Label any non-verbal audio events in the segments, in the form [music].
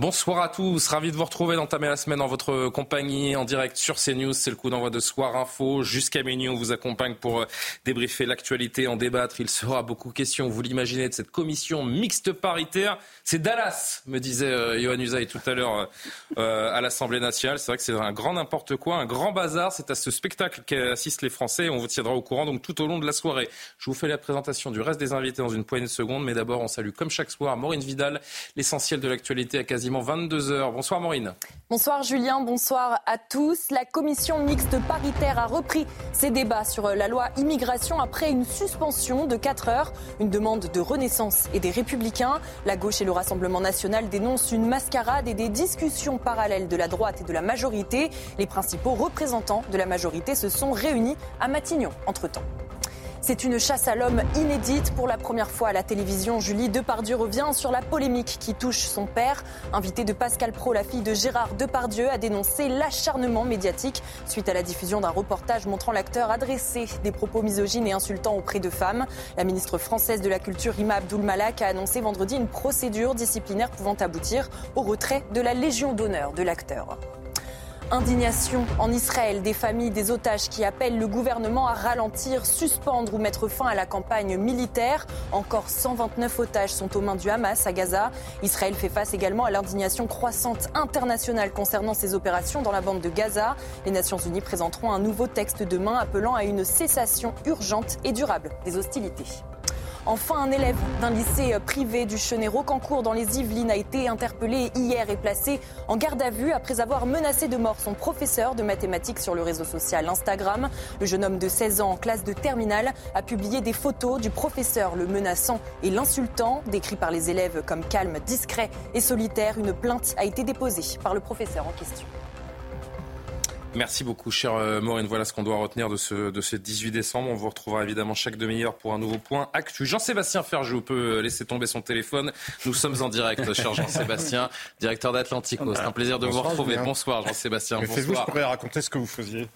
Bonsoir à tous, ravi de vous retrouver d'entamer la semaine en votre compagnie en direct sur CNews. C'est le coup d'envoi de Soir Info. Jusqu'à minuit, on vous accompagne pour euh, débriefer l'actualité, en débattre. Il sera beaucoup question, vous l'imaginez, de cette commission mixte paritaire. C'est Dallas, me disait euh, Johan Usaï tout à l'heure euh, à l'Assemblée nationale. C'est vrai que c'est un grand n'importe quoi, un grand bazar. C'est à ce spectacle qu'assistent les Français. On vous tiendra au courant donc tout au long de la soirée. Je vous fais la présentation du reste des invités dans une poignée de secondes. Mais d'abord, on salue comme chaque soir Maureen Vidal, l'essentiel de l'actualité à quasiment 22 heures. Bonsoir Maureen. Bonsoir Julien, bonsoir à tous. La commission mixte paritaire a repris ses débats sur la loi immigration après une suspension de 4 heures. Une demande de renaissance et des républicains. La gauche et le Rassemblement national dénoncent une mascarade et des discussions parallèles de la droite et de la majorité. Les principaux représentants de la majorité se sont réunis à Matignon entre-temps. C'est une chasse à l'homme inédite. Pour la première fois à la télévision, Julie Depardieu revient sur la polémique qui touche son père. Invité de Pascal Pro, la fille de Gérard Depardieu a dénoncé l'acharnement médiatique suite à la diffusion d'un reportage montrant l'acteur adresser des propos misogynes et insultants auprès de femmes. La ministre française de la Culture, Rima Abdul Malak, a annoncé vendredi une procédure disciplinaire pouvant aboutir au retrait de la Légion d'honneur de l'acteur. Indignation en Israël des familles des otages qui appellent le gouvernement à ralentir, suspendre ou mettre fin à la campagne militaire. Encore 129 otages sont aux mains du Hamas à Gaza. Israël fait face également à l'indignation croissante internationale concernant ces opérations dans la bande de Gaza. Les Nations Unies présenteront un nouveau texte demain appelant à une cessation urgente et durable des hostilités. Enfin, un élève d'un lycée privé du Chenet-Rocancourt dans les Yvelines a été interpellé hier et placé en garde à vue après avoir menacé de mort son professeur de mathématiques sur le réseau social Instagram. Le jeune homme de 16 ans en classe de terminale a publié des photos du professeur le menaçant et l'insultant, décrit par les élèves comme calme, discret et solitaire. Une plainte a été déposée par le professeur en question. Merci beaucoup, cher euh, Maureen. Voilà ce qu'on doit retenir de ce, de ce 18 décembre. On vous retrouvera évidemment chaque demi-heure pour un nouveau point actu. Jean-Sébastien Ferjou peut laisser tomber son téléphone. Nous sommes en direct, [laughs] cher Jean-Sébastien, directeur d'Atlantico. C'est un plaisir de vous retrouver. Bonsoir, Jean-Sébastien. Faites-vous, je pourrais raconter ce que vous faisiez.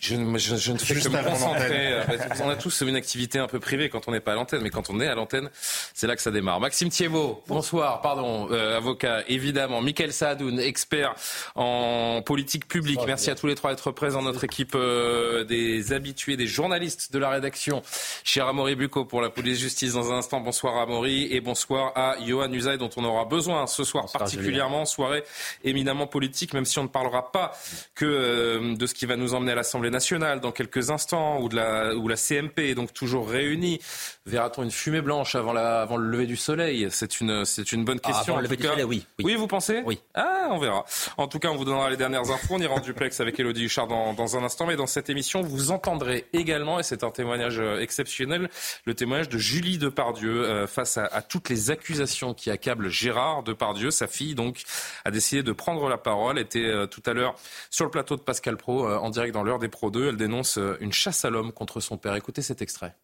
Je, je, je, ne fais que me concentrer. On a tous une activité un peu privée quand on n'est pas à l'antenne, mais quand on est à l'antenne, c'est là que ça démarre. Maxime Thiebaud, bonsoir, pardon, euh, avocat, évidemment. Michael Saadoun, expert en politique publique. Merci à tous les trois d'être présents. Notre équipe euh, des habitués, des journalistes de la rédaction. Cher Amaury Bucco pour la police justice dans un instant. Bonsoir Amaury et bonsoir à Johan Usaï dont on aura besoin ce soir bonsoir, particulièrement. Soirée éminemment politique, même si on ne parlera pas que euh, de ce qui va nous emmener à l'Assemblée nationale dans quelques instants, ou, de la, ou la CMP est donc toujours réunie. Verra-t-on une fumée blanche avant, la, avant le lever du soleil? C'est une, c'est une bonne question. Ah, avant le lever du soleil, oui, oui. Oui, vous pensez? Oui. Ah, on verra. En tout cas, on vous donnera les dernières infos. On ira en duplex avec Elodie Huchard dans, dans un instant. Mais dans cette émission, vous entendrez également, et c'est un témoignage exceptionnel, le témoignage de Julie Depardieu euh, face à, à toutes les accusations qui accablent Gérard Depardieu. Sa fille, donc, a décidé de prendre la parole. Elle était euh, tout à l'heure sur le plateau de Pascal Pro, euh, en direct dans l'heure des Pro 2. Elle dénonce une chasse à l'homme contre son père. Écoutez cet extrait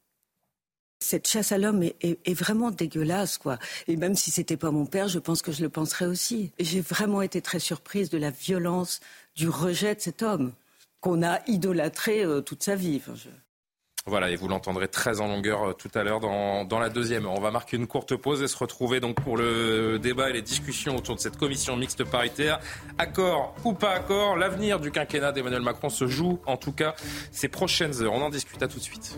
cette chasse à l'homme est, vraiment dégueulasse, quoi. Et même si c'était pas mon père, je pense que je le penserais aussi. J'ai vraiment été très surprise de la violence, du rejet de cet homme qu'on a idolâtré euh, toute sa vie. Enfin, je... Voilà, et vous l'entendrez très en longueur euh, tout à l'heure dans, la deuxième. On va marquer une courte pause et se retrouver donc pour le débat et les discussions autour de cette commission mixte paritaire. Accord ou pas accord, l'avenir du quinquennat d'Emmanuel Macron se joue en tout cas ces prochaines heures. On en discute à tout de suite.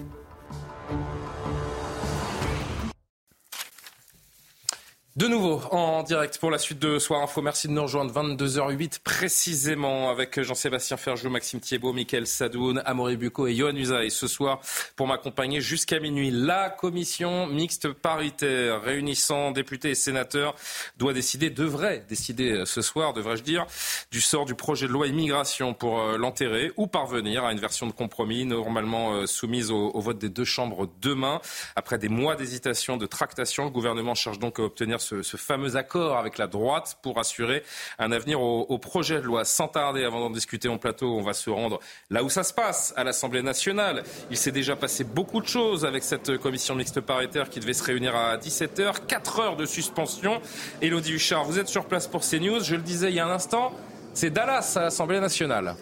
De nouveau, en direct pour la suite de Soir Info. Merci de nous rejoindre 22h08 précisément avec Jean-Sébastien Ferjou, Maxime Thiebaud, Mickaël Sadoun, Amaury Bucco et Johan Usaï. Ce soir, pour m'accompagner jusqu'à minuit, la commission mixte paritaire réunissant députés et sénateurs doit décider, devrait décider ce soir, devrais-je dire, du sort du projet de loi immigration pour euh, l'enterrer ou parvenir à une version de compromis normalement euh, soumise au, au vote des deux chambres demain. Après des mois d'hésitation, de tractation, le gouvernement cherche donc à obtenir ce, fameux accord avec la droite pour assurer un avenir au, projet de loi. Sans tarder, avant d'en discuter en plateau, on va se rendre là où ça se passe, à l'Assemblée nationale. Il s'est déjà passé beaucoup de choses avec cette commission mixte paritaire qui devait se réunir à 17h. 4 heures de suspension. Élodie Huchard, vous êtes sur place pour CNews. Je le disais il y a un instant, c'est Dallas à l'Assemblée nationale.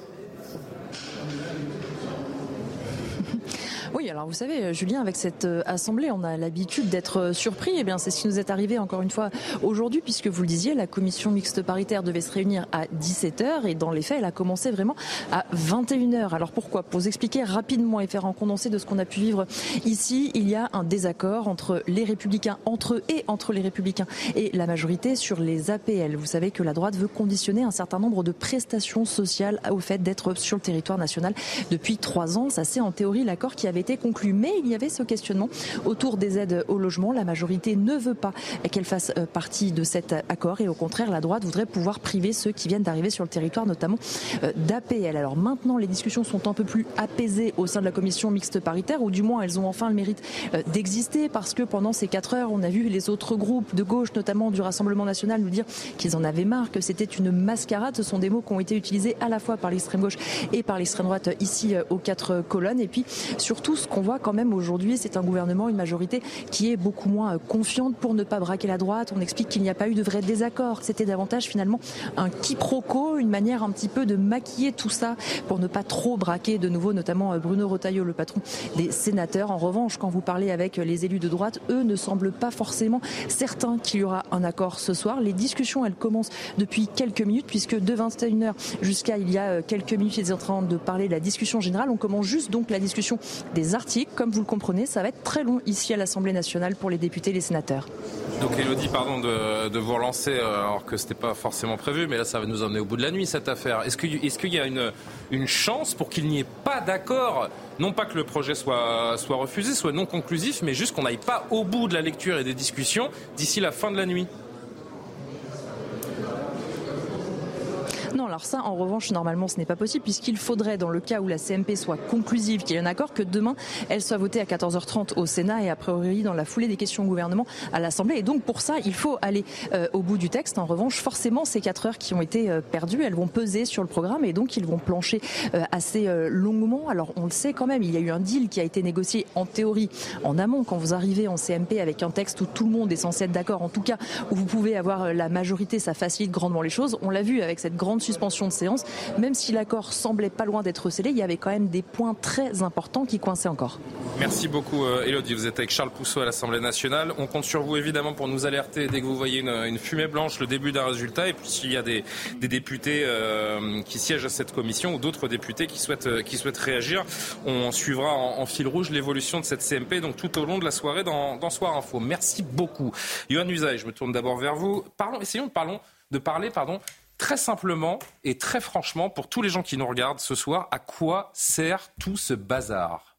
Oui, alors vous savez, Julien, avec cette euh, assemblée, on a l'habitude d'être euh, surpris. Eh bien, c'est ce qui nous est arrivé encore une fois aujourd'hui, puisque vous le disiez, la commission mixte paritaire devait se réunir à 17h et dans les faits, elle a commencé vraiment à 21h. Alors pourquoi? Pour vous expliquer rapidement et faire un condensé de ce qu'on a pu vivre ici, il y a un désaccord entre les républicains, entre eux et entre les républicains et la majorité sur les APL. Vous savez que la droite veut conditionner un certain nombre de prestations sociales au fait d'être sur le territoire national depuis trois ans. Ça, c'est en théorie l'accord qui avait Mais il y avait ce questionnement autour des aides au logement. La majorité ne veut pas qu'elle fasse euh, partie de cet accord et au contraire, la droite voudrait pouvoir priver ceux qui viennent d'arriver sur le territoire, notamment euh, d'APL. Alors maintenant, les discussions sont un peu plus apaisées au sein de la commission mixte paritaire, ou du moins elles ont enfin le mérite euh, d'exister parce que pendant ces quatre heures, on a vu les autres groupes de gauche, notamment du Rassemblement national, nous dire qu'ils en avaient marre, que c'était une mascarade. Ce sont des mots qui ont été utilisés à la fois par l'extrême gauche et par l'extrême droite ici aux quatre colonnes. Et puis surtout, ce qu'on voit quand même aujourd'hui, c'est un gouvernement, une majorité qui est beaucoup moins euh, confiante pour ne pas braquer la droite. On explique qu'il n'y a pas eu de vrai désaccord, c'était davantage finalement un quiproquo, une manière un petit peu de maquiller tout ça pour ne pas trop braquer de nouveau, notamment euh, Bruno Rotaillot, le patron des sénateurs. En revanche, quand vous parlez avec les élus de droite, eux ne semblent pas forcément certains qu'il y aura un accord ce soir. Les discussions, elles commencent depuis quelques minutes, puisque de 21h jusqu'à il y a euh, quelques minutes, ils sont en train de parler de la discussion générale. On commence juste donc la discussion des articles. Comme vous le comprenez, ça va être très long ici à l'Assemblée nationale pour les députés et les sénateurs. Donc Elodie, pardon de, vous relancer euh, alors que ce n'était pas forcément prévu, mais là ça va nous emmener au bout de la nuit cette affaire. Est-ce qu'il y a une, une chance pour qu'il n'y ait pas d'accord? Non pas que le projet soit, soit refusé, soit non conclusif, mais juste qu'on n'aille pas au bout de la lecture et des discussions d'ici la fin de la nuit Non, alors ça, en revanche, normalement, ce n'est pas possible puisqu'il faudrait, dans le cas où la CMP soit conclusive, qu'il y ait un accord, que demain, elle soit votée à 14h30 au Sénat et a priori dans la foulée des questions au gouvernement à l'Assemblée. Et donc, pour ça, il faut aller euh, au bout du texte. En revanche, forcément, ces quatre heures qui ont été euh, perdues, elles vont peser sur le programme et donc ils vont plancher euh, assez longuement. Alors, on le sait quand même, il y a eu un deal qui a été négocié en théorie, en amont, quand vous arrivez en CMP avec un texte où tout le monde est censé être d'accord, en tout cas, où vous pouvez avoir la majorité, ça facilite grandement les choses. On l'a vu avec cette grande suspension de séance. Même si l'accord semblait pas loin d'être scellé, il y avait quand même des points très importants qui coinçaient encore. Merci beaucoup Elodie. Euh, vous êtes avec Charles Pousseau à l'Assemblée nationale. On compte sur vous évidemment pour nous alerter dès que vous voyez une, fumée blanche, le début d'un résultat. Et puis s'il y a des, députés euh, qui siègent à cette commission ou d'autres députés qui souhaitent, euh, réagir, on suivra en, fil rouge l'évolution de cette CMP donc tout au long de la soirée dans, dans Soir Info. Merci beaucoup. Yohann Usaï, je me tourne d'abord vers vous. Parlons, essayons de, de parler pardon, très simplement et très franchement, pour tous les gens qui nous regardent ce soir, à quoi sert tout ce bazar?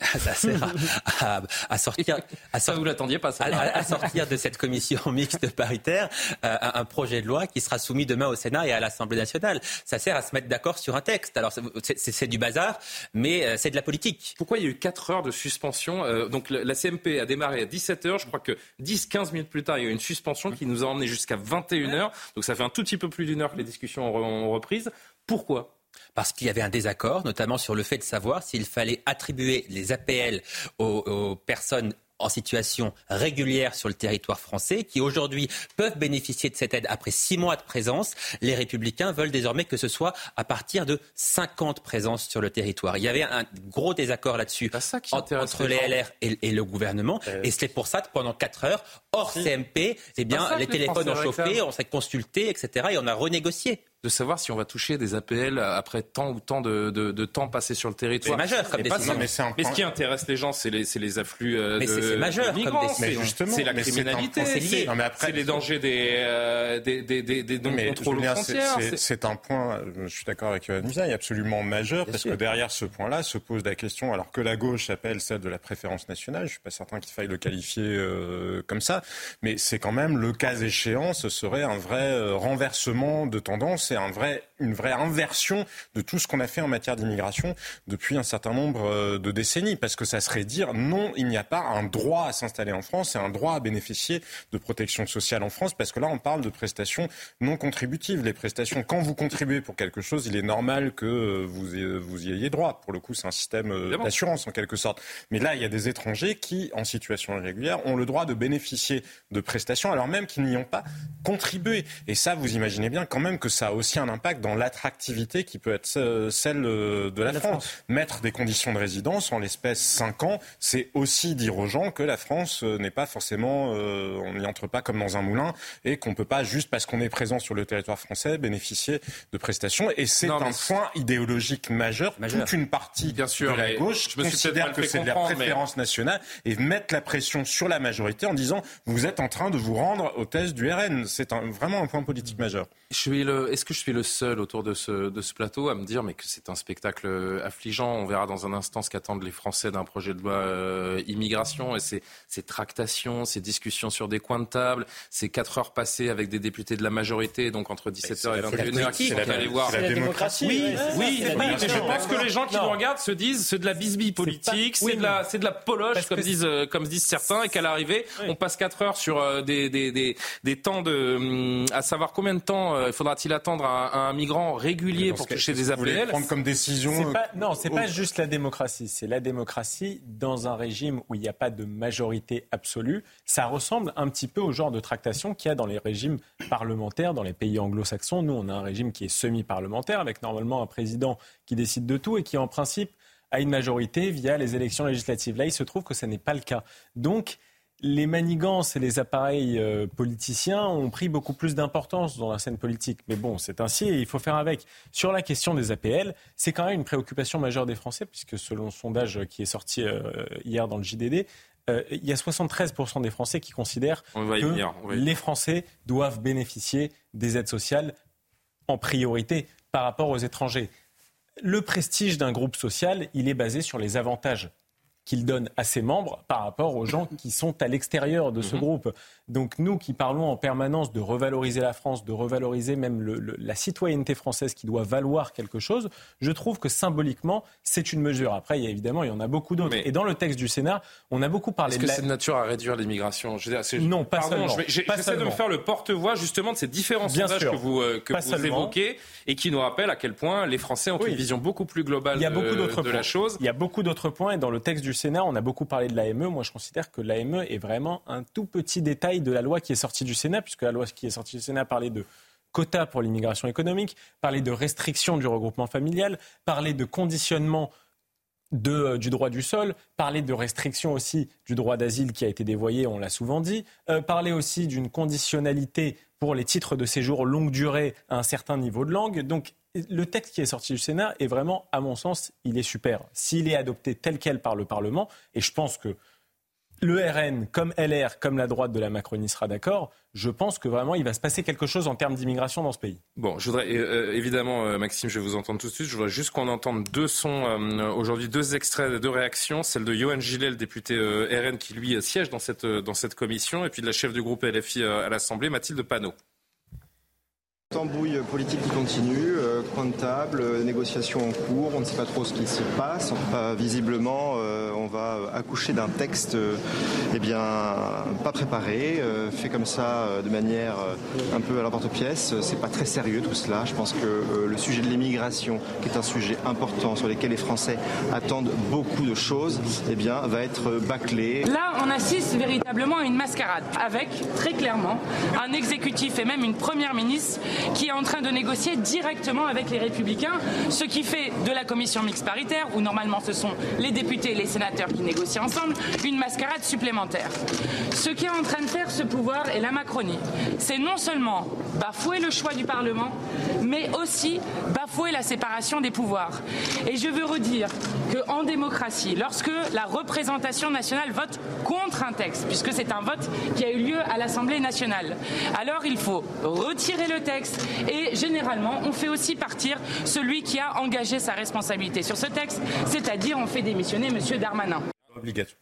[laughs] ça sert à, à, sortir, à sortir, vous l'attendiez pas, ça. À, sortir de cette commission [laughs] mixte paritaire euh, un projet de loi qui sera soumis demain au Sénat et à l'Assemblée nationale. Ça sert à se mettre d'accord sur un texte. Alors c'est du bazar, mais euh, c'est de la politique. Pourquoi il y a eu 4 heures de suspension euh, Donc la CMP a démarré à 17 heures. Je crois que 10-15 minutes plus tard, il y a eu une suspension qui nous a emmené jusqu'à 21 heures. Donc ça fait un tout petit peu plus d'une heure que les discussions ont reprise. Pourquoi? Parce qu'il y avait un désaccord, notamment sur le fait de savoir s'il fallait attribuer les APL aux, personnes en situation régulière sur le territoire français, qui aujourd'hui peuvent bénéficier de cette aide après six mois de présence. Les républicains veulent désormais que ce soit à partir de 50 présences sur le territoire. Il y avait un gros désaccord là-dessus entre les LR et, le gouvernement. Euh. Et c'est pour ça que pendant quatre heures, hors CMP, eh bien, les téléphones ont chauffé, on s'est consulté, etc. Et on a renégocié. De savoir si on va toucher des APL après tant ou tant de, de, temps passé sur le territoire. C'est majeur comme décision. Mais, mais, ce qui intéresse les gens, c'est les, les, afflux euh, mais de, majeur migrants. C'est la criminalité, c'est les dangers des, euh, des, des, des, des non-contrôles aux frontières. C'est un point, je suis d'accord avec Yohann Musaï, absolument majeur, parce que derrière ce point-là se pose la question, alors que la gauche appelle celle de la préférence nationale, je ne suis pas certain qu'il faille le qualifier euh, comme ça, mais c'est quand même le cas échéant, ce serait un vrai euh, renversement de tendance c'est un vrai, une vraie inversion de tout ce qu'on a fait en matière d'immigration depuis un certain nombre euh, de décennies. Parce que ça serait dire non, il n'y a pas un droit à s'installer en France et un droit à bénéficier de protection sociale en France. Parce que là, on parle de prestations non contributives. Les prestations, quand vous contribuez pour quelque chose, il est normal que euh, vous, vous y ayez droit. Pour le coup, c'est un système euh, d'assurance en quelque sorte. Mais là, il y a des étrangers qui, en situation irrégulière, ont le droit de bénéficier de prestations alors même qu'ils n'y ont pas contribué. Et ça, vous imaginez bien quand même que ça a aussi un impact dans l'attractivité qui peut être euh, celle euh, de la, France. Mettre des conditions de résidence, en l'espèce 5 ans, c'est aussi dire aux gens que la France euh, n'est pas forcément, on n'y entre pas comme dans un moulin et qu'on ne peut pas, juste parce qu'on est présent sur le territoire français, bénéficier de prestations. Et c'est un point idéologique majeur. Toute une partie Bien sûr, de la gauche je considère que c'est de la préférence nationale et mettre la pression sur la majorité en disant vous êtes en train de vous rendre aux thèses du RN. C'est vraiment un point politique majeur. Je suis le, est-ce que je suis le seul autour de ce, de ce plateau à me dire mais que c'est un spectacle affligeant On verra dans un instant ce qu'attendent les Français d'un projet de loi euh, immigration et ces, ces, tractations, ces discussions sur des coins de table, ces quatre heures passées avec des députés de la majorité, donc entre 17h et 21h, qui sont allés voir. C'est la démocratie. Oui, oui, oui, mais je pense que les gens qui nous regardent se disent c'est de la bisbille politique, c'est de la, c'est de la poloche comme disent, euh, comme disent certains, et qu'à l'arrivée, on passe quatre heures sur euh, des, des, des, des temps de, hum, à savoir combien de temps euh, faudra-t-il attendre à, un migrant régulier pour toucher des APL prendre comme décision pas, Non, c'est pas juste la démocratie. C'est la démocratie dans un régime où il n'y a pas de majorité absolue. Ça ressemble un petit peu au genre de tractation qu'il y a dans les régimes parlementaires dans les pays anglo-saxons. Nous, on a un régime qui est semi-parlementaire avec normalement un président qui décide de tout et qui en principe a une majorité via les élections législatives. Là, il se trouve que ce n'est pas le cas. Donc, les manigances et les appareils euh, politiciens ont pris beaucoup plus d'importance dans la scène politique. Mais bon, c'est ainsi et il faut faire avec. Sur la question des APL, c'est quand même une préoccupation majeure des Français, puisque selon le sondage qui est sorti euh, hier dans le JDD, euh, il y a 73% des Français qui considèrent que les Français doivent bénéficier des aides sociales en priorité par rapport aux étrangers. Le prestige d'un groupe social, il est basé sur les avantages qu'il donne à ses membres par rapport aux gens qui sont à l'extérieur de ce mhm. groupe. Donc nous qui parlons en permanence de revaloriser la France, de revaloriser même la citoyenneté française qui doit valoir quelque chose, je trouve que symboliquement, c'est une mesure. Après, il y a, évidemment, il y en a beaucoup d'autres. Et dans le texte du Sénat, on a beaucoup parlé de... Est-ce que c'est de nature à réduire l'immigration? Non, pas Pardon, seulement. J'essaie de me faire le porte-voix justement de ces différents sondages que vous, euh, que vous évoquez et qui nous rappellent à quel point les Français ont une vision beaucoup plus globale il y a beaucoup de, de la chose. Il y a beaucoup d'autres points et dans le texte du Sénat, on a beaucoup parlé de l'AME. Moi, je considère que l'AME est vraiment un tout petit détail de la loi qui est sortie du Sénat, puisque la loi qui est sortie du Sénat parlait de quotas pour l'immigration économique, parlait de restriction du regroupement familial, parlait de conditionnement euh, du droit du sol, parlait de restriction aussi du droit d'asile qui a été dévoyé, on l'a souvent dit, euh, parlait aussi d'une conditionnalité pour les titres de séjour longue durée à un certain niveau de langue. Donc le texte qui est sorti du Sénat est vraiment, à mon sens, il est super. S'il est adopté tel quel par le Parlement, et je pense que le RN, comme LR, comme la droite de la Macronie sera d'accord, je pense que vraiment il va se passer quelque chose en termes d'immigration dans ce pays. Bon, je voudrais euh, évidemment, euh, Maxime, je vais vous entendre tout de suite. Je voudrais juste qu'on entende deux sons euh, aujourd'hui, deux extraits, deux réactions. Celle de Johan Gillet, le député RN, qui lui siège dans cette, dans cette commission, et puis de la chef du groupe LFI à l'Assemblée, Mathilde Panot. Tambouille politique qui continue, euh, coin de table, euh, négociations en cours, on ne sait pas trop ce qui se passe. visiblement, euh, on va accoucher d'un texte eh bien, pas préparé, fait comme ça de manière un peu à l'emporte-pièce. C'est pas très sérieux tout cela. Je pense que le sujet de l'immigration, qui est un sujet important sur lequel les Français attendent beaucoup de choses, eh bien, va être bâclé. Là, on assiste véritablement à une mascarade, avec très clairement un exécutif et même une première ministre qui est en train de négocier directement avec les Républicains, ce qui fait de la commission mixte paritaire, où normalement ce sont les députés et les sénateurs qui négocient ensemble, une mascarade supplémentaire. Ce qu'est en train de faire ce pouvoir et la Macronie, c'est non seulement bafouer le choix du Parlement, mais aussi bafouer la séparation des pouvoirs. Et je veux redire qu'en démocratie, lorsque la représentation nationale vote contre un texte, puisque c'est un vote qui a eu lieu à l'Assemblée nationale, alors il faut retirer le texte et généralement on fait aussi partir celui qui a engagé sa responsabilité sur ce texte, c'est-à-dire on fait démissionner M. Darmanin.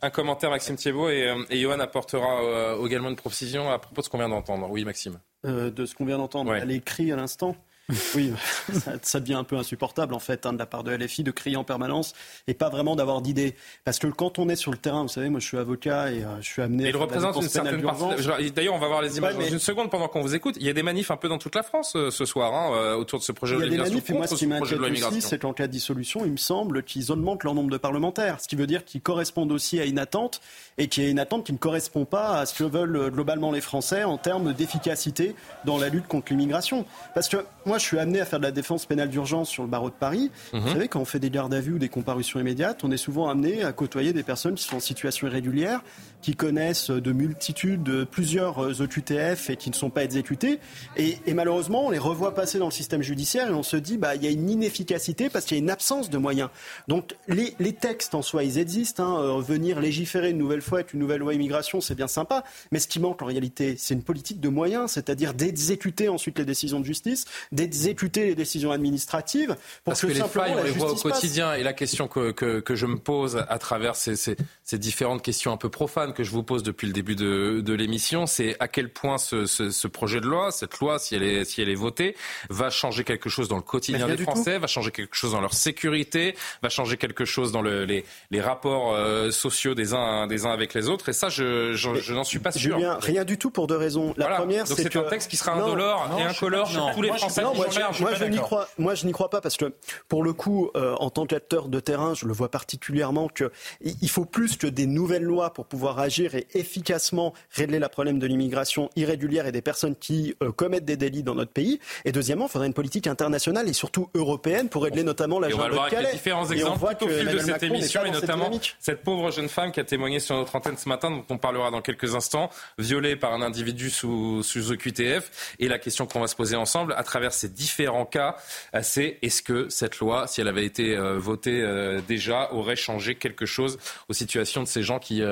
Un commentaire, Maxime Thiebaud, et, euh, et Johan apportera euh, également une précision à propos de ce qu'on vient d'entendre. Oui, Maxime. Euh, de ce qu'on vient d'entendre. Ouais. Elle écrit à l'instant. [laughs] Oui, [laughs] ça, ça devient un peu insupportable en fait hein, de la part de LFI de crier en permanence et pas vraiment d'avoir d'idées. Parce que quand on est sur le terrain, vous savez, moi je suis avocat et euh, je suis amené. Et à il la représente une certaine partie. D'ailleurs, on va voir les images Ouais, mais- dans une seconde pendant qu'on vous écoute. Il y a des manifs un peu dans toute la France euh, ce soir hein, euh, autour de ce projet Il de y loi a des manifs, et moi, ce qui m'inquiète aussi, c'est qu'en cas de dissolution, il me semble qu'ils augmentent leur nombre de parlementaires. Ce qui veut dire qu'ils correspondent aussi à une attente, et qui est une attente qui ne correspond pas à ce que veulent euh, globalement les Français en termes d'efficacité dans la lutte contre l'immigration. Parce que moi, je suis amené à faire de la défense pénale d'urgence sur le barreau de Paris. Mhm. Vous savez, quand on fait des gardes à vue ou des comparutions immédiates, on est souvent amené à côtoyer des personnes qui sont en situation irrégulière, qui connaissent de multitudes, de plusieurs euh, OQTF et qui ne sont pas exécutés. Et, et malheureusement, on les revoit passer dans le système judiciaire et on se dit, bah, il y a une inefficacité parce qu'il y a une absence de moyens. Donc, les, les textes en soi, ils existent. Hein. Euh, venir légiférer une nouvelle fois avec une nouvelle loi immigration, c'est bien sympa. Mais ce qui manque en réalité, c'est une politique de moyens, c'est-à-dire d'exécuter ensuite les décisions de justice, d'exécuter les décisions administratives pour Parce que, les simplement failles, on les voit au passe. quotidien. Et la question que, que, que je me pose à travers ces, ces, ces différentes questions un peu profanes que je vous pose depuis le début de, de l'émission, c'est à quel point ce, ce, ce projet de loi, cette loi, si elle, est, si elle est votée, va changer quelque chose dans le quotidien des. Français, va changer quelque chose dans leur sécurité, va changer quelque chose dans le, les, les rapports euh, sociaux des uns, des uns avec les autres. Et ça, je, je, je n'en suis pas sûr. Julien, rien du tout pour deux raisons. La Voilà. première, Donc c'est c'est que un texte qui sera indolore non, et incolore non, tous les Français non, qui moi, je- moi, je n'y crois, moi, je n'y crois pas parce que pour le coup, euh, en tant qu'acteur de terrain, je le vois particulièrement que il faut plus que des nouvelles lois pour pouvoir agir et efficacement régler le problème de l'immigration irrégulière et des personnes qui euh, commettent des délits dans notre pays. Et deuxièmement, il faudrait une politique internationale et surtout européenne pour régler notamment la Et on va voir de avec les Calais. différents Et on exemples au que fil de cette Macron émission et notamment cette pauvre jeune femme qui a témoigné sur notre antenne ce matin, dont on parlera dans quelques instants, violée par un individu sous, sous OQTF. Et la question qu'on va se poser ensemble à travers ces différents cas, euh, c'est est-ce que cette loi, si elle avait été euh, votée euh, déjà, aurait changé quelque chose aux situations de ces gens qui,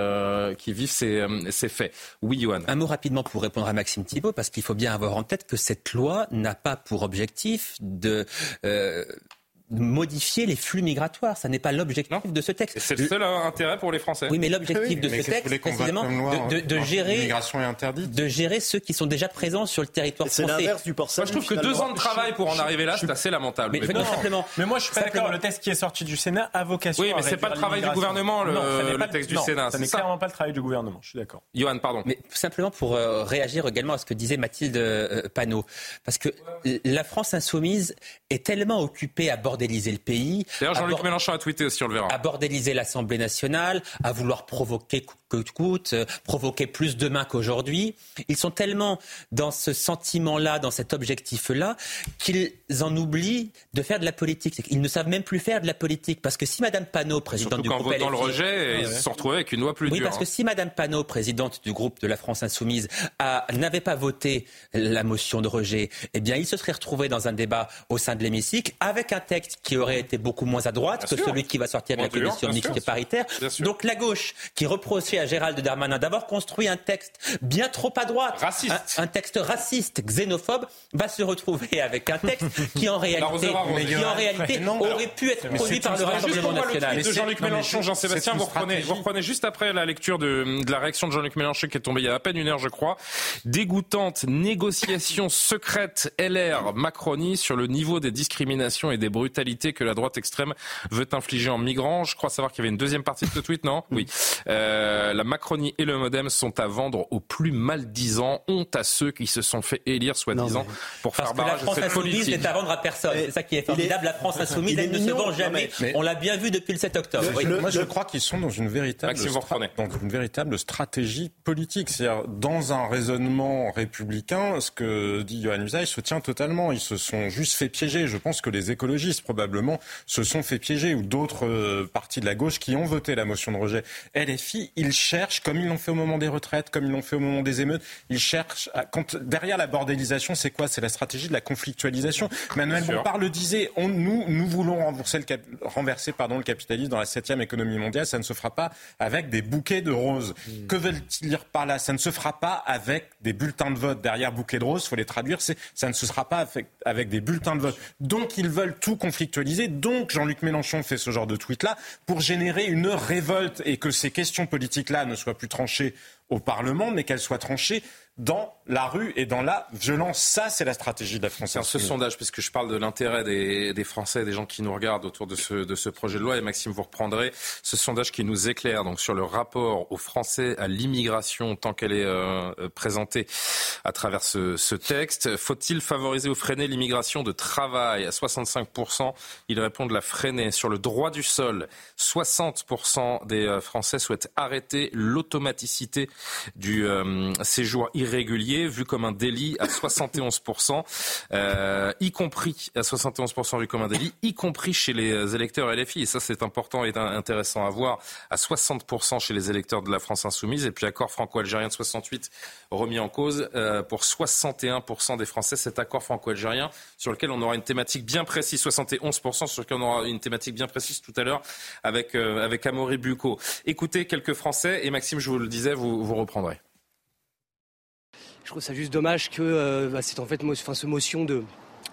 qui vivent ces, ces faits? Oui, Johan. Un mot rapidement pour répondre à Maxime Thibault, parce qu'il faut bien avoir en tête que cette loi n'a pas pour objectif de modifier les flux migratoires. Ça n'est pas l'objectif de ce texte. C'est le seul euh, intérêt pour les Français. Oui, mais l'objectif de Mais ce texte, vote précisément, de, de- de hein gérer, est interdite. de gérer ceux qui sont déjà présents sur le territoire C'est français. l'inverse du port Moi, je trouve que deux ans de travail pour en arriver là, c'est assez lamentable. Mais, Mais non. Mais moi, je suis pas d'accord. Le texte qui est sorti du Sénat a vocation Oui, mais c'est pas le travail du gouvernement, le- Non, le texte du Sénat, Ça c'est n'est clairement pas le travail du gouvernement. Je suis d'accord. Johan, pardon. Mais simplement pour euh, réagir également à ce que disait Mathilde euh, Panot. Parce que la France insoumise est tellement occupée à bordéliser le pays, D'ailleurs, Jean-Luc Mélenchon a tweeté aussi, on le verra. à bordéliser l'Assemblée nationale, à vouloir provoquer coûte que coûte, euh, provoquer plus demain qu'aujourd'hui. Ils sont tellement dans ce sentiment-là, dans cet objectif-là, qu'ils en oublient de faire de la politique. Qu'ils ne savent même plus faire de la politique. Parce que si Madame Panot, présidente Surtout du qu'en groupe votant le rejet, ils se sont retrouvés avec une loi plus oui, dure. parce que hein. si Madame Panot, présidente du groupe de la France Insoumise, n'avait pas voté la motion de rejet, eh bien, il se serait retrouvé dans un débat au sein de l'hémicycle avec un texte qui aurait été beaucoup moins à droite Bien que sûr. celui qui va sortir de la commission mixte sûr. paritaire. Donc la gauche qui reprochait à Gérald Darmanin d'avoir construit un texte bien trop à droite, Raciste. un, un texte raciste, xénophobe, va se retrouver avec un texte qui en [laughs] réalité, qui en réalité Non, aurait pu être produit par le Rassemblement national. tweet de Jean-Luc Mélenchon, Jean-Sébastien, vous reprenez, vous reprenez juste après la lecture de, de la réaction de Jean-Luc Mélenchon qui est tombée il y a à peine une heure, je crois. Dégoûtante négociation secrète LR Macronie sur le niveau des discriminations et des brutalités brutalité que la droite extrême veut infliger en migrants. Je crois savoir qu'il y avait une deuxième partie de ce tweet, non Oui. Euh, la Macronie et le Modem sont à vendre aux plus maldisants. Honte à ceux qui se sont fait élire, soi-disant, pour faire barrage à cette politique. n'est à vendre à personne. C'est ça qui est formidable. la France insoumise, elle ne se vend jamais. On l'a bien vu depuis le 7 octobre. moi, je crois qu'ils sont dans une véritable, dans une véritable stratégie politique. C'est-à-dire, dans un raisonnement républicain, ce que dit Johan Usaï se tient totalement. Ils se sont juste fait piéger. Je pense que les écologistes, probablement, se sont fait piéger, ou d'autres euh, partis de la gauche qui ont voté la motion de rejet. LFI, ils cherchent, comme ils l'ont fait au moment des retraites, comme ils l'ont fait au moment des émeutes, ils cherchent, à, quand, derrière la bordélisation, c'est quoi? C'est la stratégie de la conflictualisation. Manuel Bompard le disait, on, nous, nous voulons renverser, le, cap, renverser pardon, le capitalisme dans la septième économie mondiale. Ça ne se fera pas avec des bouquets de roses. Hmm. Que veulent-ils dire par là? Ça ne se fera pas avec des bulletins de vote. Derrière bouquets de roses, il faut les traduire, ça ne se sera pas avec, avec des bulletins de vote. Donc ils veulent tout conflictualiser. Donc Jean-Luc Mélenchon fait ce genre de tweet-là pour générer une révolte et que ces questions politiques-là ne soient plus tranchées au Parlement, mais qu'elles soient tranchées dans la rue et dans la violence. Ça, c'est la stratégie de la France. Ce sondage, puisque je parle de l'intérêt des, des, Français, des gens qui nous regardent autour de ce, de ce projet de loi, et Maxime, vous reprendrez ce sondage qui nous éclaire donc sur le rapport aux Français à l'immigration tant qu'elle est euh, euh, présentée à travers ce, ce texte. Faut-il favoriser ou freiner l'immigration de travail? À 65%, ils répondent la freiner. Sur le droit du sol, 60% des euh, Français souhaitent arrêter l'automaticité du séjour irrégulier irrégulier vu comme un délit à 71%, euh, y compris à 71% vu comme un délit, y compris chez les électeurs LFI. Et ça, c'est important et intéressant à voir. À 60% chez les électeurs de la France insoumise. Et puis accord franco-algérien de 68 remis en cause euh, pour 61% des Français. Cet accord franco-algérien sur lequel on aura une thématique bien précise, 71% sur lequel on aura une thématique bien précise tout à l'heure avec, euh, avec Amaury Bucco. Écoutez quelques Français et Maxime, je vous le disais, vous, vous reprendrez. Je trouve ça juste dommage que euh, bah, en fait, enfin, ce motion de,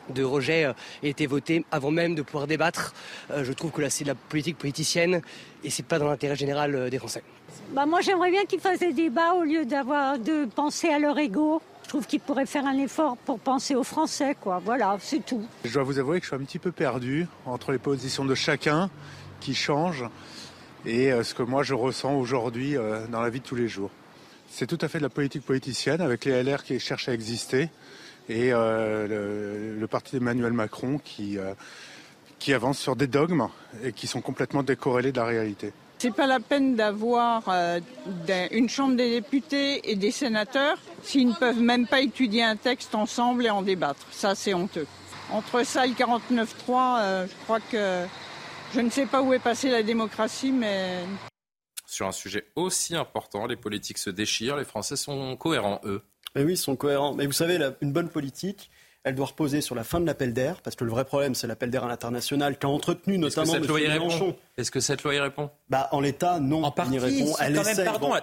de rejet euh, ait été votée avant même de pouvoir débattre. Euh, je trouve que là, c'est de la politique politicienne et c'est pas dans l'intérêt général des Français. Bah, moi, j'aimerais bien qu'ils fassent des débats au lieu d'avoir de penser à leur ego. Je trouve qu'ils pourraient faire un effort pour penser aux Français, quoi. Voilà, c'est tout. Je dois vous avouer que je suis un petit peu perdu entre les positions de chacun qui changent et ce que moi je ressens aujourd'hui dans la vie de tous les jours. C'est tout à fait de la politique politicienne avec les LR qui cherchent à exister et euh, le, parti d'Emmanuel Macron qui, euh, qui avance sur des dogmes et qui sont complètement décorrélés de la réalité. C'est pas la peine d'avoir euh, une chambre des députés et des sénateurs s'ils ne peuvent même pas étudier un texte ensemble et en débattre. Ça, c'est honteux. Entre ça et le 49.3, je crois que je ne sais pas où est passée la démocratie, mais sur un sujet aussi important. Les politiques se déchirent, les Français sont cohérents, eux. Mais oui, ils sont cohérents. Mais vous savez, une bonne politique, elle doit reposer sur la fin de l'appel d'air, parce que le vrai problème, c'est l'appel d'air à l'international qu'a entretenu notamment M. Mélenchon. Est-ce que cette loi y répond? Bah, En l'état, non. En partie, répond. Elle quand même, pardon,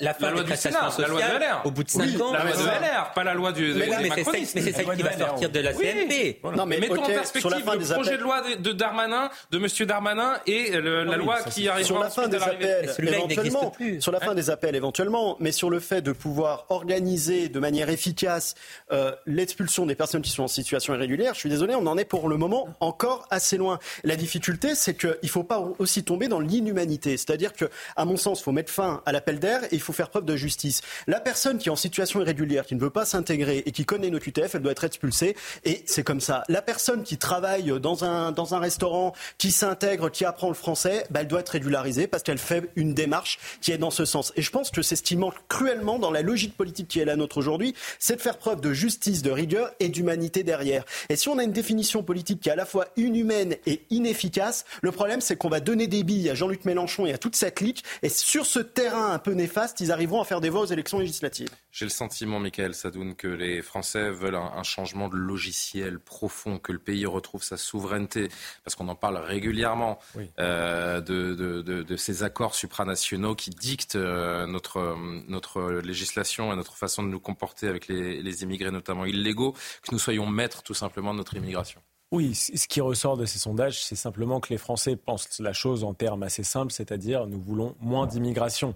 la, fin loi du Sénat, la loi de LR. Au bout de 5 ans. La loi de LR, pas la loi du Mais, mais c'est celle qui va sortir de la CNP. Non, mais mettons en perspective le projet de loi de Darmanin, de M. Darmanin et la loi qui arrive sur la fin des appels, éventuellement. Sur la fin hein des appels, éventuellement, mais sur le fait de pouvoir organiser de manière efficace euh, l'expulsion des personnes qui sont en situation irrégulière, je suis désolé, on en est pour le moment encore assez loin. La difficulté, c'est qu'il ne faut pas aussi tomber dans l'inhumanité. C'est-à-dire que, à mon sens, il faut mettre fin à l'appel d'air et il faut faire preuve de justice. La personne qui est en situation irrégulière, qui ne veut pas s'intégrer et qui connaît nos QTF, elle doit être expulsée. Et c'est comme ça. La personne qui travaille dans un, dans un restaurant, qui s'intègre, qui apprend le français, bah, elle doit être régularisée parce qu'elle fait une démarche qui est dans ce sens. Et je pense que c'est ce qui manque cruellement dans la logique politique qui est la nôtre aujourd'hui, c'est de faire preuve de justice, de rigueur et d'humanité derrière. Et si on a une définition politique qui est à la fois inhumaine et inefficace, le problème c'est qu'on va donner des billes à Jean-Luc Mélenchon et à toute sa clique. Et sur ce terrain un peu néfaste, ils arriveront à faire des voix aux élections législatives. J'ai le sentiment, Michael Sadoun, que les Français veulent un, changement de logiciel profond, que le pays retrouve sa souveraineté, parce qu'on en parle régulièrement euh, de, ces accords supranationaux qui dictent euh, notre, notre législation et notre façon de nous comporter avec les, les immigrés, notamment illégaux, que nous soyons maîtres tout simplement de notre immigration. Oui, ce qui ressort de ces sondages, c'est simplement que les Français pensent la chose en termes assez simples, c'est-à-dire nous voulons moins d'immigration.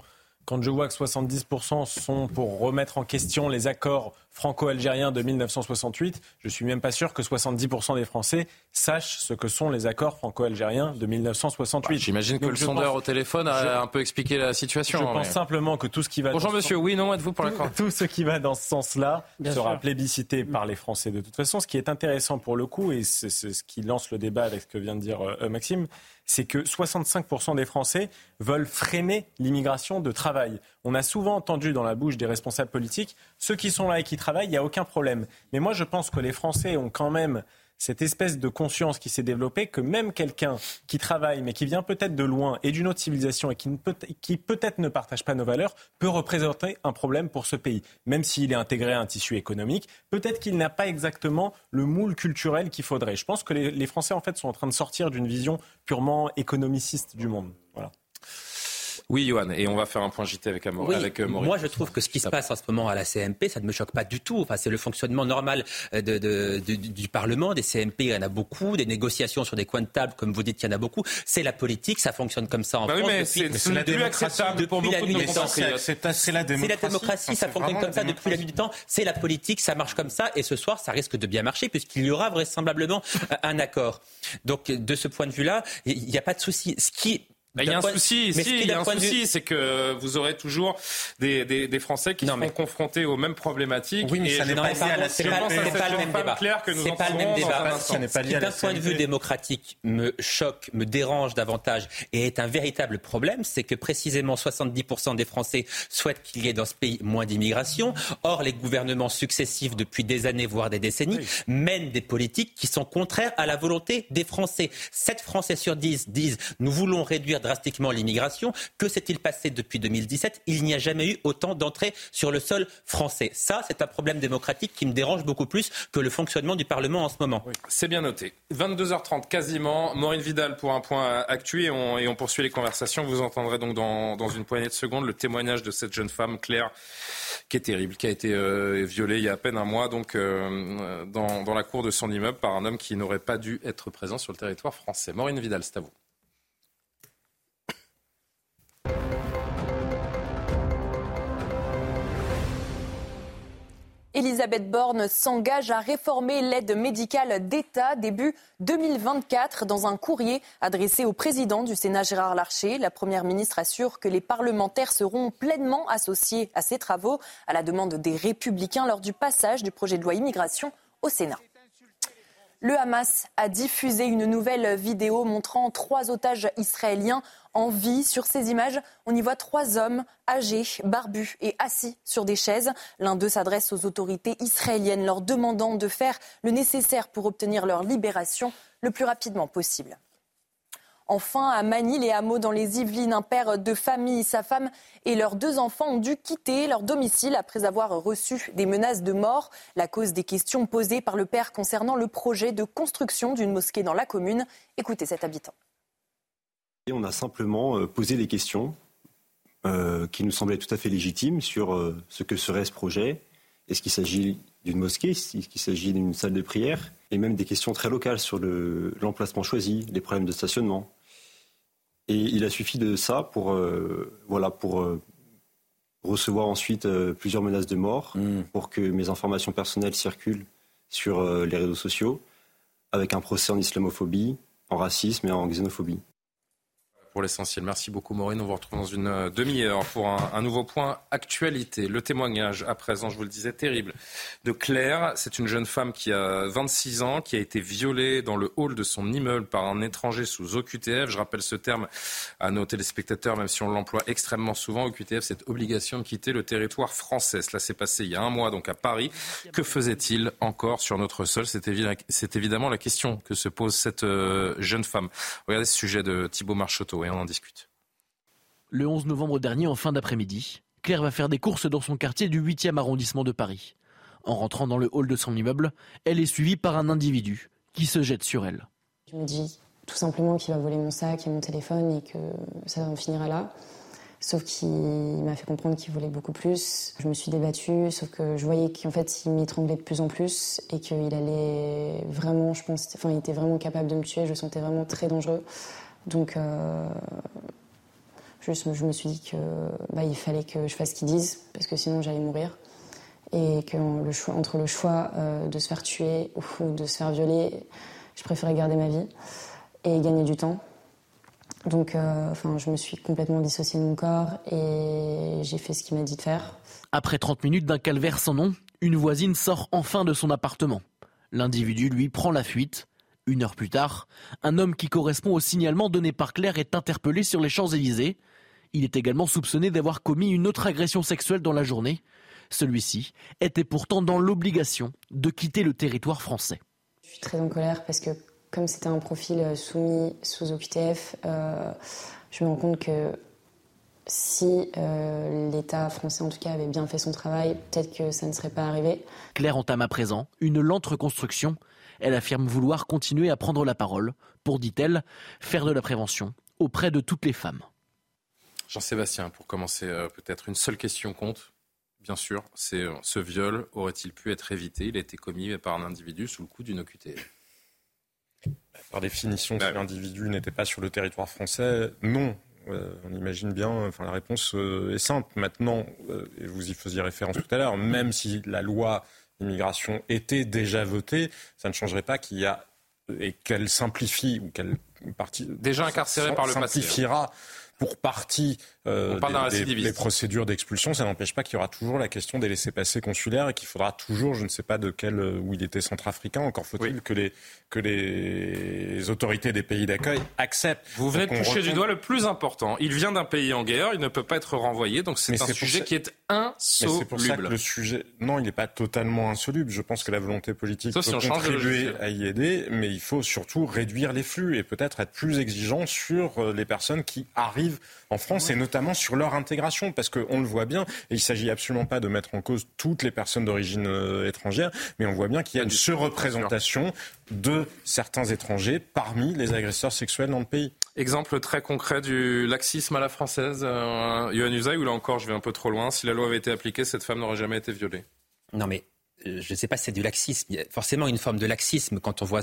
Quand je vois que 70% sont pour remettre en question les accords franco-algérien de 1968, je suis même pas sûr que 70% des Français sachent ce que sont les accords franco-algériens de 1968. Bah, j'imagine que le sondeur au téléphone a un peu expliqué la situation. Je pense simplement que tout ce qui va. Bonjour monsieur, oui, non, êtes-vous pour l'accord [laughs] Tout ce qui va dans ce sens-là sera plébiscité par les Français de toute façon. Ce qui est intéressant pour le coup, et c'est ce qui lance le débat avec ce que vient de dire euh, Maxime, c'est que 65% des Français veulent freiner l'immigration de travail. On a souvent entendu dans la bouche des responsables politiques, ceux qui sont là et qui travaillent, il n'y a aucun problème. Mais moi, je pense que les Français ont quand même cette espèce de conscience qui s'est développée que même quelqu'un qui travaille mais qui vient peut-être de loin et d'une autre civilisation et qui, peut, qui peut-être ne partage pas nos valeurs peut représenter un problème pour ce pays. Même s'il est intégré à un tissu économique, peut-être qu'il n'a pas exactement le moule culturel qu'il faudrait. Je pense que les, les Français en fait sont en train de sortir d'une vision purement économiciste du monde. Oui, Johan, et on va faire un point JT avec, Amor avec euh, Moi, je trouve que ce qui se passe en ce moment à la CMP, ça ne me choque pas du tout. Enfin, c'est le fonctionnement normal euh, de, de, du Parlement, des CMP, il y en a beaucoup, des négociations sur des coins de table, comme vous dites, il y en a beaucoup. C'est la politique, ça fonctionne comme ça en bah France. Oui, mais c'est la démocratie depuis la nuit des temps. C'est la démocratie. la démocratie, ça fonctionne comme ça depuis la nuit du temps. C'est la politique, ça marche comme ça. Et ce soir, ça risque de bien marcher puisqu'il y aura vraisemblablement un accord. Donc, de ce point de vue-là, il n'y a pas de souci. Ce qui il y a un souci ici, il y a un souci, c'est que vous aurez toujours des, des, des Français qui seront confrontés aux mêmes problématiques. Oui, mais ça n'est pas, le même débat. C'est pas le même débat. Ce qui, d'un point de vue démocratique, me choque, me dérange davantage et est un véritable problème, c'est que précisément 70% des Français souhaitent qu'il y ait dans ce pays moins d'immigration. Or, les gouvernements successifs depuis des années, voire des décennies, mènent des politiques qui sont contraires à la volonté des Français. 7 Français sur 10 disent nous voulons réduire drastiquement l'immigration. Que s'est-il passé depuis 2017 Il n'y a jamais eu autant d'entrées sur le sol français. Ça, c'est un problème démocratique qui me dérange beaucoup plus que le fonctionnement du Parlement en ce moment. C'est bien noté. 22h30 quasiment. Maureen Vidal pour un point actuel et on, poursuit les conversations. Vous entendrez donc dans, dans, une poignée de secondes le témoignage de cette jeune femme, Claire, qui est terrible, qui a été euh, violée il y a à peine un mois donc euh, dans, dans la cour de son immeuble par un homme qui n'aurait pas dû être présent sur le territoire français. Maureen Vidal, c'est à vous. Elisabeth Borne s'engage à réformer l'aide médicale d'État début 2024. Dans un courrier adressé au président du Sénat Gérard Larcher, la Première ministre assure que les parlementaires seront pleinement associés à ces travaux à la demande des républicains lors du passage du projet de loi immigration au Sénat. Le Hamas a diffusé une nouvelle vidéo montrant trois otages israéliens en vie. Sur ces images, on y voit trois hommes âgés, barbus et assis sur des chaises. L'un d'eux s'adresse aux autorités israéliennes, leur demandant de faire le nécessaire pour obtenir leur libération le plus rapidement possible. Enfin, à Manille et hameaux dans les Yvelines, un père de famille, sa femme et leurs deux enfants ont dû quitter leur domicile après avoir reçu des menaces de mort. La cause des questions posées par le père concernant le projet de construction d'une mosquée dans la commune. Écoutez cet habitant. On a simplement euh, posé des questions euh, qui nous semblaient tout à fait légitimes sur euh, ce que serait ce projet. Est-ce qu'il s'agit d'une mosquée? Est-ce qu'il s'agit d'une salle de prière? Et même des questions très locales sur l'emplacement choisi, les problèmes de stationnement. Et il a suffi de ça pour, euh, voilà, pour recevoir ensuite plusieurs menaces de mort, mm. pour que mes informations personnelles circulent sur les réseaux sociaux, avec un procès en islamophobie, en racisme et en xénophobie pour l'essentiel. Merci beaucoup Maureen. On vous retrouve dans une euh, demi-heure pour un, nouveau point actualité. Le témoignage à présent, je vous le disais, terrible, de Claire. C'est une jeune femme qui a 26 ans, qui a été violée dans le hall de son immeuble par un étranger sous OQTF. Je rappelle ce terme à nos téléspectateurs, même si on l'emploie extrêmement souvent. OQTF, cette obligation de quitter le territoire français. Cela s'est passé il y a un mois, donc à Paris. Que faisait-il encore sur notre sol? C'est évidemment la question que se pose cette euh, jeune femme. Regardez ce sujet de Thibault Marcheteau on en discute. Le 11 novembre dernier, en fin d'après-midi, Claire va faire des courses dans son quartier du 8e arrondissement de Paris. En rentrant dans le hall de son immeuble, elle est suivie par un individu qui se jette sur elle. Je me dis tout simplement qu'il va voler mon sac et mon téléphone et que ça en finira là. Sauf qu'il m'a fait comprendre qu'il voulait beaucoup plus. Je me suis débattue, sauf que je voyais qu'en fait, il m'étranglait de plus en plus et qu'il allait vraiment, je pense, enfin, il était vraiment capable de me tuer. Je le sentais vraiment très dangereux. Donc, euh, je, me suis dit qu'il bah, fallait que je fasse ce qu'ils disent, parce que sinon j'allais mourir. et que le choix, entre le choix de se faire tuer ou de se faire violer, je préférais garder ma vie et gagner du temps. Donc, enfin, je me suis complètement dissociée de mon corps et j'ai fait ce qu'il m'a dit de faire. Après 30 minutes d'un calvaire sans nom, une voisine sort enfin de son appartement. L'individu, lui, prend la fuite. Une heure plus tard, un homme qui correspond au signalement donné par Claire est interpellé sur les Champs-Élysées. Il est également soupçonné d'avoir commis une autre agression sexuelle dans la journée. Celui-ci était pourtant dans l'obligation de quitter le territoire français. Je suis très en colère parce que comme c'était un profil soumis sous OQTF, euh, je me rends compte que si euh, l'État français, en tout cas, avait bien fait son travail, peut-être que ça ne serait pas arrivé. Claire entame à présent une lente reconstruction. Elle affirme vouloir continuer à prendre la parole pour, dit-elle, faire de la prévention auprès de toutes les femmes. Jean-Sébastien, pour commencer, euh, peut-être une seule question compte. Bien sûr, c'est euh, ce viol aurait-il pu être évité? Il a été commis par un individu sous le coup d'une OQTF. Par définition, si l'individu n'était pas sur le territoire français, non. Euh, on imagine bien, enfin, la réponse euh, est simple. Maintenant, euh, et vous y faisiez référence tout à l'heure, même si la loi immigration était déjà votée, ça ne changerait pas qu'il y a et qu'elle simplifie ou qu'elle partie déjà incarcérée par le passé hein. simplifiera pour partie euh, des, procédures d'expulsion, ça n'empêche pas qu'il y aura toujours la question des laissés-passer consulaires et qu'il faudra toujours, je ne sais pas de quel, euh, où il était centrafricain, encore faut-il que, les, que les autorités des pays d'accueil acceptent. Vous venez de toucher du doigt le plus important. Il vient d'un pays en guerre, il ne peut pas être renvoyé, donc c'est un sujet qui est insoluble. C'est pour ça que le sujet, non, il n'est pas totalement insoluble. Je pense que la volonté politique peut contribuer à y aider, mais il faut surtout réduire les flux et peut-être être plus exigeant sur euh, les personnes qui arrivent en France et notamment sur leur intégration parce qu'on le voit bien et il s'agit absolument pas de mettre en cause toutes les personnes d'origine euh, étrangère mais on voit bien qu'il y a une surreprésentation de certains étrangers parmi les agresseurs sexuels dans le pays. Exemple très concret du laxisme à la française, euh, Yohann Usaï, ou là encore je vais un peu trop loin, si la loi avait été appliquée, cette femme n'aurait jamais été violée? Non mais je ne sais pas si c'est du laxisme. Il y a forcément une forme de laxisme quand on voit.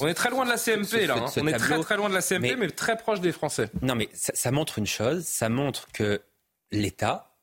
on est très loin de la CMP là. Hein. on est très très loin de la CMP, mais, très proche des Français. Non, mais ça, montre une chose. Ça montre que l'État,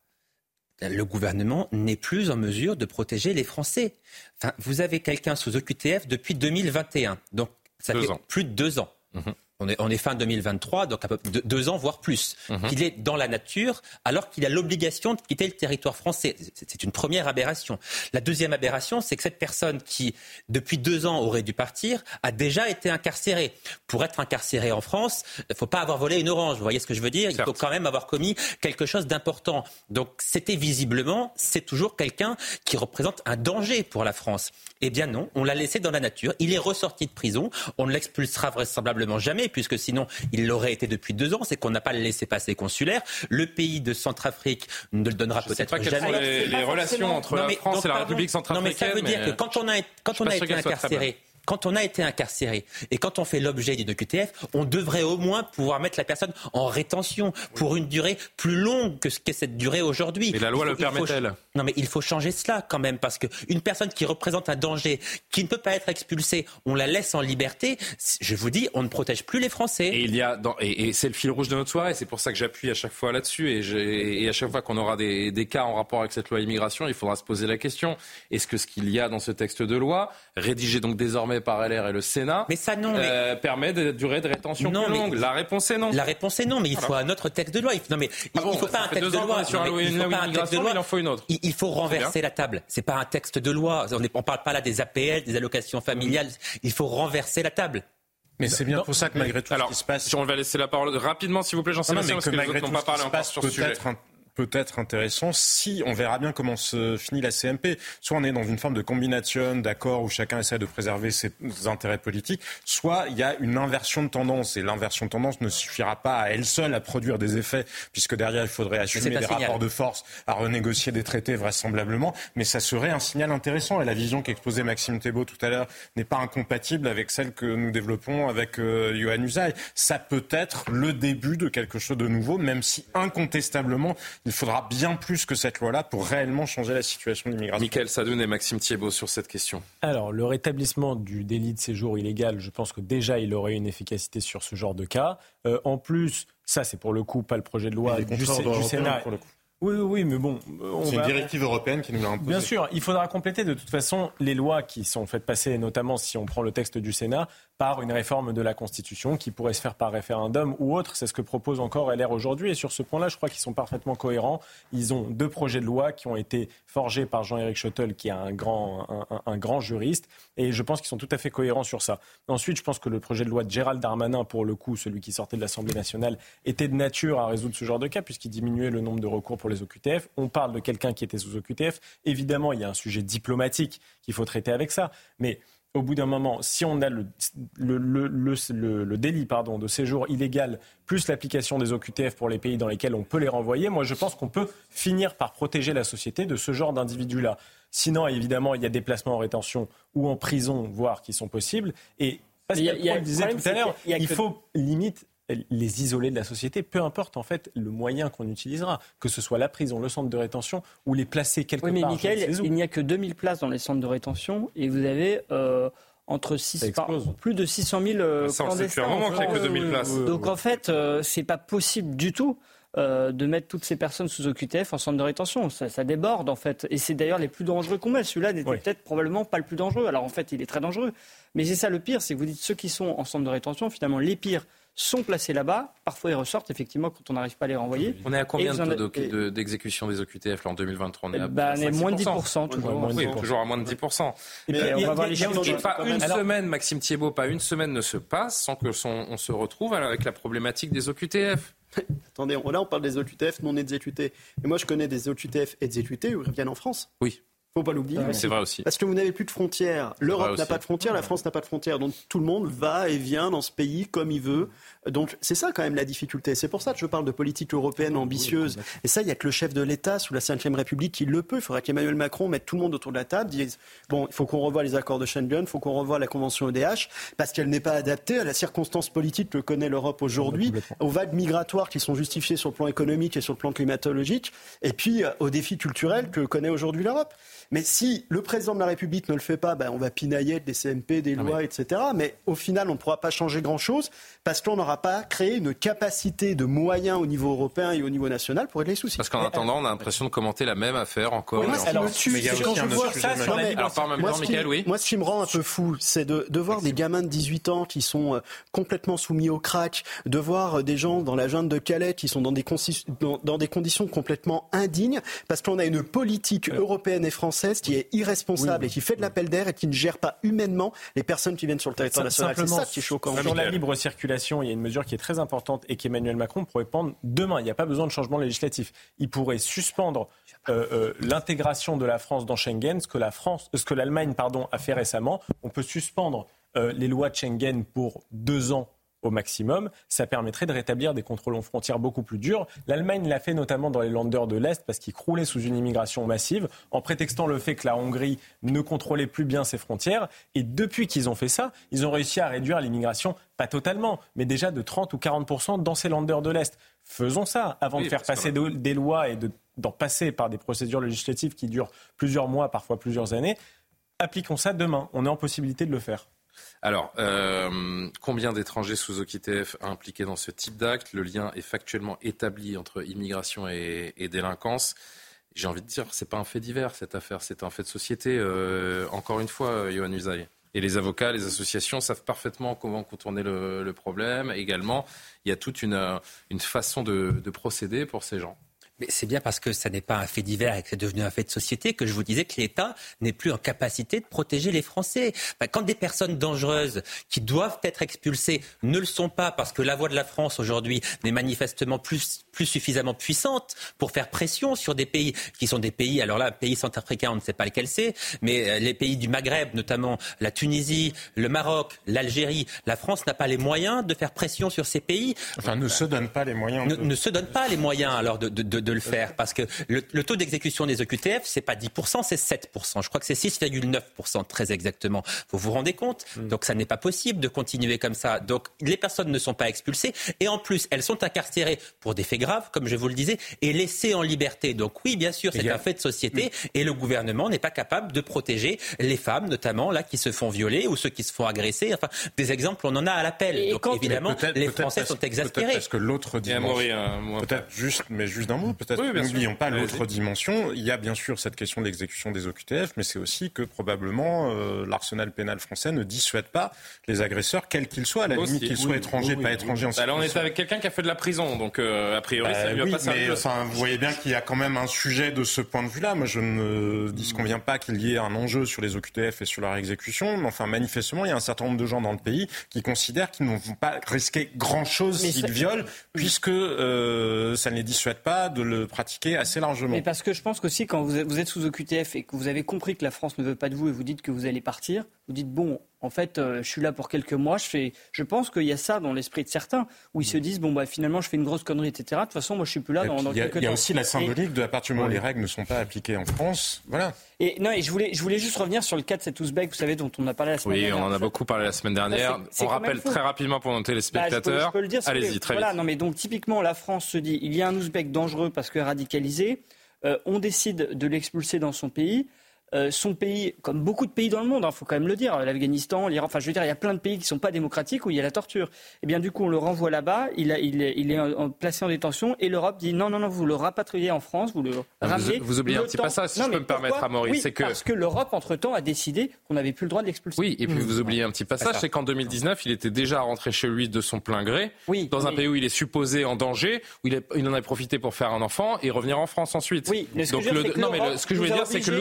le gouvernement, n'est plus en mesure de protéger les Français. Enfin, vous avez quelqu'un sous OQTF depuis 2021, donc ça fait plus de deux ans. Mhm on est, fin 2023, donc à peu deux ans, voire plus, mhm. qu'il est dans la nature, alors qu'il a l'obligation de quitter le territoire français. C'est une première aberration. La deuxième aberration, c'est que cette personne qui, depuis deux ans, aurait dû partir, a déjà été incarcérée. Pour être incarcéré en France, il ne faut pas avoir volé une orange, vous voyez ce que je veux dire? Il faut quand même avoir commis quelque chose d'important. Donc c'était visiblement, c'est toujours quelqu'un qui représente un danger pour la France. Eh bien non, on l'a laissé dans la nature, il est ressorti de prison, on ne l'expulsera vraisemblablement jamais puisque sinon il l'aurait été depuis deux ans. C'est qu'on n'a pas le laissé passer consulaire. Le pays de Centrafrique ne le donnera peut-être jamais. les, relations entre la France et la République centrafricaine. Non, mais ça veut dire que quand on a, quand on a été incarcéré quand on a été incarcéré et quand on fait l'objet d'une QTF, on devrait au moins pouvoir mettre la personne en rétention pour une durée plus longue que ce qu'est cette durée aujourd'hui. Mais la loi le permet-elle Non, mais il faut changer cela quand même parce qu'une personne qui représente un danger, qui ne peut pas être expulsée, on la laisse en liberté. Je vous dis, on ne protège plus les Français. Et il y a dans, et, c'est le fil rouge de notre soirée. C'est pour ça que j'appuie à chaque fois là-dessus et, et, à chaque fois qu'on aura des, des cas en rapport avec cette loi immigration, il faudra se poser la question est-ce que ce qu'il y a dans ce texte de loi, rédigé donc désormais par LR et le Sénat mais ça, non, euh, permet de durée de rétention non, plus longue. La réponse est non. La réponse est non, mais il faut un autre texte de loi. non, mais il, ne faut pas un texte de loi. il, faut pas un texte de loi. Il en faut une autre. Il, faut renverser la table. C'est pas un texte de loi. On ne parle pas là des APL, des allocations familiales. Il faut renverser la table. Mais c'est bien pour ça que malgré tout Alors, ce qui se passe. On va laisser la parole rapidement, s'il vous plaît, Jean-Sébastien, parce que, les autres n'ont pas parlé encore sur ce sujet peut-être intéressant si on verra bien comment se finit la CMP. Soit on est dans une forme de combination d'accords où chacun essaie de préserver ses intérêts politiques, soit il y a une inversion de tendance. Et l'inversion de tendance ne suffira pas à elle seule à produire des effets, puisque derrière il faudrait assumer des rapports de force, à renégocier des traités vraisemblablement. Mais ça serait un signal intéressant. Et la vision qu'exposait Maxime Thébault tout à l'heure n'est pas incompatible avec celle que nous développons avec euh, Johan Usaï. Ça peut être le début de quelque chose de nouveau, même si incontestablement il faudra bien plus que cette loi-là pour réellement changer la situation d'immigration. Michael Sadoun et Maxime Thiebaud sur cette question. Alors, le rétablissement du délit de séjour illégal, je pense que déjà il aurait une efficacité sur ce genre de cas. Euh, en plus, ça c'est pour le coup pas le projet de loi du, Sénat. Oui, oui, mais bon. C'est une directive européenne qui nous l'a imposé. Bien sûr, il faudra compléter de toute façon les lois qui sont faites passer, notamment si on prend le texte du Sénat, par une réforme de la Constitution qui pourrait se faire par référendum ou autre. C'est ce que propose encore LR aujourd'hui. Et sur ce point-là, je crois qu'ils sont parfaitement cohérents. Ils ont deux projets de loi qui ont été forgés par Jean-Éric Schottel, qui est un grand, un, un grand juriste. Et je pense qu'ils sont tout à fait cohérents sur ça. Ensuite, je pense que le projet de loi de Gérald Darmanin, pour le coup, celui qui sortait de l'Assemblée nationale, était de nature à résoudre ce genre de cas, puisqu'il diminuait le nombre de recours pour les OQTF. On parle de quelqu'un qui était sous OQTF. Évidemment, il y a un sujet diplomatique qu'il faut traiter avec ça. Mais au bout d'un moment, si on a le, le, le, le, délit pardon, de séjour illégal plus l'application des OQTF pour les pays dans lesquels on peut les renvoyer, moi je pense qu'on peut finir par protéger la société de ce genre d'individus-là. Sinon, évidemment, il y a des placements en rétention ou en prison, voire qui sont possibles. Et parce qu'il disait tout à l'heure, il faut limite les isoler de la société, peu importe en fait le moyen qu'on utilisera, que ce soit la prison, le centre de rétention ou les placer quelque oui, mais part. il n'y a que 2000 places dans les centres de rétention et vous avez euh, entre 6, plus de 600 000 euh, ça, clandestins. un moment qu'il n'y a que 2000 places. Donc en fait, euh, c'est pas possible du tout. Euh, de mettre toutes ces personnes sous OQTF en centre de rétention. Ça, ça déborde en fait. Et c'est d'ailleurs les plus dangereux qu'on met. Celui-là n'était peut-être probablement pas le plus dangereux. Alors en fait, il est très dangereux. Mais c'est ça le pire, c'est que vous dites ceux qui sont en centre de rétention, finalement les pires sont placés là-bas. Parfois, ils ressortent effectivement quand on n'arrive pas à les renvoyer. On est à combien de d'exécution des OQTF là, en 2023 On est, à bah, on est moins de 10%. toujours. Oui, toujours à moins de 10%. Et, on va voir les chiffres. pas une semaine, Maxime Thiebaud, pas une semaine ne se passe sans que on se retrouve avec la problématique des OQTF. [laughs] Attendez, là on parle des OQTF non exécutés. Mais moi je connais des OQTF exécutés où ils reviennent en France. Oui faut pas l'oublier. c'est vrai aussi. Parce que vous n'avez plus de frontières. L'Europe n'a pas de frontières, la France n'a pas de frontières. Donc tout le monde va et vient dans ce pays comme il veut. Donc c'est ça quand même la difficulté. C'est pour ça que je parle de politique européenne ambitieuse. Et ça, il n'y a que le chef de l'État sous la Ve République qui le peut. Il faudra qu'Emmanuel Macron mette tout le monde autour de la table, dise bon, il faut qu'on revoie les accords de Schengen, il faut qu'on revoie la convention EDH, parce qu'elle n'est pas adaptée à la circonstance politique que connaît l'Europe aujourd'hui, aux vagues migratoires qui sont justifiées sur le plan économique et sur le plan climatologique, et puis euh, aux défis culturels que connaît aujourd'hui l'Europe. Mais si le président de la République ne le fait pas, ben on va pinailler des CMP, des lois, etc. Mais au final, on ne pourra pas changer grand-chose parce qu'on n'aura pas créé une capacité de moyens au niveau européen et au niveau national pour régler les soucis. Parce qu'en attendant, on a l'impression de commenter la même affaire encore. moi, ce qui me tue, quand je vois ça Alors, par même temps, Michael, oui. Moi, ce qui me rend un peu fou, c'est de, de voir des gamins de 18 ans qui sont euh, complètement soumis au crack, de voir euh, des gens dans la junte de Calais qui sont dans des, dans, dans des conditions complètement indignes, parce qu'on a une politique européenne et française qui est irresponsable et qui fait de l'appel d'air et qui ne gère pas humainement les personnes qui viennent sur le territoire national. C'est ça qui est choquant. Sur la libre circulation, il y a une mesure qui est très importante et qu'Emmanuel Macron pourrait prendre demain. Il n'y a pas besoin de changement législatif. Il pourrait suspendre euh, euh, l'intégration de la France dans Schengen, ce que la France, ce que l'Allemagne, pardon, a fait récemment. On peut suspendre euh, les lois de Schengen pour deux ans au maximum, ça permettrait de rétablir des contrôles aux frontières beaucoup plus durs. L'Allemagne l'a fait notamment dans les landers de l'Est parce qu'ils croulaient sous une immigration massive en prétextant le fait que la Hongrie ne contrôlait plus bien ses frontières. Et depuis qu'ils ont fait ça, ils ont réussi à réduire l'immigration, pas totalement, mais déjà de 30 ou 40% dans ces landers de l'Est. Faisons ça avant de faire passer des lois et d'en passer par des procédures législatives qui durent plusieurs mois, parfois plusieurs années. Appliquons ça demain. On est en possibilité de le faire. Alors, euh, combien d'étrangers sous OQTF impliqués dans ce type d'acte? Le lien est factuellement établi entre immigration et, délinquance. J'ai envie de dire, c'est pas un fait divers cette affaire, c'est un fait de société. Euh, encore une fois, Johan Usaï. Et les avocats, les associations savent parfaitement comment contourner le, problème. Également, il y a toute une, façon de procéder pour ces gens. Mais c'est bien parce que ça n'est pas un fait divers et que c'est devenu un fait de société que je vous disais que l'État n'est plus en capacité de protéger les Français. quand des personnes dangereuses qui doivent être expulsées ne le sont pas parce que la voix de la France aujourd'hui n'est manifestement plus, plus suffisamment puissante pour faire pression sur des pays qui sont des pays, alors là, pays centrafricains, on ne sait pas lequel c'est, mais euh, les pays du Maghreb, notamment la Tunisie, le Maroc, l'Algérie, la France n'a pas les moyens de faire pression sur ces pays. Enfin, ne se donne pas les moyens. Ne, ne se donne pas les moyens alors de, de, de de le faire parce que le, taux d'exécution des EQTF, c'est pas 10%, c'est 7%. Je crois que c'est 6,9% très exactement. Vous vous rendez compte? Mm. Donc ça n'est pas possible de continuer comme ça. Donc les personnes ne sont pas expulsées et en plus elles sont incarcérées pour des faits grave, comme je vous le disais, est laissé en liberté. Donc oui, bien sûr, c'est un fait de société et le gouvernement n'est pas capable de protéger les femmes, notamment là qui se font violer ou ceux qui se font agresser. Enfin, des exemples, on en a à l'appel. Donc évidemment, les Français sont exaspérés. Parce que l'autre dimension, peut-être juste, mais juste d'un mot, peut-être. N'oublions pas l'autre dimension. Il y a bien sûr cette question de l'exécution des OQTF, mais c'est aussi que probablement euh, l'arsenal pénal français ne dissuade pas les agresseurs, quels qu'ils soient, à la limite qu'ils soient étrangers, pas étrangers. En Alors on est avec quelqu'un qui a fait de la prison, donc euh, a priori ça lui a bah pas servi. Enfin, vous voyez bien qu'il y a quand même un sujet de ce point de vue-là. Moi, je ne disconviens pas qu'il y ait un enjeu sur les OQTF et sur leur exécution, mais enfin, manifestement, il y a un certain nombre de gens dans le pays qui considèrent qu'ils ne vont pas risquer grand-chose s'ils violent, puisque euh, ça ne les dissuade pas de le pratiquer assez largement. Mais parce que je pense qu'aussi, quand vous êtes sous OQTF et que vous avez compris que la France ne veut pas de vous et vous dites que vous allez partir, vous dites bon, en fait, euh, je suis là pour quelques mois. Je, fais, je pense qu'il y a ça dans l'esprit de certains, où ils se disent bon, bah, finalement, je fais une grosse connerie, etc. De toute façon, moi, je suis plus là dans, dans quelques temps. Il y a aussi la symbolique de à partir du moment où les règles ne sont pas appliquées en France. Voilà. Et non, et je voulais, je voulais juste revenir sur le cas de cet Ouzbek, vous savez, dont on a parlé la semaine oui, dernière. Oui, on en a beaucoup parlé la semaine dernière. on rappelle très rapidement pour nos téléspectateurs. Bah, je peux, le dire. Allez-y, très voilà, vite. Non, mais donc typiquement, la France se dit il y a un Ouzbek dangereux parce que radicalisé. Euh, on décide de l'expulser dans son pays. Euh, son pays, comme beaucoup de pays dans le monde, il faut quand même le dire, l'Afghanistan, l'Iran, enfin je veux dire, il y a plein de pays qui ne sont pas démocratiques où il y a la torture. Et bien du coup, on le renvoie là-bas, il, est, il est en, placé en détention et l'Europe dit non, non, non, vous le rapatriez en France, vous le ramenez. Vous, vous oubliez un petit passage, si non, je peux me permettre, à Maurice, oui, c'est que parce que l'Europe entre-temps a décidé qu'on n'avait plus le droit de l'expulser. Oui, et puis vous oubliez un petit passage, c'est qu'en 2019, il était déjà rentré chez lui de son plein gré, oui, dans un pays où il est supposé en danger, où il, est, il en a profité pour faire un enfant et revenir en France ensuite. Oui, mais ce Donc que je veux dire, c'est que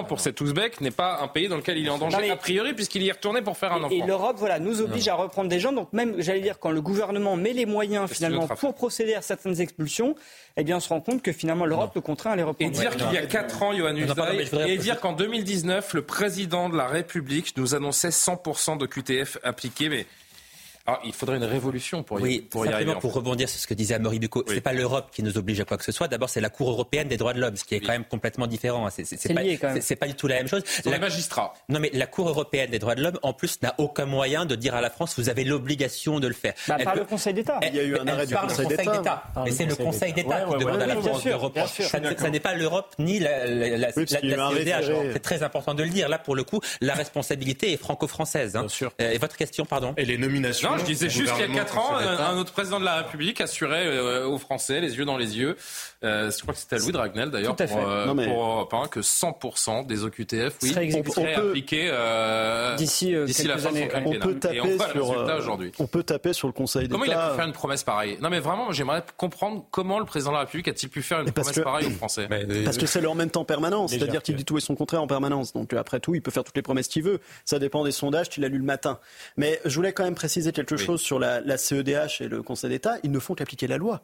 non, pour cet Ouzbek, n'est pas un pays dans lequel il est en danger a priori, puisqu'il y est retourné pour faire un enfant. Et l'Europe, voilà, nous oblige à reprendre des gens. Donc même, j'allais dire, quand le gouvernement met les moyens finalement pour procéder à certaines expulsions, eh bien, on se rend compte que finalement l'Europe le contraint à les Et reprendre. dire qu'il y a 4 ans, Johan voudrais- et dire qu'en 2019, le président de la République nous annonçait 100% de QTF appliqués, mais alors, il faudrait une révolution pour y, Oui, pour y arriver. simplement pour rebondir sur ce que disait Amaury Bucco, Oui. c'est pas l'Europe qui nous oblige à quoi que ce soit. D'abord, c'est la Cour européenne des droits de l'homme, ce qui est quand même complètement différent. hein. C'est c'est- pas, lié, quand même. c'est- c'est pas du tout la même chose. La- les magistrats. Non, mais la Cour européenne des droits de l'homme, en plus, n'a aucun moyen de dire à la France, vous avez l'obligation de le faire. Bah, par peut- le Conseil d'État. Elle- Il y a eu un arrêt du Conseil d'État. Mais le c'est le Conseil d'État. d'État Ouais, qui ouais, demande à la France bien de sûr, reprendre. Ça, ne- ça n'est pas l'Europe ni la, CEDH. C'est très important de le dire. Là, pour le coup, la responsabilité est franco-française. hein. Bien sûr. Euh, Et votre question, pardon? Et les nominations. Je disais juste qu'il y a gouvernement 4 ans, un, un autre président de la République assurait euh, aux Français, les yeux dans les yeux, euh, je crois que c'était Louis Dragnel d'ailleurs, pour, euh, Non, mais- pour Europe 1, que 100% des OQTF, oui, Seraient On peut- appliqués euh, D'ici, euh, la fin de son années. On quinquennat. peut on taper le sur. euh. On peut taper sur le Conseil d'État. Comment il a pu faire une promesse pareille? Non, mais vraiment, j'aimerais comprendre comment le président de la République a-t-il pu faire une Mais promesse que- pareille aux Français? Parce que c'est le en même temps permanent, c'est-à-dire qu'il dit tout et son contraire en permanence. Donc après tout, il peut faire toutes les promesses qu'il veut. Ça dépend des sondages qu'il a lu le matin. Mais je voulais quand même préciser quelque Oui. chose sur la, la CEDH et le Conseil d'État. Ils ne font qu'appliquer la loi.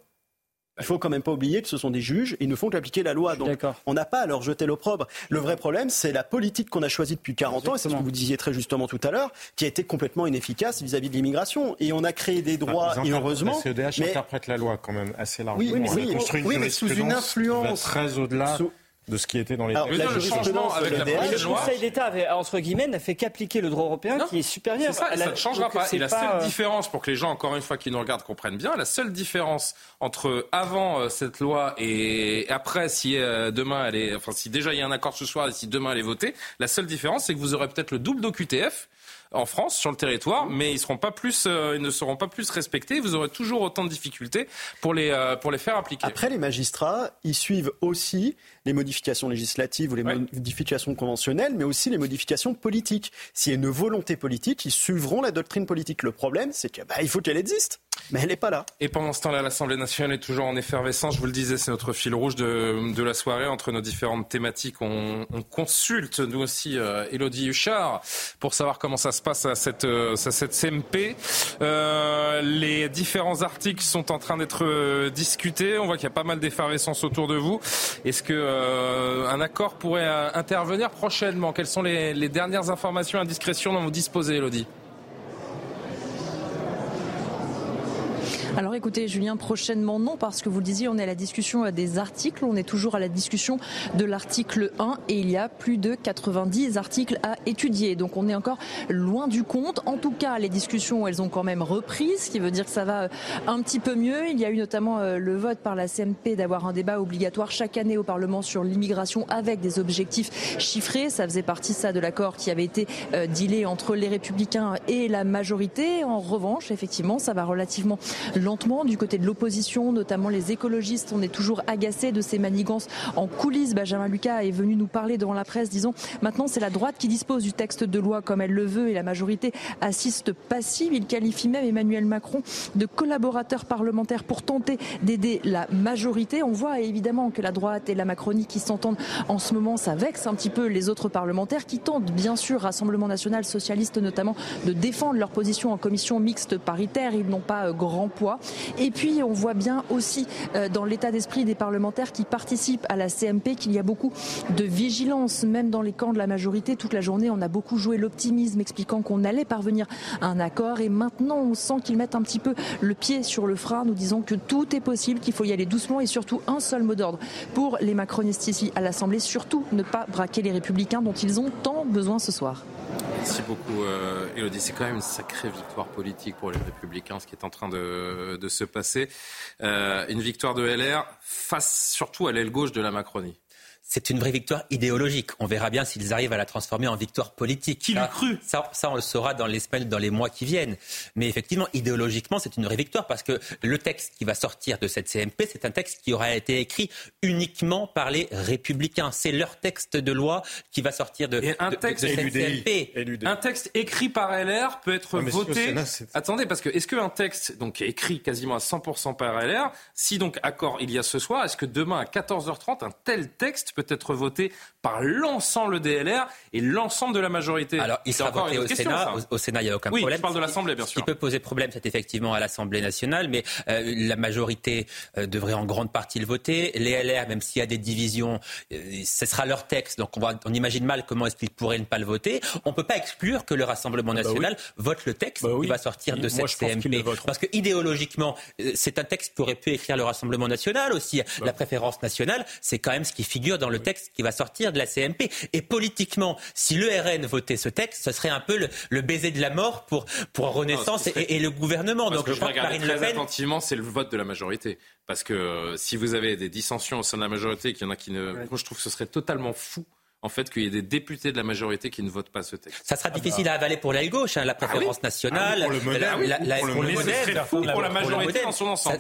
Il faut quand même pas oublier que ce sont des juges et ils ne font qu'appliquer la loi. Donc on n'a pas à leur jeter l'opprobre. Le vrai problème, c'est la politique qu'on a choisie depuis 40 ans, et c'est ce que vous disiez très justement tout à l'heure, qui a été complètement inefficace vis-à-vis de l'immigration. Et on a créé des droits, interprètent- heureusement. La CEDH mais- interprète la loi quand même assez largement. Oui, mais oui, oui, sous une influence. très au-delà Sous- de ce qui était dans les Alors, Mais la non, le changement avec la prochaine le loi, Conseil d'État, avait, entre guillemets, n'a fait qu'appliquer le droit européen Non. qui est supérieur. Ça, à la- ça ne changera donc, pas. c'est Et la pas, seule euh, différence, pour que les gens, encore une fois, qui nous regardent comprennent bien, la seule différence entre avant euh, cette loi et après, si euh, demain elle est, enfin, si déjà il y a un accord ce soir et si demain elle est votée, la seule différence, c'est que vous aurez peut-être le double d'OQTF en France sur le territoire, mais ils seront pas plus, euh, ils ne seront pas plus respectés. Vous aurez toujours autant de difficultés pour les euh, pour les faire appliquer. Après, les magistrats, ils suivent aussi les modifications législatives ou les Ouais. modifications conventionnelles, mais aussi les modifications politiques. S'il y a une volonté politique, ils suivront la doctrine politique. Le problème, c'est que bah, il faut qu'elle existe, mais elle n'est pas là. Et pendant ce temps-là, l'Assemblée nationale est toujours en effervescence. Je vous le disais, c'est notre fil rouge de, de la soirée. Entre nos différentes thématiques, on, on consulte, nous aussi, euh, Elodie Huchard, pour savoir comment ça se passe à cette, euh, à cette CMP. Euh, les différents articles sont en train d'être euh, discutés. On voit qu'il y a pas mal d'effervescence autour de vous. Est-ce que euh, un accord pourrait euh, intervenir prochainement? Quelles sont les, les dernières informations à discrétion dont vous disposez, Elodie? Alors écoutez, Julien, prochainement non, parce que vous le disiez, on est à la discussion des articles, on est toujours à la discussion de l'article 1 et il y a plus de 90 articles à étudier. Donc on est encore loin du compte. En tout cas, les discussions, elles ont quand même repris, ce qui veut dire que ça va un petit peu mieux. Il y a eu notamment euh, le vote par la CMP d'avoir un débat obligatoire chaque année au Parlement sur l'immigration avec des objectifs chiffrés. Ça faisait partie ça de l'accord qui avait été euh, dealé entre les républicains et la majorité. En revanche, effectivement, ça va relativement lentement du côté de l'opposition, notamment les écologistes. On est toujours agacés de ces manigances en coulisses. Benjamin Lucas est venu nous parler devant la presse, disons, maintenant c'est la droite qui dispose du texte de loi comme elle le veut et la majorité assiste passive. Il qualifie même Emmanuel Macron de collaborateur parlementaire pour tenter d'aider la majorité. On voit évidemment que la droite et la Macronie qui s'entendent en ce moment, ça vexe un petit peu les autres parlementaires qui tentent, bien sûr, Rassemblement national socialiste notamment, de défendre leur position en commission mixte paritaire. Ils n'ont pas euh, grand poids. Et puis, on voit bien aussi euh, dans l'état d'esprit des parlementaires qui participent à la CMP qu'il y a beaucoup de vigilance, même dans les camps de la majorité. Toute la journée, on a beaucoup joué l'optimisme, expliquant qu'on allait parvenir à un accord. Et maintenant, on sent qu'ils mettent un petit peu le pied sur le frein, nous disons que tout est possible, qu'il faut y aller doucement et surtout un seul mot d'ordre pour les macronistes ici à l'Assemblée, surtout ne pas braquer les républicains dont ils ont tant besoin ce soir. Merci beaucoup, euh, Elodie. C'est quand même une sacrée victoire politique pour les Républicains, ce qui est en train de, se passer. Euh, une victoire de LR face surtout à l'aile gauche de la Macronie c'est une vraie victoire idéologique. On verra bien s'ils arrivent à la transformer en victoire politique. Qui l'a cru ça, ça, on le saura dans les semaines, dans les mois qui viennent. Mais effectivement, idéologiquement, c'est une vraie victoire parce que le texte qui va sortir de cette CMP, c'est un texte qui aura été écrit uniquement par les républicains. C'est leur texte de loi qui va sortir de, un texte de, cette CMP. Un texte écrit par LR peut être voté. Attendez, parce que est-ce qu'un texte donc écrit quasiment à 100% par LR, si donc accord il y a ce soir, est-ce que demain à 14h30 un tel texte peut être voté par l'ensemble des LR et l'ensemble de la majorité. Alors, il sera voté au Sénat. Au, Sénat, il n'y a aucun oui, problème. Je parle de l'Assemblée, bien sûr. Ce qui peut poser problème, c'est effectivement à l'Assemblée nationale, mais euh, la majorité euh, devrait en grande partie le voter. Les LR, même s'il y a des divisions, euh, ce sera leur texte. Donc, on, va, on imagine mal comment est-ce qu'ils pourraient ne pas le voter. On ne peut pas exclure que le Rassemblement ah bah national vote le texte bah qui va sortir de cette CMP. Parce que idéologiquement, c'est un texte qui aurait pu écrire le Rassemblement national aussi. Bah la préférence nationale, c'est quand même ce qui figure dans le texte qui va sortir de la CMP. Et politiquement, si le RN votait ce texte, ce serait un peu le, baiser de la mort pour, pour Renaissance et, le gouvernement. Donc, que je, regarde très attentivement, c'est le vote de la majorité. Parce que euh, si vous avez des dissensions au sein de la majorité, qu'il y en a qui ne... Moi, je trouve que ce serait totalement fou en fait qu'il y ait des députés de la majorité qui ne votent pas ce texte. Ça sera difficile à avaler pour l'aile gauche, hein, la préférence nationale, pour le modèle, pour, le fou pour la majorité dans son ensemble.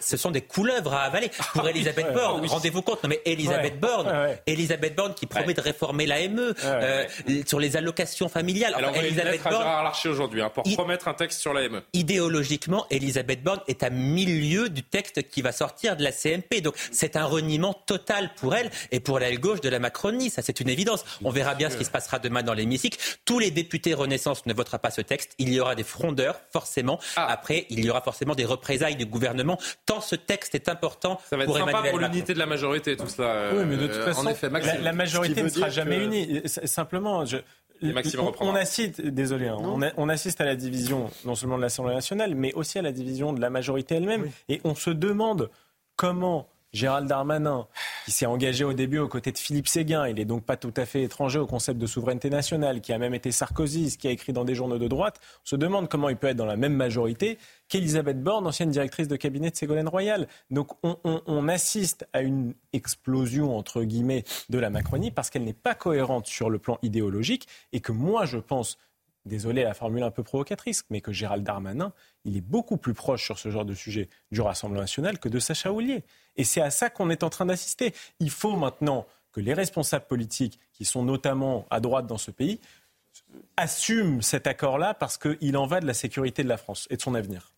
ce sont des couleuvres à avaler pour Elisabeth Borne. Rendez-vous compte, non mais Elisabeth Borne, Elisabeth Borne qui promet de réformer l'AME euh, sur les allocations familiales. Alors, enfin, Elisabeth Borne à aujourd'hui hein, pour promettre un texte sur l'AME. Idéologiquement, Elisabeth Borne est à milieu du texte qui va sortir de la CMP. Donc c'est un reniement total pour elle et pour l'aile gauche de la Macronie. Ça c'est une évidence. On verra bien ce qui se passera demain dans l'hémicycle. Tous les députés Renaissance ne voteront pas ce texte. Il y aura des frondeurs, forcément. Ah. Après, il y aura forcément des représailles du gouvernement, tant ce texte est important Ça va être pour sympa pour l'unité de la majorité, tout cela. oui, mais de toute euh, façon, la, majorité ne sera jamais unie. Simplement, je, on, assiste, désolé, hein, on, assiste à la division non seulement de l'Assemblée nationale, mais aussi à la division de la majorité elle-même. Et on se demande comment Gérald Darmanin, qui s'est engagé au début aux côtés de Philippe Séguin, il n'est donc pas tout à fait étranger au concept de souveraineté nationale, qui a même été Sarkozy, qui a écrit dans des journaux de droite, on se demande comment il peut être dans la même majorité qu'Elisabeth Borne, ancienne directrice de cabinet de Ségolène Royal. Donc on, on assiste à une explosion, entre guillemets, de la Macronie, parce qu'elle n'est pas cohérente sur le plan idéologique, et que moi je pense désolé la formule un peu provocatrice, mais que Gérald Darmanin, il est beaucoup plus proche sur ce genre de sujet du Rassemblement national que de Sacha Houlier. Et c'est à ça qu'on est en train d'assister. Il faut maintenant que les responsables politiques, qui sont notamment à droite dans ce pays, assument cet accord-là parce qu'il en va de la sécurité de la France et de son avenir.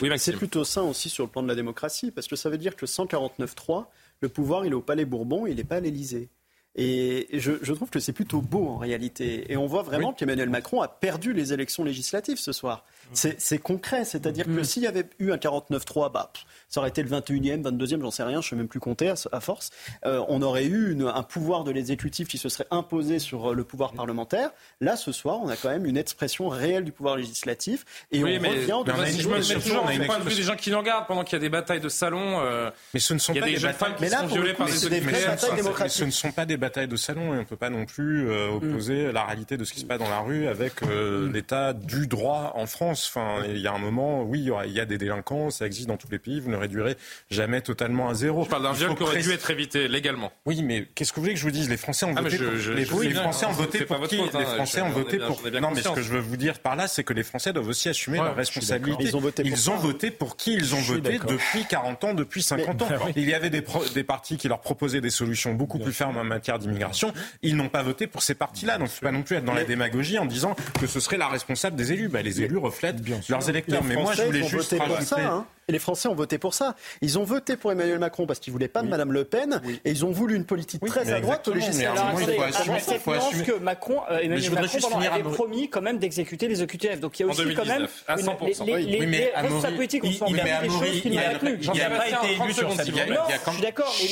Oui, c'est plutôt sain aussi sur le plan de la démocratie, parce que ça veut dire que 149.3, le pouvoir, il est au Palais Bourbon, il n'est pas à l'Élysée. Et je, je trouve que c'est plutôt beau en réalité. Et on voit vraiment qu'Emmanuel Macron a perdu les élections législatives ce soir. C'est concret, c'est-à-dire que Mm. s'il y avait eu un 49-3, bah, pff, ça aurait été le 21e, 22e, j'en sais rien, je ne sais même plus compter à, à force. Euh, on aurait eu une- un pouvoir de l'exécutif qui se serait imposé sur euh, le pouvoir parlementaire. Là, ce soir, on a quand même une expression réelle du pouvoir législatif. Et oui, on mais, revient au mais me jour. mets toujours du point de vue des gens qui nous regardent pendant qu'il y a des batailles de salon. euh, Mais ce ne sont a pas des batailles femmes qui Mais là, sont violées coup, par des. Ce ne sont pas des batailles de salon et on ne peut pas non plus euh, opposer la réalité de ce qui se passe dans la rue avec euh, l'état du droit en France. Enfin, il y a un moment, oui, il y, a des délinquants, ça existe dans tous les pays, vous ne réduirez jamais totalement à zéro. Je parle d'un viol qui aurait dû être évité légalement. Oui, mais qu'est-ce que vous voulez que je vous dise? Les Français ont Ah, voté je- pour je- les, je sais les bien, Français ont hein, voté pour qui faute, hein, Les Français ont voté bien- pour Non, mais ce que je veux vous dire par là, c'est que les Français doivent aussi assumer Ouais, leurs responsabilités. Ils ont voté pour Ils ont voté pour qui Ils ont voté depuis 40 ans, depuis 50 ans. bah. Il y avait des, partis qui leur proposaient des solutions beaucoup plus fermes en matière d'immigration. Ils n'ont pas voté pour ces partis-là. Donc, il ne faut pas non plus être dans la démagogie en disant que ce serait la responsable des élus. Bah, les élus reflètent leurs électeurs. Mais moi, je voulais juste rajouter... ça. hein. Et les Français ont voté pour ça. Ils ont voté pour Emmanuel Macron parce qu'ils voulaient pas de Madame Le Pen et ils ont voulu une politique très mais à droite au législatif. il attendez, faut assumer, avec cette il faut nuance assumer. que Macron, euh, Emmanuel Macron pendant, avait promis quand même d'exécuter les OQTF. Donc il y a aussi quand même 2019, à une- 100%. les, les, les, Oui, mais les Amaury, responsables politiques ont il- il- des choses qu'il n'a pas été élu sur cette y a quand je suis d'accord, mais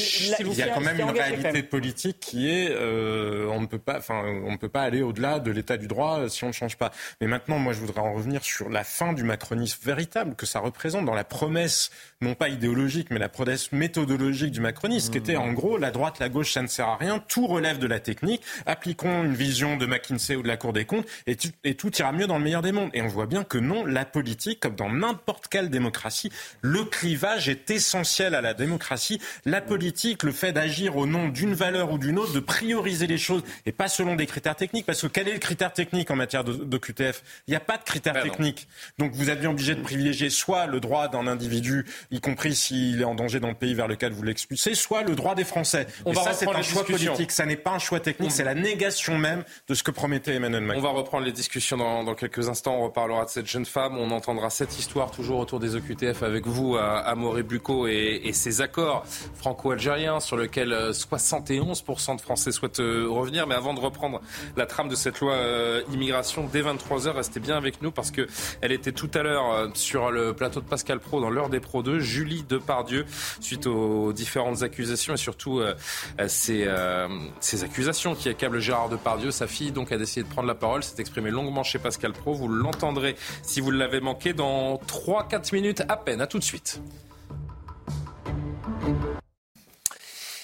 Il y a quand même une réalité politique qui est euh, on ne peut pas enfin on ne peut pas aller au-delà de l'état du droit euh, si on ne change pas. Mais maintenant moi je voudrais en revenir sur la fin du macronisme véritable que ça représente dans la promesse non pas idéologique mais la promesse méthodologique du macronisme qui était en gros la droite la gauche ça ne sert à rien, tout relève de la technique, appliquons une vision de McKinsey ou de la Cour des comptes et, tu- et tout ira mieux dans le meilleur des mondes. Et on voit bien que non, la politique comme dans n'importe quelle démocratie, le clivage est essentiel à la démocratie. La politique, le fait d'agir au nom d'une valeur ou d'une autre, de prioriser les choses et pas selon des critères techniques. Parce que quel est le critère technique en matière de, de QTF Il n'y a pas de critère Ben technique. Donc vous êtes bien obligé de privilégier soit le droit d'un individu, y compris s'il est en danger dans le pays vers lequel vous l'expulsez, soit le droit des Français. On et va ça, c'est un choix politique. Ça n'est pas un choix technique, c'est la négation même de ce que promettait Emmanuel Macron. On va reprendre les discussions dans, dans quelques instants. On reparlera de cette jeune femme. On entendra cette histoire toujours autour des OQTF avec vous, à, à Bucco, et, et ces accords franco-algériens sur lesquels euh, 71% de Français souhaitent euh, revenir. Mais avant de reprendre la trame de cette loi euh, immigration, dès 23h, restez bien avec nous parce que elle était tout à l'heure euh, sur le plateau de Pascal Pro dans l'heure des Pro 2, Julie Depardieu, suite aux différentes accusations et surtout euh, euh, ces, euh, ces accusations qui accablent Gérard Depardieu. Sa fille donc a décidé de prendre la parole, s'est exprimée longuement chez Pascal Pro. Vous l'entendrez si vous l'avez manqué dans 3-4 minutes à peine. À tout de suite.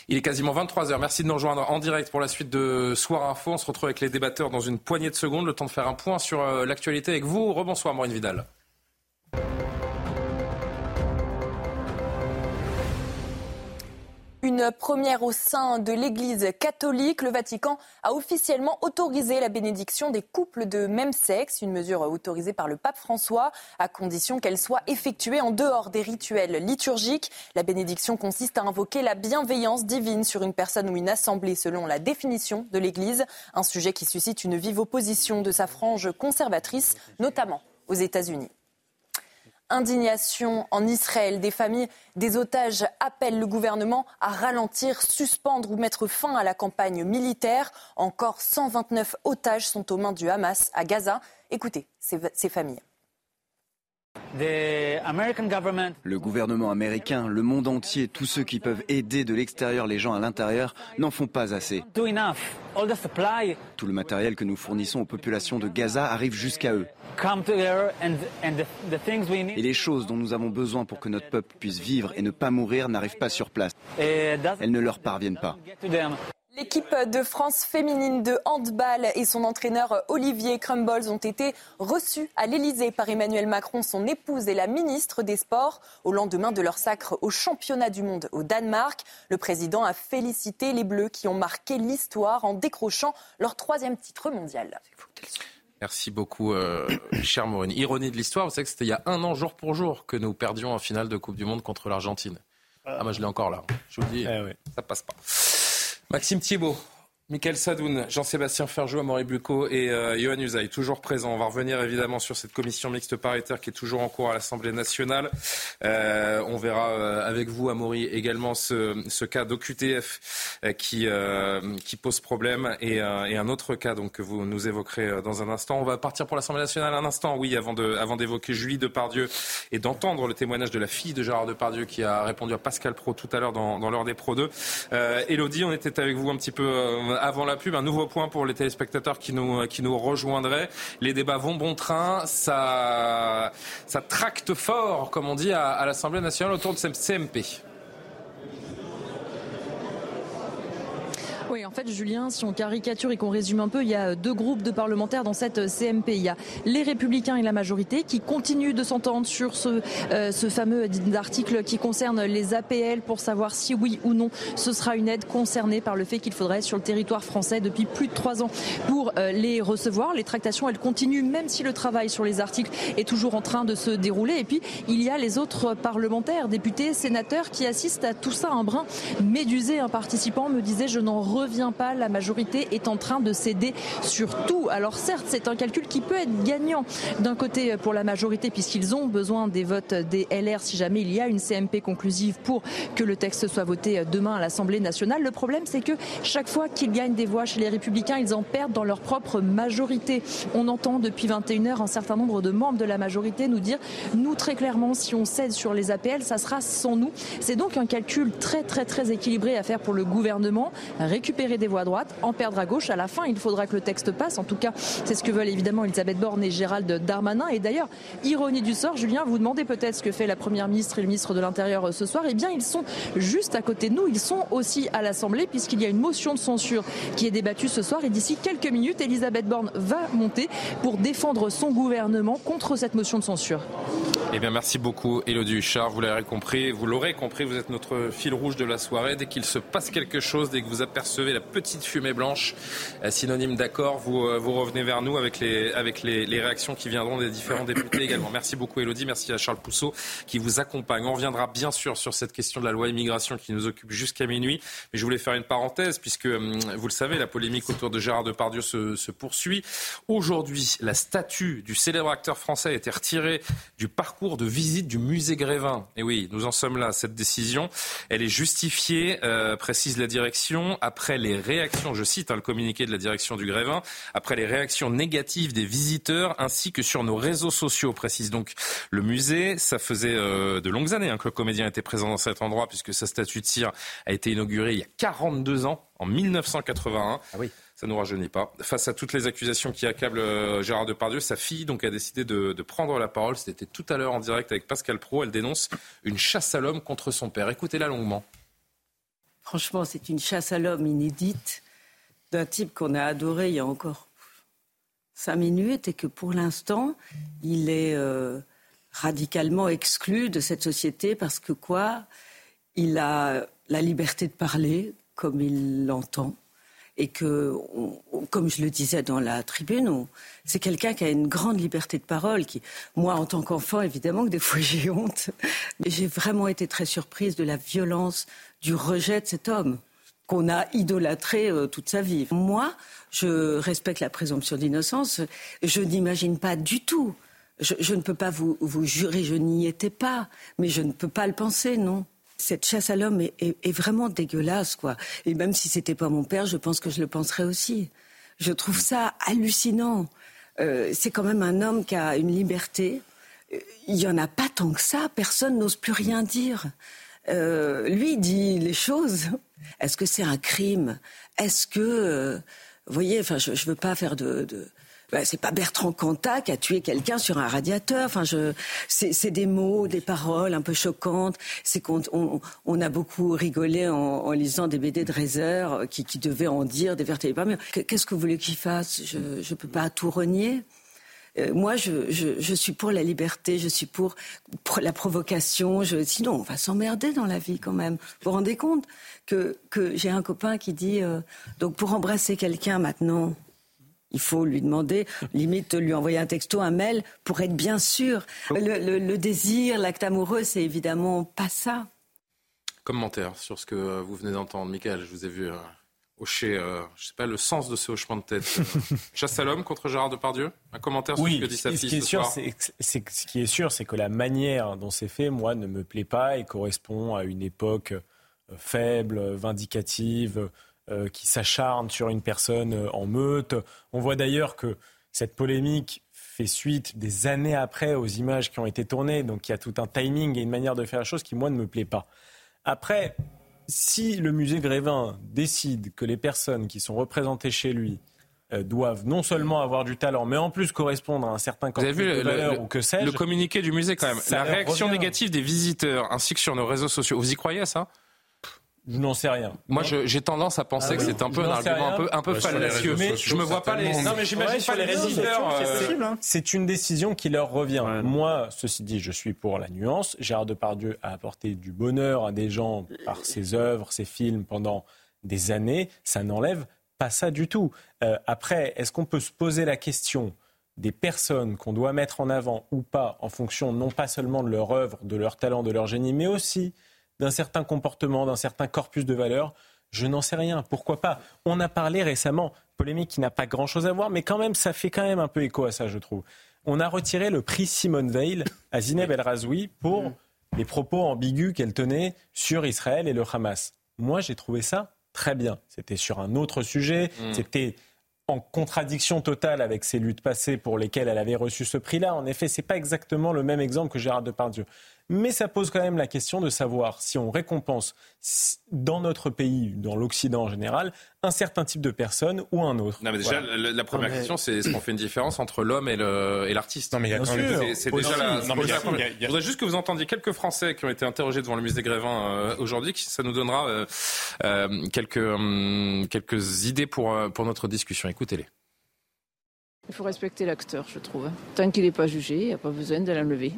Il est quasiment 23h. Merci de nous rejoindre en direct pour la suite de Soir Info. On se retrouve avec les débatteurs dans une poignée de secondes. Le temps de faire un point sur l'actualité avec vous. Rebonsoir, Maureen Vidal. Une première au sein de l'Église catholique, le Vatican a officiellement autorisé la bénédiction des couples de même sexe, une mesure autorisée par le pape François, à condition qu'elle soit effectuée en dehors des rituels liturgiques. La bénédiction consiste à invoquer la bienveillance divine sur une personne ou une assemblée selon la définition de l'Église, un sujet qui suscite une vive opposition de sa frange conservatrice, notamment aux États-Unis. Indignation en Israël. Des familles des otages appellent le gouvernement à ralentir, suspendre ou mettre fin à la campagne militaire. Encore 129 otages sont aux mains du Hamas à Gaza. Écoutez ces, familles. Le gouvernement américain, le monde entier, tous ceux qui peuvent aider de l'extérieur les gens à l'intérieur n'en font pas assez. Tout le matériel que nous fournissons aux populations de Gaza arrive jusqu'à eux. Et les choses dont nous avons besoin pour que notre peuple puisse vivre et ne pas mourir n'arrivent pas sur place. Elles ne leur parviennent pas. L'équipe de France féminine de handball et son entraîneur Olivier Crumbles ont été reçus à l'Elysée par Emmanuel Macron, son épouse et la ministre des Sports au lendemain de leur sacre au championnat du monde au Danemark. Le président a félicité les Bleus qui ont marqué l'histoire en décrochant leur troisième titre mondial. Merci beaucoup, euh, [coughs] cher Maureen. Ironie de l'histoire, vous savez que c'était il y a un an, jour pour jour, que nous perdions en finale de Coupe du Monde contre l'Argentine. Ah, moi, je l'ai encore là. Je vous le dis, ça passe pas. Maxime Thiebaud, Michael Sadoun, Jean-Sébastien Ferjou, Amaury Bucco et euh, Johan Usaï, toujours présents. On va revenir évidemment sur cette commission mixte paritaire qui est toujours en cours à l'Assemblée nationale. Euh, on verra euh, avec vous, Amaury, également ce, cas d'OQTF euh, qui, pose problème et, un autre cas donc, que vous nous évoquerez dans un instant. On va partir pour l'Assemblée nationale un instant, oui, avant d'évoquer Julie Depardieu et d'entendre le témoignage de la fille de Gérard Depardieu qui a répondu à Pascal Pro tout à l'heure dans, dans l'heure des Pro 2. Elodie, on était avec vous un petit peu avant la pub, un nouveau point pour les téléspectateurs qui nous, qui nous rejoindraient. Les débats vont bon train, ça, ça tracte fort, comme on dit, à, à l'Assemblée nationale autour de cette CMP. Oui, en fait, Julien, si on caricature et qu'on résume un peu, il y a deux groupes de parlementaires dans cette CMP. Il y a les Républicains et la majorité qui continuent de s'entendre sur ce, euh, fameux article qui concerne les APL pour savoir si oui ou non ce sera une aide concernée par le fait qu'il faudrait sur le territoire français depuis plus de trois ans pour euh, les recevoir. Les tractations, elles continuent même si le travail sur les articles est toujours en train de se dérouler. Et puis, il y a les autres parlementaires, députés, sénateurs qui assistent à tout ça un brin médusé. Un participant me disait, je n'en pas, la majorité est en train de céder sur tout. Alors certes, c'est un calcul qui peut être gagnant d'un côté pour la majorité puisqu'ils ont besoin des votes des LR si jamais il y a une CMP conclusive pour que le texte soit voté demain à l'Assemblée nationale. Le problème, c'est que chaque fois qu'ils gagnent des voix chez les républicains, ils en perdent dans leur propre majorité. On entend depuis 21 heures un certain nombre de membres de la majorité nous dire, nous très clairement, si on cède sur les APL, ça sera sans nous. C'est donc un calcul très très très équilibré à faire pour le gouvernement récupérer des voix à droite, en perdre à gauche. À la fin, il faudra que le texte passe. En tout cas, c'est ce que veulent évidemment Elisabeth Borne et Gérald Darmanin. Et d'ailleurs, ironie du sort, Julien, vous demandez peut-être ce que fait la Première ministre et le ministre de l'Intérieur euh, ce soir. Eh bien, ils sont juste à côté de nous. Ils sont aussi à l'Assemblée puisqu'il y a une motion de censure qui est débattue ce soir. Et d'ici quelques minutes, Elisabeth Borne va monter pour défendre son gouvernement contre cette motion de censure. Eh bien, merci beaucoup, Élodie Huchard. Vous l'aurez compris, vous l'aurez compris, vous êtes notre fil rouge de la soirée. Dès qu'il se passe quelque chose, dès que vous apercevez la petite fumée blanche, euh, synonyme d'accord, vous, euh, vous revenez vers nous avec les, réactions qui viendront des différents députés également. Merci beaucoup, Élodie. Merci à Charles Pousseau qui vous accompagne. On reviendra bien sûr sur cette question de la loi immigration qui nous occupe jusqu'à minuit. Mais je voulais faire une parenthèse puisque, hum, vous le savez, la polémique autour de Gérard Depardieu se, se poursuit. Aujourd'hui, la statue du célèbre acteur français a été retirée du parcours de visite du musée Grévin. Et oui, nous en sommes là. Cette décision, elle est justifiée, euh, précise la direction, après les réactions, je cite hein, le communiqué de la direction du Grévin, après les réactions négatives des visiteurs ainsi que sur nos réseaux sociaux, précise donc le musée. Ça faisait euh, de longues années hein, que le comédien était présent dans cet endroit puisque sa statue de cire a été inaugurée il y a 42 ans, en 1981. Ah oui ça ne nous rajeunit pas. Face à toutes les accusations qui accablent euh, Gérard Depardieu, sa fille donc a décidé de, de prendre la parole. C'était tout à l'heure en direct avec Pascal Pro. Elle dénonce une chasse à l'homme contre son père. Écoutez-la longuement. Franchement, c'est une chasse à l'homme inédite d'un type qu'on a adoré il y a encore cinq minutes et que pour l'instant, il est euh, radicalement exclu de cette société parce que quoi? Il a la liberté de parler comme il l'entend et que, comme je le disais dans la tribune, c'est quelqu'un qui a une grande liberté de parole. Qui, moi, en tant qu'enfant, évidemment que des fois [laughs] j'ai honte, mais j'ai vraiment été très surprise de la violence, du rejet de cet homme qu'on a idolâtré euh, toute sa vie. Moi, je respecte la présomption d'innocence. Je n'imagine pas du tout. Je, je, ne peux pas vous, vous jurer, je n'y étais pas, mais je ne peux pas le penser, non cette chasse à l'homme est, vraiment dégueulasse, quoi. Et même si c'était pas mon père, je pense que je le penserais aussi. Je trouve ça hallucinant. Euh, c'est quand même un homme qui a une liberté. Euh, il y en a pas tant que ça. Personne n'ose plus rien dire. Euh, lui dit les choses. Est-ce que c'est un crime? Est-ce que, vous voyez, enfin, je, ne veux pas faire de bah, c'est pas Bertrand Cantat qui a tué quelqu'un sur un radiateur. Enfin, c'est des mots, des paroles un peu choquantes. C'est qu'on on, a beaucoup rigolé en, lisant des BD de Reiser qui, qui devaient en dire des vertes Mais qu'est-ce que vous voulez qu'il fasse? Je ne peux pas tout renier. Euh, moi, je, suis pour la liberté, je suis pour, la provocation. Sinon, on va s'emmerder dans la vie quand même. Vous vous rendez compte que, que j'ai un copain qui dit euh, donc pour embrasser quelqu'un maintenant, il faut lui demander, limite lui envoyer un texto, un mail, pour être bien sûr. Le, désir, l'acte amoureux, c'est évidemment pas ça. Commentaire sur ce que vous venez d'entendre. Michael, je vous ai vu euh, hocher, euh, je sais pas, le sens de ce hochement de tête. Euh, [laughs] chasse à l'homme contre Gérard Depardieu Un commentaire sur ce que dit sa fille ce qui est ce sûr, soir c'est, ce qui est sûr, c'est que la manière dont c'est fait, moi, ne me plaît pas et correspond à une époque euh, faible, vindicative, qui s'acharne sur une personne en meute. On voit d'ailleurs que cette polémique fait suite des années après aux images qui ont été tournées, donc il y a tout un timing et une manière de faire la chose qui, moi, ne me plaît pas. Après, si le musée Grévin décide que les personnes qui sont représentées chez lui euh, doivent non seulement avoir du talent, mais en plus correspondre à un certain Vous avez vu de valeurs ou que sais Le communiqué du musée quand même. La réaction négative des visiteurs ainsi que sur nos réseaux sociaux. Vous y croyez ça? Je n'en sais rien. Moi, j'ai tendance à penser ah que c'est un peu un argument un peu, un peu fallacieux. Mais je me vois pas les. Non, mais j'imagine pas les résidents. Euh, hein. C'est une décision qui leur revient. Moi, ceci dit, je suis pour la nuance. Gérard Depardieu a apporté du bonheur à des gens par ses œuvres, ses films pendant des années. Ça n'enlève pas ça du tout. Euh, après, est-ce qu'on peut se poser la question des personnes qu'on doit mettre en avant ou pas en fonction non pas seulement de leur œuvre, de leur talent, de leur génie, mais aussi d'un certain comportement, d'un certain corpus de valeurs Je n'en sais rien. Pourquoi pas? On a parlé récemment, polémique qui n'a pas grand-chose à voir, mais quand même, ça fait quand même un peu écho à ça, je trouve. On a retiré le prix Simone Veil à Zineb El Razoui pour mm. les propos ambigus qu'elle tenait sur Israël et le Hamas. Moi, j'ai trouvé ça très bien. C'était sur un autre sujet. Mm. C'était en contradiction totale avec ses luttes passées pour lesquelles elle avait reçu ce prix-là. En effet, ce n'est pas exactement le même exemple que Gérard Depardieu. Mais ça pose quand même la question de savoir si on récompense dans notre pays, dans l'Occident en général, un certain type de personne ou un autre. Non, mais déjà, la, première question, c'est est-ce qu'on fait une différence entre l'homme et l'artiste? Non, mais il y a C'est déjà la, Je voudrais juste que vous entendiez quelques Français qui ont été interrogés devant le musée Grévin euh, aujourd'hui, ça nous donnera euh, euh, quelques, hum, quelques idées pour, pour notre discussion. Écoutez-les. Il faut respecter l'acteur, je trouve. Tant qu'il n'est pas jugé, il n'y a pas besoin de l'enlever.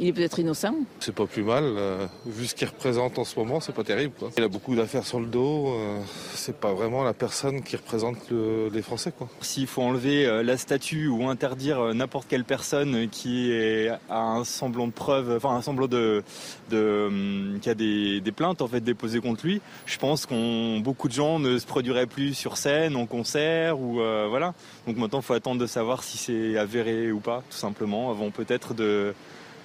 Il est peut-être innocent. C'est pas plus mal. Euh, vu ce qu'il représente en ce moment, c'est pas terrible. Il a beaucoup d'affaires sur le dos. Euh, c'est pas vraiment la personne qui représente les Français. S'il faut enlever euh, la statue ou interdire n'importe quelle personne qui est, a un semblant de preuve, enfin un semblant de, hum, qui a des, plaintes en fait déposées contre lui, je pense qu'on beaucoup de gens ne se produiraient plus sur scène, en concert ou voilà. Donc maintenant, il faut attendre de savoir si c'est avéré ou pas, tout simplement, avant peut-être de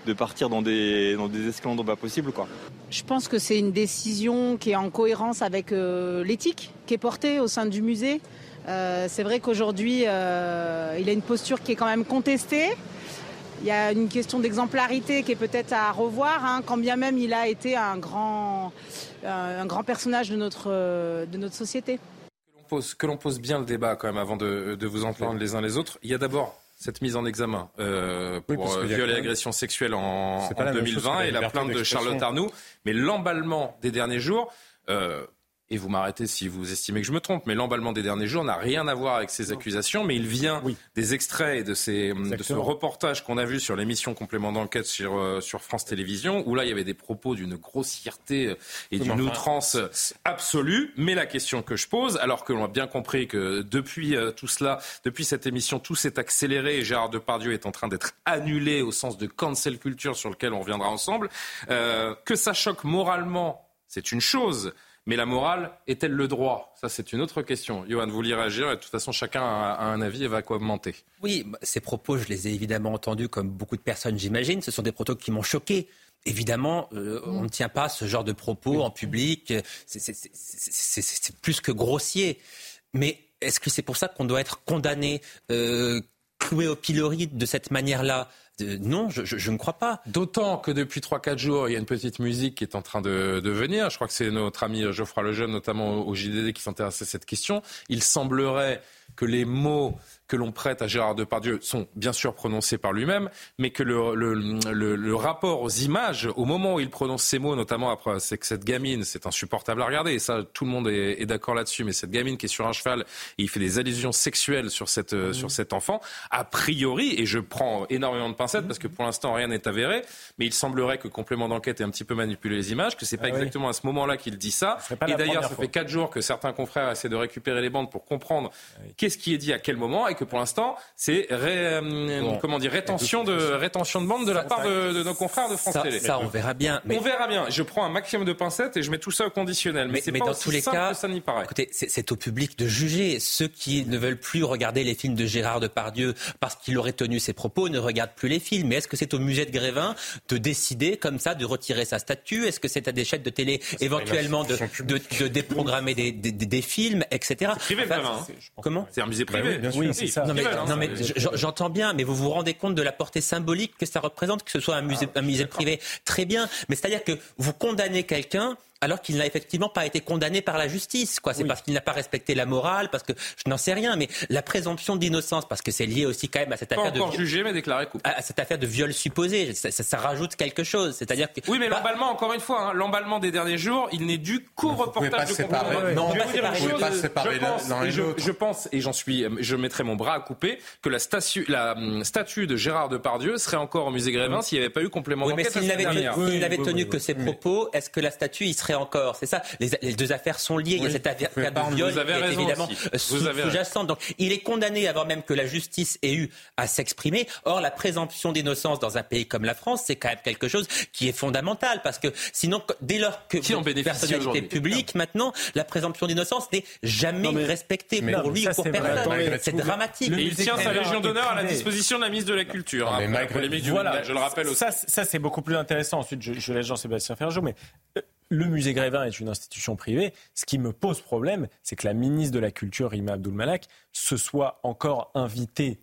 de partir dans des, dans des esclandres pas possibles. Quoi. Je pense que c'est une décision qui est en cohérence avec euh, l'éthique qui est portée au sein du musée. Euh, c'est vrai qu'aujourd'hui, euh, il a une posture qui est quand même contestée. Il y a une question d'exemplarité qui est peut-être à revoir, hein, quand bien même il a été un grand, un grand personnage de notre, de notre société. Que l'on pose, bien le débat quand même avant de, de vous entendre les uns les autres. Il y a d'abord cette mise en examen euh, pour euh, viol et agression sexuelle en, en 2020 et la plainte de Charlotte Arnoux. Mais l'emballement des derniers jours, euh, et vous m'arrêtez si vous estimez que je me trompe, mais l'emballement des derniers jours n'a rien à voir avec ces accusations, mais il vient des extraits de, ces, de ce reportage qu'on a vu sur l'émission complément d'enquête sur, euh, sur France Télévisions, où là il y avait des propos d'une grossièreté euh, et d'une outrance absolue. Mais la question que je pose, alors que l'on a bien compris que depuis euh, tout cela, depuis cette émission, tout s'est accéléré et Gérard Depardieu est en train d'être annulé au sens de cancel culture sur lequel on reviendra ensemble, que ça choque moralement, c'est une chose. Mais la morale est-elle le droit? Ça, c'est une autre question. Johan, vous voulez réagir? Et de toute façon, chacun a un avis et va commenter. Oui, bah, ces propos, je les ai évidemment entendus comme beaucoup de personnes, j'imagine. Ce sont des propos qui m'ont choqué. Évidemment, euh, on ne tient pas ce genre de propos en public. C'est plus que grossier. Mais est-ce que c'est pour ça qu'on doit être condamné, euh, cloué au pilori de cette manière-là? Non, je, ne crois pas. D'autant que depuis 3-4 jours, il y a une petite musique qui est en train de, venir. Je crois que c'est notre ami Geoffroy Lejeune, notamment au, JDD, qui s'intéresse à cette question. Il semblerait que les mots que l'on prête à Gérard Depardieu sont bien sûr prononcés par lui-même, mais que le, rapport aux images, au moment où il prononce ces mots, notamment après, c'est que cette gamine, c'est insupportable à regarder, et ça, tout le monde est, d'accord là-dessus, mais cette gamine qui est sur un cheval, et il fait des allusions sexuelles sur, cette, mmh. sur cet enfant, a priori, et je prends énormément de pincettes parce que pour l'instant rien n'est avéré, mais il semblerait que complément d'enquête ait un petit peu manipulé les images, que c'est pas ah exactement à ce moment-là qu'il dit ça. Et d'ailleurs, ça fait quatre jours que certains confrères essaient de récupérer les bandes pour comprendre ah qu'est-ce qui est dit à quel moment et que pour l'instant, c'est comment dire rétention de rétention de bande de la part de, nos confrères de France ça, Télé. Ça, on verra bien. Mais... On verra bien. Je prends un maximum de pincettes et je mets tout ça au conditionnel. Mais, mais, dans tous les cas, ça n'y paraît. Écoutez, c'est au public de juger. Ceux qui ne veulent plus regarder les films de Gérard Depardieu parce qu'il aurait tenu ses propos ne regardent plus les films. Mais est-ce que c'est au musée de Grévin de décider comme ça de retirer sa statue? Est-ce que c'est à des chaînes de télé éventuellement de, de, déprogrammer des, des, des, films, etc. C'est privé, hein. Comment? C'est un musée privé. Bah oui, c'est ça. Non mais, non, mais j'entends bien, mais vous vous rendez compte de la portée symbolique que ça représente, que ce soit un musée, un musée privé? Très bien, mais c'est-à-dire que vous condamnez quelqu'un alors qu'il n'a effectivement pas été condamné par la justice. Quoi. C'est parce qu'il n'a pas respecté la morale, parce que je n'en sais rien, mais la présomption d'innocence, parce que c'est lié aussi quand même à cette pas affaire encore de jugé mais déclaré coupable. À cette affaire de viol supposé, ça, ça, ça rajoute quelque chose. C'est-à-dire que oui, mais l'emballement, encore une fois, hein, l'emballement des derniers jours, il n'est dû qu'au reportage de séparer. Non, je pas vous dire pas séparer je pense, l'un et je, pense, et j'en suis, je mettrai mon bras à couper, que la, statue, la hum, statue de Gérard Depardieu serait encore au musée Grévin s'il n'y avait pas eu complément oui, mais d'enquête. s'il n'avait tenu, dernière. s'il n'avait tenu que ses propos, est-ce que la statue y serait encore C'est ça. Les, les deux affaires sont liées. Il y a cette affaire de viol Vous avez qui est raison évidemment euh, Vous sous- avez raison. sous-jacente. Donc, il est condamné avant même que la justice ait eu à s'exprimer. Or, la présomption d'innocence dans un pays comme la France, c'est quand même quelque chose qui est fondamental parce que sinon, dès lors que Qui en personnalité publique, maintenant, la présomption d'innocence n'est jamais Non, mais- respectée mais pour non, lui ça, ou pour personne. C'est dramatique. Et il tient sa Légion d'honneur à la disposition de la ministre de la Culture. mais Après la malgré- du Voilà, je le rappelle aussi. Ça, ça, c'est beaucoup plus intéressant. Ensuite, je, je laisse Jean-Sébastien faire un jour, mais euh, le musée Grévin est une institution privée. Ce qui me pose problème, c'est que la ministre de la Culture, Rima Abdul-Malak, se soit encore invitée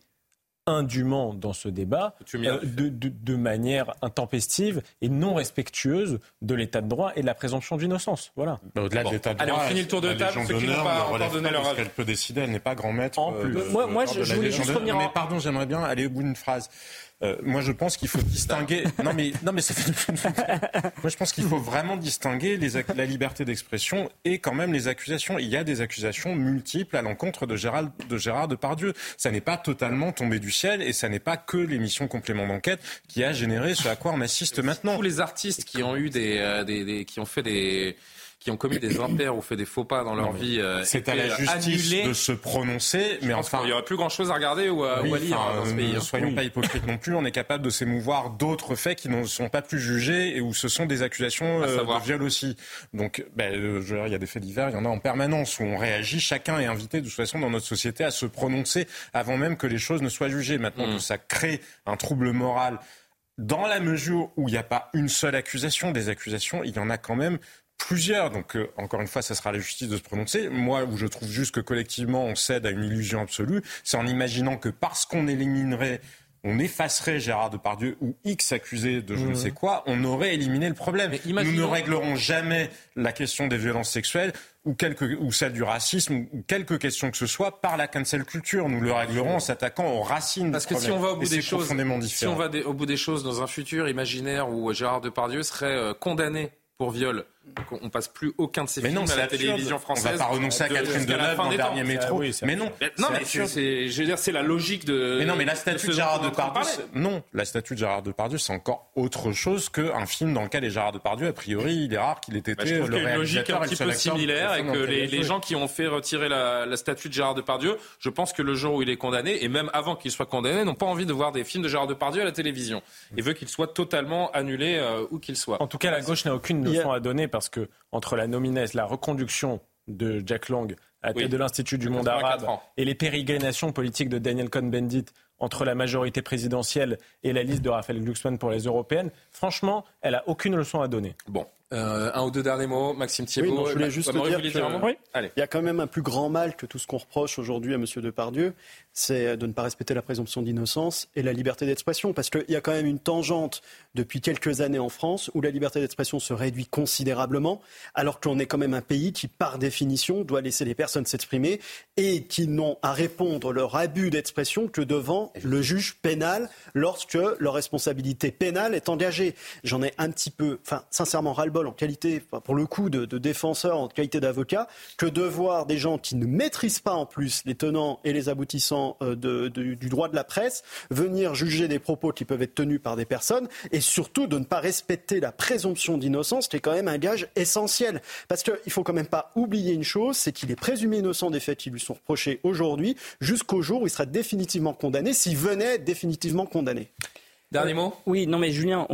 indûment dans ce débat euh, de, de- de manière intempestive et non respectueuse de l'état de droit et de la présomption d'innocence. Voilà. Bah, Au-delà Bon. de l'état de Allez, on droit, finit le tour de la table. Ceux qui n'ont pas encore donné pas leur avis. qu'elle peut décider. Elle n'est pas grand maître. En euh, plus. de- Moi- je- je voulais juste revenir en- Mais pardon, j'aimerais bien aller au bout d'une phrase. Euh, moi, je pense qu'il faut distinguer. non, mais non, mais c'est. [laughs] moi, je pense qu'il faut vraiment distinguer les ac- la liberté d'expression et quand même les accusations. Il y a des accusations multiples à l'encontre de Gérald, de Gérard Depardieu. Ça n'est pas totalement tombé du ciel et ça n'est pas que l'émission complément d'enquête qui a généré ce à quoi on assiste maintenant. Tous les artistes qui ont eu des, euh, des- des- qui ont fait des qui ont commis des impairs ou fait des faux pas dans leur Non, vie. euh, C'est à la justice annulés. de se prononcer, mais Je pense enfin. qu'il y aurait plus grand chose à regarder ou à, Oui, ou à lire enfin, hein, dans ce euh, pays. Ne hein. soyons pas hypocrites non plus. On est capable de s'émouvoir d'autres faits qui ne sont pas plus jugés et où ce sont des accusations euh, de viol aussi. Donc, ben, euh, je veux dire, il y a des faits divers, il y en a en permanence où on réagit. Chacun est invité de toute façon dans notre société à se prononcer avant même que les choses ne soient jugées. Maintenant Mm. que ça crée un trouble moral, dans la mesure où il n'y a pas une seule accusation, des accusations, il y en a quand même plusieurs. Donc, euh, encore une fois, ça sera à la justice de se prononcer. Moi, où je trouve juste que collectivement, on cède à une illusion absolue, c'est en imaginant que parce qu'on éliminerait on effacerait Gérard Depardieu ou X accusé de je ne sais quoi, on aurait éliminé le problème. Nous ne réglerons jamais la question des violences sexuelles ou, quelque, ou celle du racisme ou quelque question que ce soit par la cancel culture. Nous le réglerons en s'attaquant aux racines Parce du que si on va au bout des choses, si on va des- au bout des choses dans un futur imaginaire où Gérard Depardieu serait euh, condamné pour viol, qu'on- on passe plus aucun de ses Mais films non, à la absurde. télévision On française. va pas renoncer à de- Catherine la Deneuve fin dans des Dernier temps. Métro. oui, mais non, Mais- non, c'est mais c'est, je veux dire, c'est la logique de. Mais non, mais la de statue de ce Gérard de Depardieu, non, la statue de Gérard Depardieu, c'est encore autre chose qu'un film dans lequel est Gérard Depardieu. A priori, il est rare qu'il ait été Bah, je trouve le qu'il y a une logique un et le petit peu similaire et de que les, gens qui ont fait retirer la, la statue de Gérard Depardieu, je pense que le jour où il est condamné, et même avant qu'il soit condamné, n'ont pas envie de voir des films de Gérard Depardieu à la télévision. Et veut qu'il soit totalement annulé euh, où qu'il soit. En tout cas, la gauche n'a aucune leçon à donner parce que entre la nominesse, la reconduction de Jack Lang à tête Oui. de l'Institut du De monde 84 arabe et les pérégrinations politiques de Daniel Cohn-Bendit entre la majorité présidentielle et la liste de Raphaël Glucksmann pour les européennes, franchement, elle a aucune leçon à donner. Bon, euh, un ou deux derniers mots, Maxime Oui, Thiebaud. non, je voulais juste dire dire Allez. y a quand même un plus grand mal que tout ce qu'on reproche aujourd'hui à M. Depardieu, c'est de ne pas respecter la présomption d'innocence et la liberté d'expression. Parce qu'il y a quand même une tangente depuis quelques années en France où la liberté d'expression se réduit considérablement, alors qu'on est quand même un pays qui, par définition, doit laisser les personnes s'exprimer et qui n'ont à répondre leur abus d'expression que devant le juge pénal lorsque leur responsabilité pénale est engagée. J'en ai un petit peu, enfin, sincèrement, en qualité, pour le coup, de, défenseur, en qualité d'avocat, que de voir des gens qui ne maîtrisent pas en plus les tenants et les aboutissants euh, du droit de la presse venir juger des propos qui peuvent être tenus par des personnes et surtout de ne pas respecter la présomption d'innocence qui est quand même un gage essentiel. Parce qu'il ne faut quand même pas oublier une chose, c'est qu'il est présumé innocent des faits qui lui sont reprochés aujourd'hui jusqu'au jour où il sera définitivement condamné, s'il venait définitivement condamné. Dernier mot? Oui, non mais Julien,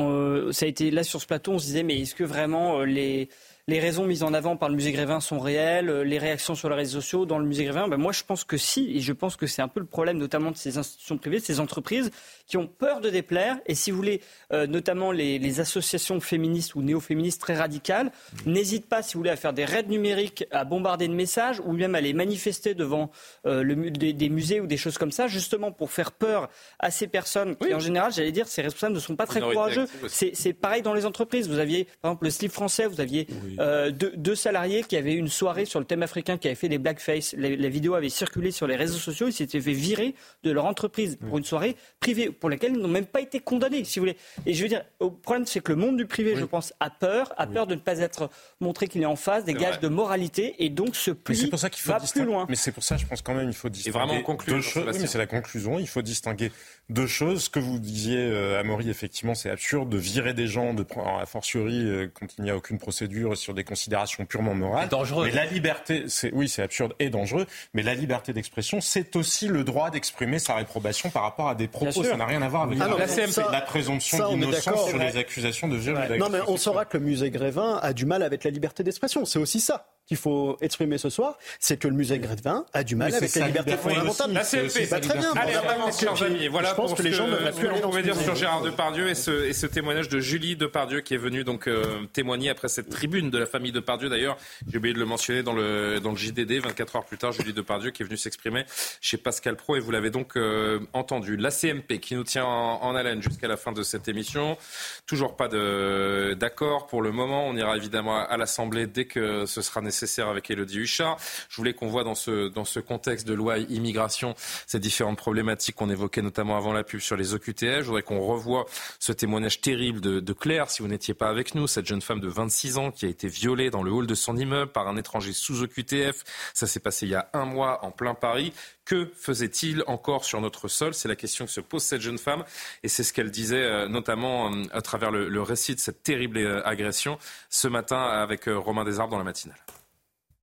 ça a été là sur ce plateau, on se disait mais est-ce que vraiment euh, les les raisons mises en avant par le musée Grévin sont réelles, euh, les réactions sur les réseaux sociaux dans le musée Grévin, ben moi je pense que si, et je pense que c'est un peu le problème notamment de ces institutions privées, de ces entreprises qui ont peur de déplaire, et si vous voulez, euh, notamment les, associations féministes ou néo-féministes très radicales, n'hésitent pas, si vous voulez, à faire des raids numériques, à bombarder de messages, ou même à les manifester devant euh, le, des, musées ou des choses comme ça, justement pour faire peur à ces personnes qui, en général, j'allais dire, ces responsables ne sont pas très courageux. C'est pareil dans les entreprises. Vous aviez, par exemple, le slip français, vous aviez euh, deux, salariés qui avaient une soirée sur le thème africain, qui avaient fait des blackface. La, vidéo avait circulé sur les réseaux sociaux. Ils s'étaient fait virer de leur entreprise pour une soirée privée pour laquelle ils n'ont même pas été condamnés, si vous voulez. Et je veux dire, le problème, c'est que le monde du privé, je pense, a peur, a peur de ne pas être montré qu'il est en face des gages de moralité et donc se plie pour ça qu'il faut va plus loin. Mais c'est pour ça, je pense quand même, il faut distinguer. Et vraiment conclure. Deux choses. Oui, mais c'est la conclusion. Il faut distinguer deux choses. Ce que vous disiez, euh, Amaury, effectivement, c'est absurde de virer des gens, de a fortiori euh, quand il n'y a aucune procédure sur des considérations purement morales. dangereux. Mais la liberté, c'est oui, c'est absurde et dangereux. Mais la liberté d'expression, c'est aussi le droit d'exprimer sa réprobation par rapport à des propos. Ça n'a rien à voir avec ah la, la présomption d'innocence sur les accusations de viol. Non, mais on saura que le musée Grévin a du mal avec la liberté d'expression. C'est aussi ça qu'il faut exprimer ce soir, c'est que le musée Grévin a du mal avec la liberté fondamentale. La CFP, bah, très bien. Allez, on chers amis. Voilà je pense que les gens ne plus aller pouvez dire sur Gérard Depardieu et ce, et ce témoignage de Julie Depardieu qui est venue donc euh, témoigner après cette tribune de la famille Depardieu. D'ailleurs, j'ai oublié de le mentionner dans le, dans le JDD, 24 heures plus tard, Julie Depardieu qui est venue s'exprimer chez Pascal Pro et vous l'avez donc euh, entendu. La CMP qui nous tient en, haleine jusqu'à la fin de cette émission. Toujours pas d'accord pour le moment. On ira évidemment à, à l'Assemblée dès que ce sera nécessaire avec. Je voulais qu'on voit dans ce, contexte de loi immigration ces différentes problématiques qu'on évoquait notamment avant la pub sur les OQTF. Je voudrais qu'on revoie ce témoignage terrible de, de Claire, si vous n'étiez pas avec nous, cette jeune femme de 26 ans qui a été violée dans le hall de son immeuble par un étranger sous OQTF. Ça s'est passé il y a un mois en plein Paris. Que faisait-il encore sur notre sol? C'est la question que se pose cette jeune femme et c'est ce qu'elle disait euh, notamment euh, à travers le, le, récit de cette terrible euh, agression ce matin avec Romain Desarbes dans la matinale.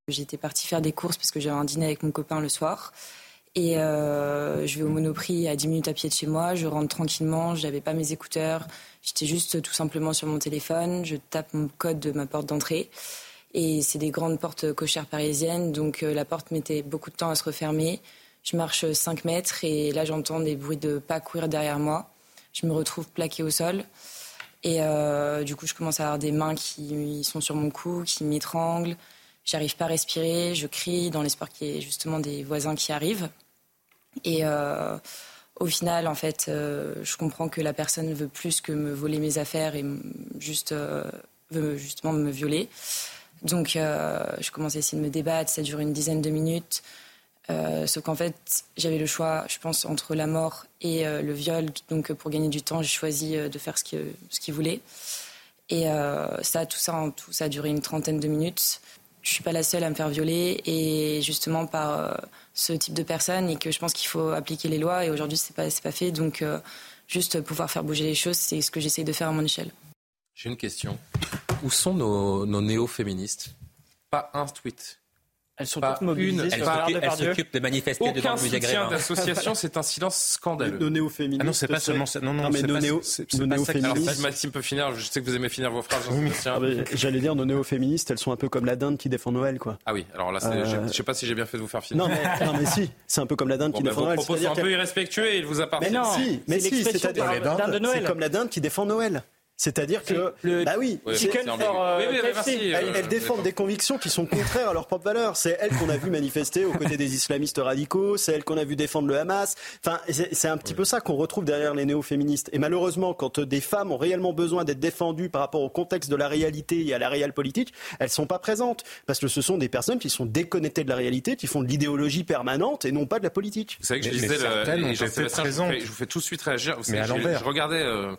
J'étais partie faire des courses parce que j'avais un dîner avec mon copain le soir. Et euh, je vais au Monoprix à 10 minutes à pied de chez moi. Je rentre tranquillement. Je n'avais pas mes écouteurs. J'étais juste tout simplement sur mon téléphone. Je tape mon code de ma porte d'entrée. Et c'est des grandes portes cochères parisiennes. Donc euh, la porte mettait beaucoup de temps à se refermer. Je marche 5 mètres et là j'entends des bruits de pas courir derrière moi. Je me retrouve plaquée au sol. Et euh, du coup, je commence à avoir des mains qui sont sur mon cou, qui m'étranglent. J'arrive pas à respirer, je crie dans l'espoir qu'il y ait justement des voisins qui arrivent. Et euh, au final, en fait, euh, je comprends que la personne veut plus que me voler mes affaires et juste euh, veut justement me violer. Donc, je commence à essayer de me débattre. Ça dure une dizaine de minutes. sauf qu'en fait, j'avais le choix, je pense, entre la mort et le viol. Donc, pour gagner du temps, j'ai choisi de faire ce qu'il ce voulait. Et ça, tout ça, tout, ça a duré une trentaine de minutes je suis pas la seule à me faire violer et justement par euh, ce type de personnes et que je pense qu'il faut appliquer les lois et aujourd'hui c'est pas c'est pas fait donc euh, juste pouvoir faire bouger les choses c'est ce que j'essaye de faire à mon échelle. J'ai une question. Où sont nos, nos néo-féministes? Pas un tweet elles sont toutes mobilisées une, elles s'occupent de manifester Aucun devant le musée soutien d'association, c'est un silence scandaleux. Nos néo-féministes. Ah non, c'est pas seulement ça. Non, non, non mais nos, néo, nos néo-féministes. Maxime peut finir. Je sais que vous aimez finir vos phrases. Ah, j'allais dire, nos néo-féministes, elles sont un peu comme la dinde qui défend Noël, quoi. Ah oui. Alors là, euh... je sais pas si j'ai bien fait de vous faire finir. Non, mais, non, mais si. C'est un peu comme la dinde qui bah, défend Noël. Vos propos sont un peu irrespectueux et il vous appartient. Mais non. Si, mais si. C'est comme la dinde qui défend Noël. C'est-à-dire que, bah oui, c'est- c'est ambigu. Oui, oui, mais merci, elles, euh, elles défendent des convictions qui sont [laughs] contraires à leurs propres valeurs. C'est elles qu'on a vu manifester aux côtés des islamistes radicaux, c'est elles qu'on a vu défendre le Hamas. Enfin, c'est c'est un petit peu ça qu'on retrouve derrière les néo-féministes. Et malheureusement, quand euh, des femmes ont réellement besoin d'être défendues par rapport au contexte de la réalité et à la réelle politique, elles sont pas présentes parce que ce sont des personnes qui sont déconnectées de la réalité, qui font de l'idéologie permanente et non pas de la politique. Vous savez que je Mais- lisais le- Jean-Sébastien, je, vous fais- je vous fais tout de suite réagir. Vous Mais savez, à je- l'envers. Je regardais, euh,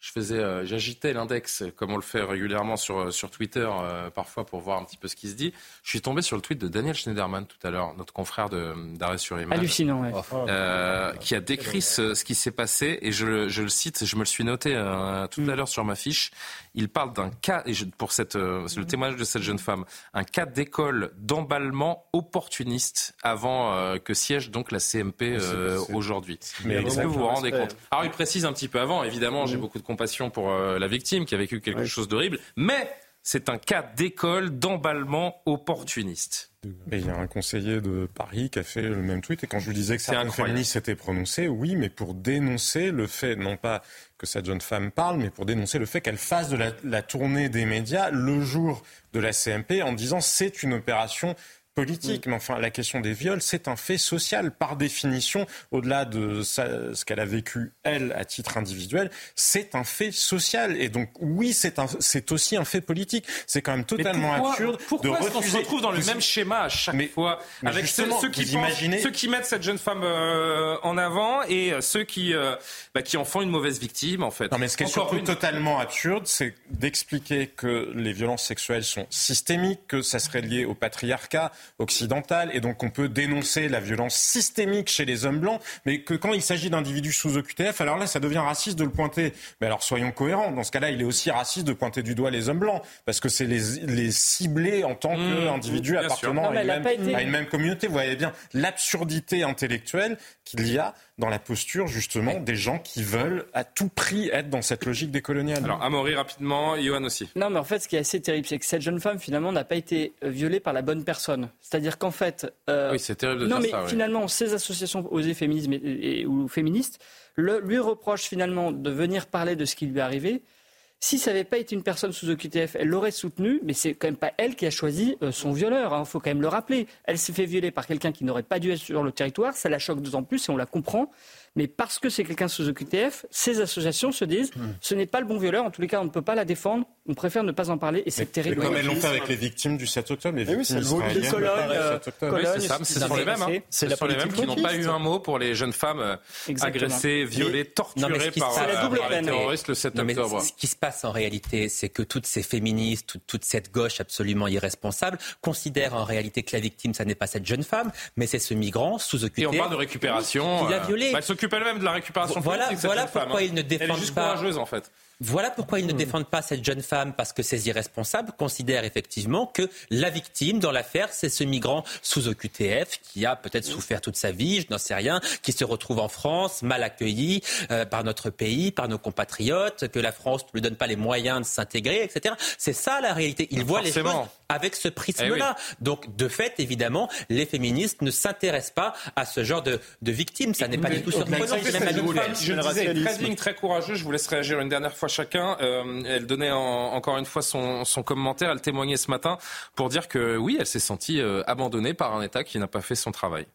je faisais, euh, j'agitais l'index comme on le fait régulièrement sur euh, sur Twitter euh, parfois pour voir un petit peu ce qui se dit. Je suis tombé sur le tweet de Daniel Schneiderman tout à l'heure, notre confrère de d'arrêt sur image. Hallucinant, ouais. euh, qui a décrit ce, ce qui s'est passé et je, le- je le cite, je me le suis noté euh, tout Mm. à l'heure sur ma fiche. Il parle d'un cas et je- pour cette euh, c'est le témoignage de cette jeune femme, un cas d'école d'emballement opportuniste avant euh, que siège donc la CMP euh, aujourd'hui. Mais Est-ce que vous vous rendez Respect. compte? Alors il précise un petit peu avant, évidemment, j'ai beaucoup de compassion pour euh, la victime qui a vécu quelque chose d'horrible, mais c'est un cas d'école d'emballement opportuniste. Mais il y a un conseiller de Paris qui a fait le même tweet. Et quand je lui disais que certaines féministes s'étaient prononcées, oui, mais pour dénoncer le fait, non pas que cette jeune femme parle, mais pour dénoncer le fait qu'elle fasse de la, la tournée des médias le jour de la CMP en disant c'est une opération politique. Mais enfin, la question des viols, c'est un fait social. Par définition, au-delà de ce qu'elle a vécu, elle, à titre individuel, c'est un fait social. Et donc, oui, c'est un- c'est aussi un fait politique. C'est quand même totalement pourquoi, absurde Pourquoi de est-ce qu'on se refuser. retrouve dans le même schéma à chaque Mais- fois mais avec ceux, qui pensent- imaginez- ceux qui mettent cette jeune femme euh, en avant et euh, ceux qui euh, bah, qui en font une mauvaise victime en fait. Non, mais ce qui est Encore surtout une. totalement absurde, c'est d'expliquer que les violences sexuelles sont systémiques, que ça serait lié au patriarcat occidental, et donc on peut dénoncer la violence systémique chez les hommes blancs, mais que quand il s'agit d'individus sous OQTF, alors là, ça devient raciste de le pointer. Mais alors soyons cohérents. Dans ce cas-là, il est aussi raciste de pointer du doigt les hommes blancs, parce que c'est les, les cibler en tant Mmh, qu'individus appartenant Non, à une, même, été- à une même communauté. Vous voyez bien l'absurdité intellectuelle qu'il y a dans la posture, justement, des gens qui veulent à tout prix être dans cette logique décoloniale. Alors Amaury rapidement, Johan aussi. Non, mais en fait, ce qui est assez terrible, c'est que cette jeune femme, finalement, n'a pas été euh, violée par la bonne personne. C'est-à-dire qu'en fait. euh, Oui, c'est terrible de non, dire mais ça. oui. finalement, ces associations osées féminisme et, et- ou féministes le- lui reprochent finalement de venir parler de ce qui lui est arrivé. Si ça n'avait pas été une personne sous OQTF, elle l'aurait soutenu, mais c'est quand même pas elle qui a choisi euh, son violeur. Il faut quand même le rappeler. Elle s'est fait violer par quelqu'un qui n'aurait pas dû être sur le territoire. Ça la choque d'autant plus et on la comprend. Mais parce que c'est quelqu'un sous OQTF, ces associations se disent Hmm. ce n'est pas le bon violeur. En tous les cas, on ne peut pas la défendre. On préfère ne pas en parler et c'est terrible. Comme elles l'ont fait avec les victimes du 7 octobre, les Eh oui, victimes c'est le israéliennes. de Cologne, pareil, euh, 7 octobre. Oui, c'est ça, c'est s'est les mêmes. hein. C'est sont les mêmes qui n'ont pas eu un mot pour les jeunes femmes euh, Exactement. agressées, violées, torturées par, euh, double par les terroristes le 7 Non, mais octobre. ce qui se passe en réalité, c'est que toutes ces féministes, toute, cette gauche absolument irresponsable, considèrent en réalité que la victime, ça n'est pas cette jeune femme, mais c'est ce migrant sous OQTF. Et on parle de récupération. Qui l'a violée. S'occupe elle-même de la récupération Voilà- politique, voilà pourquoi hein. ils ne Elle est défendent juste pas- courageuse en fait. Voilà pourquoi ils Hmm. ne défendent pas cette jeune femme, parce que ces irresponsables considèrent effectivement que la victime dans l'affaire, c'est ce migrant sous OQTF qui a peut-être souffert toute sa vie, je n'en sais rien, qui se retrouve en France, mal accueilli euh, par notre pays, par nos compatriotes, que la France ne lui donne pas les moyens de s'intégrer, etc. C'est ça la réalité. Ils voient les choses avec ce Eh prisme-là. Donc, de fait, évidemment, les féministes ne s'intéressent pas à ce genre de, de victimes. Ça n'est pas du tout surprenant. Je le disais, très très courageuse. Je vous laisse réagir une dernière fois chacun. Euh, elle donnait en- encore une fois son, son commentaire. Elle témoignait ce matin pour dire que oui, elle s'est sentie euh, abandonnée par un État qui n'a pas fait son travail.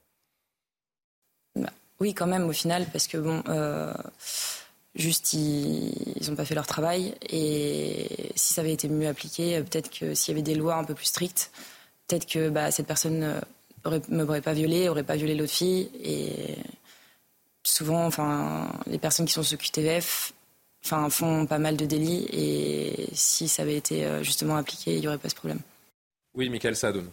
Oui, quand même, au final, parce que bon, euh, juste ils n'ont pas fait leur travail. Et si ça avait été mieux appliqué, peut-être que s'il y avait des lois un peu plus strictes, peut-être que bah, cette personne ne m'aurait pas violée, aurait pas violé l'autre fille. Et souvent, enfin, les personnes qui sont sous QTF enfin, font pas mal de délits. Et si ça avait été euh, justement appliqué, il n'y aurait pas ce problème. Oui, Michael Sadoun.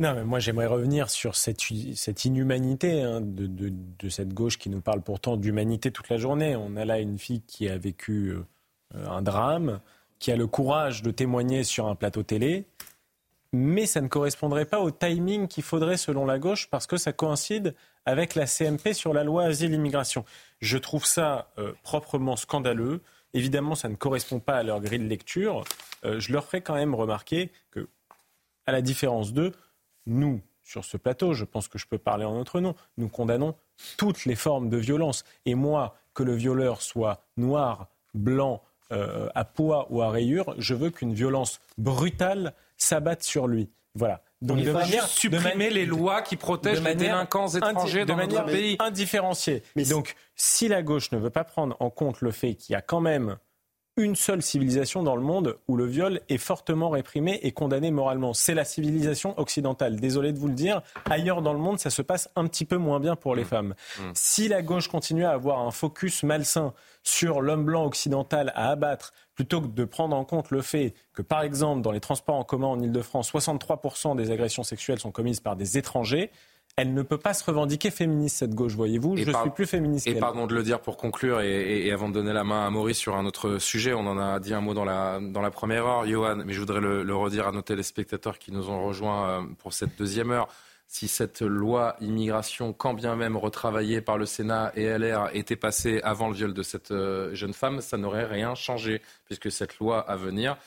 Non, mais moi j'aimerais revenir sur cette, cette inhumanité hein, de, de- de cette gauche qui nous parle pourtant d'humanité toute la journée. On a là une fille qui a vécu euh, un drame, qui a le courage de témoigner sur un plateau télé, mais ça ne correspondrait pas au timing qu'il faudrait selon la gauche parce que ça coïncide avec la CMP sur la loi asile-immigration. Je trouve ça euh, proprement scandaleux. Évidemment, ça ne correspond pas à leur grille de lecture. Euh, je leur ferai quand même remarquer que, à la différence d'eux, nous, sur ce plateau, je pense que je peux parler en notre nom, nous condamnons toutes les formes de violence. Et moi, que le violeur soit noir, blanc, euh, à poids ou à rayures, je veux qu'une violence brutale s'abatte sur lui. Voilà. Donc, de manière supprimer les lois qui protègent les délinquants étrangers dans notre pays. Indifférenciée. Mais donc, si la gauche ne veut pas prendre en compte le fait qu'il y a quand même une seule civilisation dans le monde où le viol est fortement réprimé et condamné moralement. C'est la civilisation occidentale. Désolé de vous le dire, ailleurs dans le monde, ça se passe un petit peu moins bien pour les mmh. femmes. Mmh. Si la gauche continue à avoir un focus malsain sur l'homme blanc occidental à abattre, plutôt que de prendre en compte le fait que, par exemple, dans les transports en commun en Ile-de-France, 63% des agressions sexuelles sont commises par des étrangers, elle ne peut pas se revendiquer féministe, cette gauche, voyez-vous. Je suis plus féministe. Et pardon de le dire pour conclure, et, avant de donner la main à Maurice sur un autre sujet, on en a dit un mot dans la, dans la première heure, Johan, mais je voudrais le, redire à nos téléspectateurs qui nous ont rejoints euh, pour cette deuxième heure. Si cette loi immigration, quand bien même retravaillée par le Sénat et LR, était passée avant le viol de cette euh, jeune femme, ça n'aurait rien changé, puisque cette loi à venir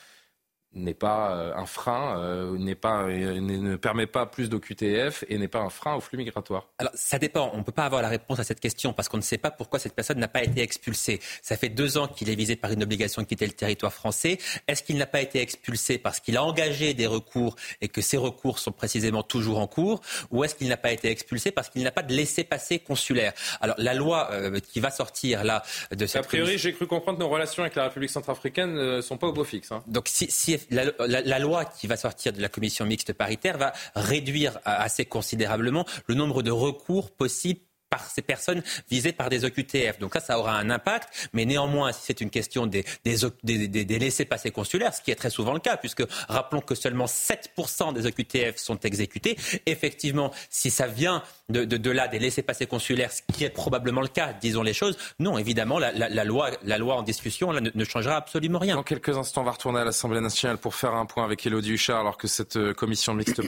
n'est pas euh, un frein, euh, n'est pas, euh, ne permet pas plus d'OQTF et n'est pas un frein au flux migratoire Alors ça dépend. On ne peut pas avoir la réponse à cette question parce qu'on ne sait pas pourquoi cette personne n'a pas été expulsée. Ça fait deux ans qu'il est visé par une obligation de quitter le territoire français. Est-ce qu'il n'a pas été expulsé parce qu'il a engagé des recours et que ces recours sont précisément toujours en cours? Ou est-ce qu'il n'a pas été expulsé parce qu'il n'a pas de laissez-passer consulaire? Alors la loi qui va sortir là de cette... A priori, j'ai cru comprendre que nos relations avec la République centrafricaine ne sont pas au beau fixe. Hein. Donc si, si la, loi qui va sortir de la commission mixte paritaire va réduire assez considérablement le nombre de recours possibles par ces personnes visées par des OQTF. Donc ça, ça aura un impact, mais néanmoins, si c'est une question des laissés-passer consulaires, ce qui est très souvent le cas, puisque rappelons que seulement 7% des OQTF sont exécutés, effectivement, si ça vient de, de, de là des laissés-passer consulaires, ce qui est probablement le cas, disons les choses, non, évidemment, la, la, la loi, la loi en discussion là, ne, ne, changera absolument rien. Dans quelques instants, on va retourner à l'Assemblée nationale pour faire un point avec Elodie Huchard, alors que cette euh, commission mixte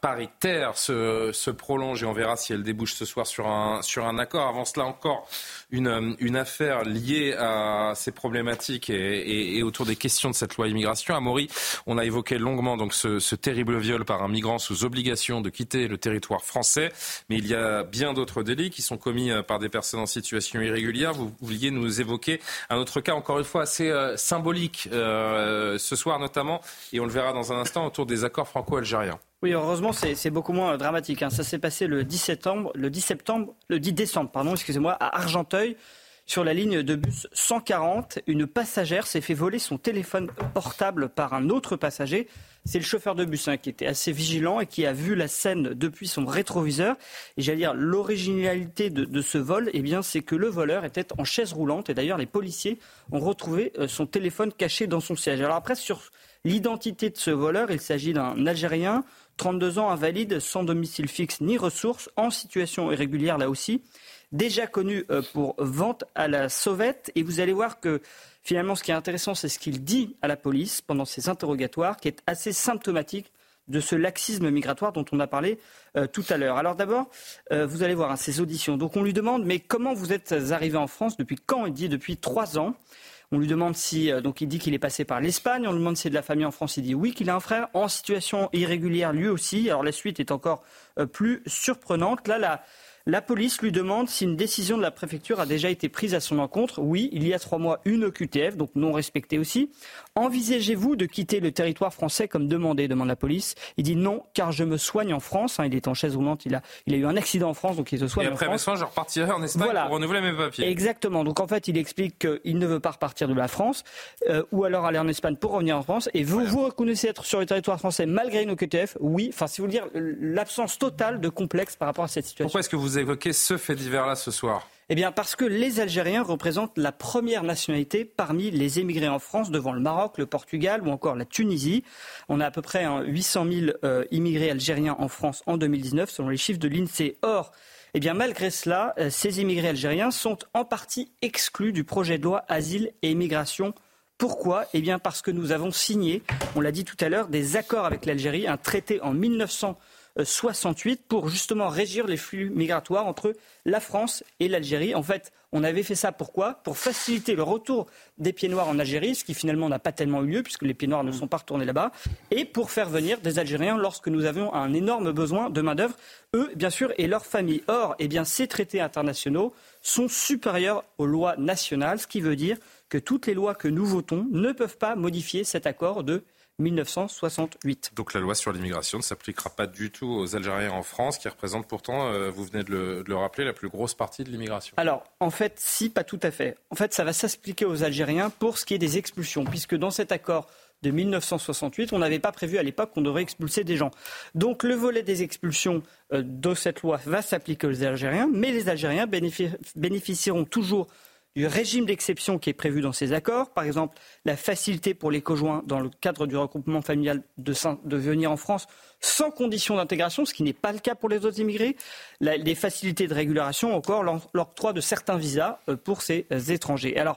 paritaire se, se prolonge et on verra si elle débouche ce soir sur un sur un accord. Avant cela encore, une, euh, une affaire liée à ces problématiques et, autour des questions de cette loi immigration. À Maury, on a évoqué longuement donc ce, terrible viol par un migrant sous obligation de quitter le territoire français. Mais il y a bien d'autres délits qui sont commis euh, par des personnes en situation irrégulière. Vous vouliez nous évoquer un autre cas, encore une fois, assez euh, symbolique ce soir notamment, et on le verra dans un instant, autour des accords franco-algériens. Oui, heureusement, c'est beaucoup moins dramatique. Hein. Ça s'est passé le 10 septembre, le 10 septembre, le 10 décembre, pardon, excusez-moi, à Argenteuil. Sur la ligne de bus 140, une passagère s'est fait voler son téléphone portable par un autre passager. C'est le chauffeur de bus hein, qui était assez vigilant et qui a vu la scène depuis son rétroviseur. Et j'allais dire, l'originalité de, ce vol, eh bien, c'est que le voleur était en chaise roulante. Et d'ailleurs, les policiers ont retrouvé euh, son téléphone caché dans son siège. Alors après, sur l'identité de ce voleur, il s'agit d'un Algérien 32 ans, invalide, sans domicile fixe ni ressources, en situation irrégulière là aussi, déjà connu euh, pour vente à la sauvette. Et vous allez voir que finalement, ce qui est intéressant, c'est ce qu'il dit à la police pendant ses interrogatoires, qui est assez symptomatique de ce laxisme migratoire dont on a parlé euh, tout à l'heure. Alors d'abord, euh, vous allez voir hein, ces auditions. Donc on lui demande, mais comment vous êtes arrivé en France? Depuis quand? Il dit depuis trois ans. On lui demande si, euh, donc il dit qu'il est passé par l'Espagne. On lui demande s'il est de la famille en France. Il dit oui, qu'il a un frère en situation irrégulière lui aussi. Alors la suite est encore euh, plus surprenante. Là, la, la police lui demande si une décision de la préfecture a déjà été prise à son encontre. Oui, il y a trois mois, une OQTF, donc non respectée aussi. Envisagez-vous de quitter le territoire français comme demandé demande la police. Il dit non, car je me soigne en France. Hein, il est en chaise roulante, il a, il a eu un accident en France, donc il se soigne en France. Et après mes soins, je repartirai en Espagne pour renouveler mes papiers. Exactement. Donc en fait, il explique qu'il ne veut pas repartir de la France, euh, ou alors aller en Espagne pour revenir en France. Et vous, vous reconnaissez être sur le territoire français malgré une OQTF Oui. Enfin, si vous voulez dire, l'absence totale de complexe par rapport à cette situation. Pourquoi est-ce que vous évoquez ce fait divers-là ce soir? Eh bien, parce que les Algériens représentent la première nationalité parmi les émigrés en France, devant le Maroc, le Portugal ou encore la Tunisie. On a à peu près 800 000 euh, immigrés algériens en France en 2019, selon les chiffres de l'INSEE. Or, eh bien, malgré cela, euh, ces immigrés algériens sont en partie exclus du projet de loi Asile et Immigration. Pourquoi? Eh bien, parce que nous avons signé, on l'a dit tout à l'heure, des accords avec l'Algérie, un traité en 1900 68 pour justement régir les flux migratoires entre la France et l'Algérie. En fait, on avait fait ça pourquoi? Pour faciliter le retour des pieds noirs en Algérie, ce qui finalement n'a pas tellement eu lieu puisque les pieds noirs ne sont pas retournés là-bas, et pour faire venir des Algériens lorsque nous avions un énorme besoin de main-d'œuvre, eux, bien sûr, et leurs familles. Or, eh bien, ces traités internationaux sont supérieurs aux lois nationales, ce qui veut dire que toutes les lois que nous votons ne peuvent pas modifier cet accord de 1968. Donc la loi sur l'immigration ne s'appliquera pas du tout aux Algériens en France, qui représentent pourtant, euh, vous venez de le, rappeler, la plus grosse partie de l'immigration. Alors, en fait, si, pas tout à fait. En fait, ça va s'appliquer aux Algériens pour ce qui est des expulsions, puisque dans cet accord de 1968, on n'avait pas prévu à l'époque qu'on devrait expulser des gens. Donc le volet des expulsions euh, de cette loi va s'appliquer aux Algériens, mais les Algériens bénéficieront toujours du régime d'exception qui est prévu dans ces accords. Par exemple, la facilité pour les conjoints dans le cadre du regroupement familial de, venir en France sans condition d'intégration, ce qui n'est pas le cas pour les autres immigrés. les facilités de régulation, encore l'octroi de certains visas euh, pour ces étrangers. Alors,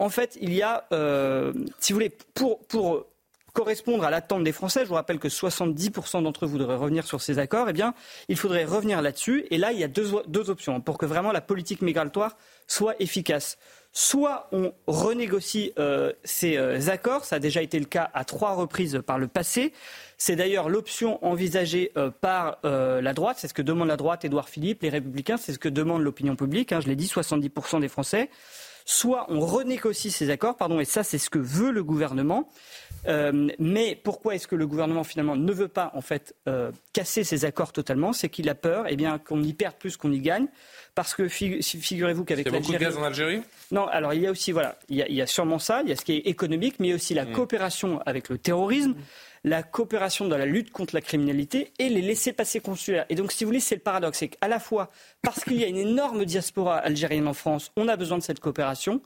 en fait, il y a, euh, si vous voulez, pour, pour correspondre à l'attente des Français, je vous rappelle que 70% d'entre eux voudraient revenir sur ces accords, eh bien, il faudrait revenir là-dessus. Et là, il y a deux, options pour que vraiment la politique migratoire soit efficace. Soit on renégocie euh, ces euh, accords, ça a déjà été le cas à trois reprises par le passé. C'est d'ailleurs l'option envisagée euh, par la droite, c'est ce que demande la droite, Édouard Philippe, les Républicains, c'est ce que demande l'opinion publique. Hein, je l'ai dit, 70% des Français soit on renégocie ces accords, pardon, et ça c'est ce que veut le gouvernement. Euh, mais pourquoi est-ce que le gouvernement finalement ne veut pas en fait euh, casser ces accords totalement? C'est qu'il a peur, eh bien qu'on y perde plus qu'on y gagne, parce que figurez-vous qu'avec l'Algérie, il y a beaucoup de gaz en Algérie? Non, alors il y a aussi voilà, il y a, sûrement ça, il y a ce qui est économique, mais il y a aussi la mmh. coopération avec le terrorisme la coopération dans la lutte contre la criminalité et les laissés-passer consulaires. Et donc, si vous voulez, c'est le paradoxe. C'est qu'à la fois, parce qu'il y a une énorme diaspora algérienne en France, on a besoin de cette coopération.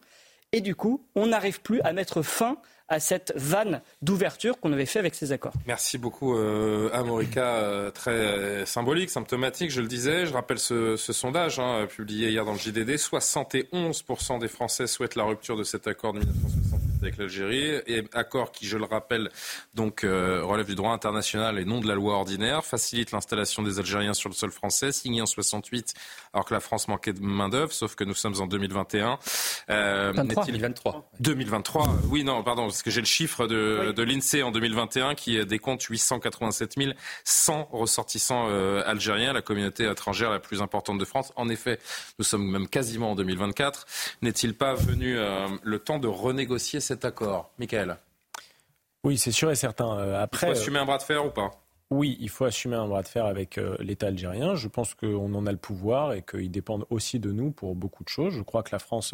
Et du coup, on n'arrive plus à mettre fin à cette vanne d'ouverture qu'on avait fait avec ces accords. Merci beaucoup, euh, Amorica. Euh, très euh, symbolique, symptomatique, je le disais. Je rappelle ce, sondage hein, publié hier dans le JDD. 71% des Français souhaitent la rupture de cet accord de 1960 avec l'Algérie, et accord qui, je le rappelle, donc euh, relève du droit international et non de la loi ordinaire, facilite l'installation des Algériens sur le sol français, signé en 68, alors que la France manquait de main d'œuvre, sauf que nous sommes en 2021. Euh, 2023. 2023. Oui, non, pardon, parce que j'ai le chiffre de, de l'Insee en 2021 qui décompte 887 100 ressortissants euh, algériens, la communauté étrangère la plus importante de France. En effet, nous sommes même quasiment en 2024. N'est-il pas venu euh, le temps de renégocier cette cet accord Michael Oui, c'est sûr et certain. Euh, après, il faut assumer un bras de fer ou pas? Oui, il faut assumer un bras de fer avec euh, l'État algérien. Je pense qu'on en a le pouvoir et qu'il dépend aussi de nous pour beaucoup de choses. Je crois que la France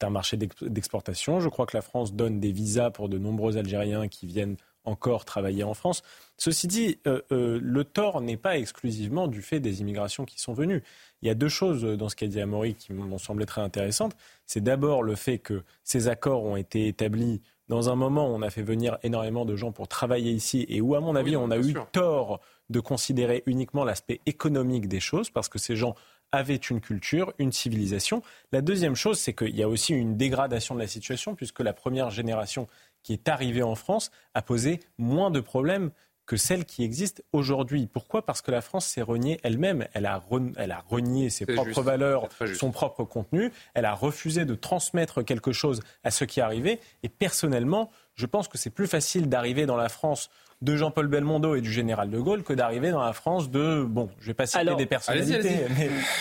est un marché d'exportation. Je crois que la France donne des visas pour de nombreux Algériens qui viennent encore travailler en France. Ceci dit, euh, le tort n'est pas exclusivement du fait des immigrations qui sont venues. Il y a deux choses dans ce qu'a dit Amaury qui m'ont semblé très intéressantes. C'est d'abord le fait que ces accords ont été établis dans un moment où on a fait venir énormément de gens pour travailler ici et où, à mon avis, on a eu tort de considérer uniquement l'aspect économique des choses parce que ces gens avaient une culture, une civilisation. La deuxième chose, c'est qu'il y a aussi une dégradation de la situation puisque la première génération qui est arrivée en France a posé moins de problèmes que celle qui existe aujourd'hui. Pourquoi? Parce que la France s'est reniée elle-même. Elle a, elle a renié ses propres valeurs, son propre contenu. Elle a refusé de transmettre quelque chose à ceux qui arrivaient. Et personnellement, je pense que c'est plus facile d'arriver dans la France de Jean-Paul Belmondo et du général de Gaulle que d'arriver dans la France de, bon, je ne vais pas citer des personnalités,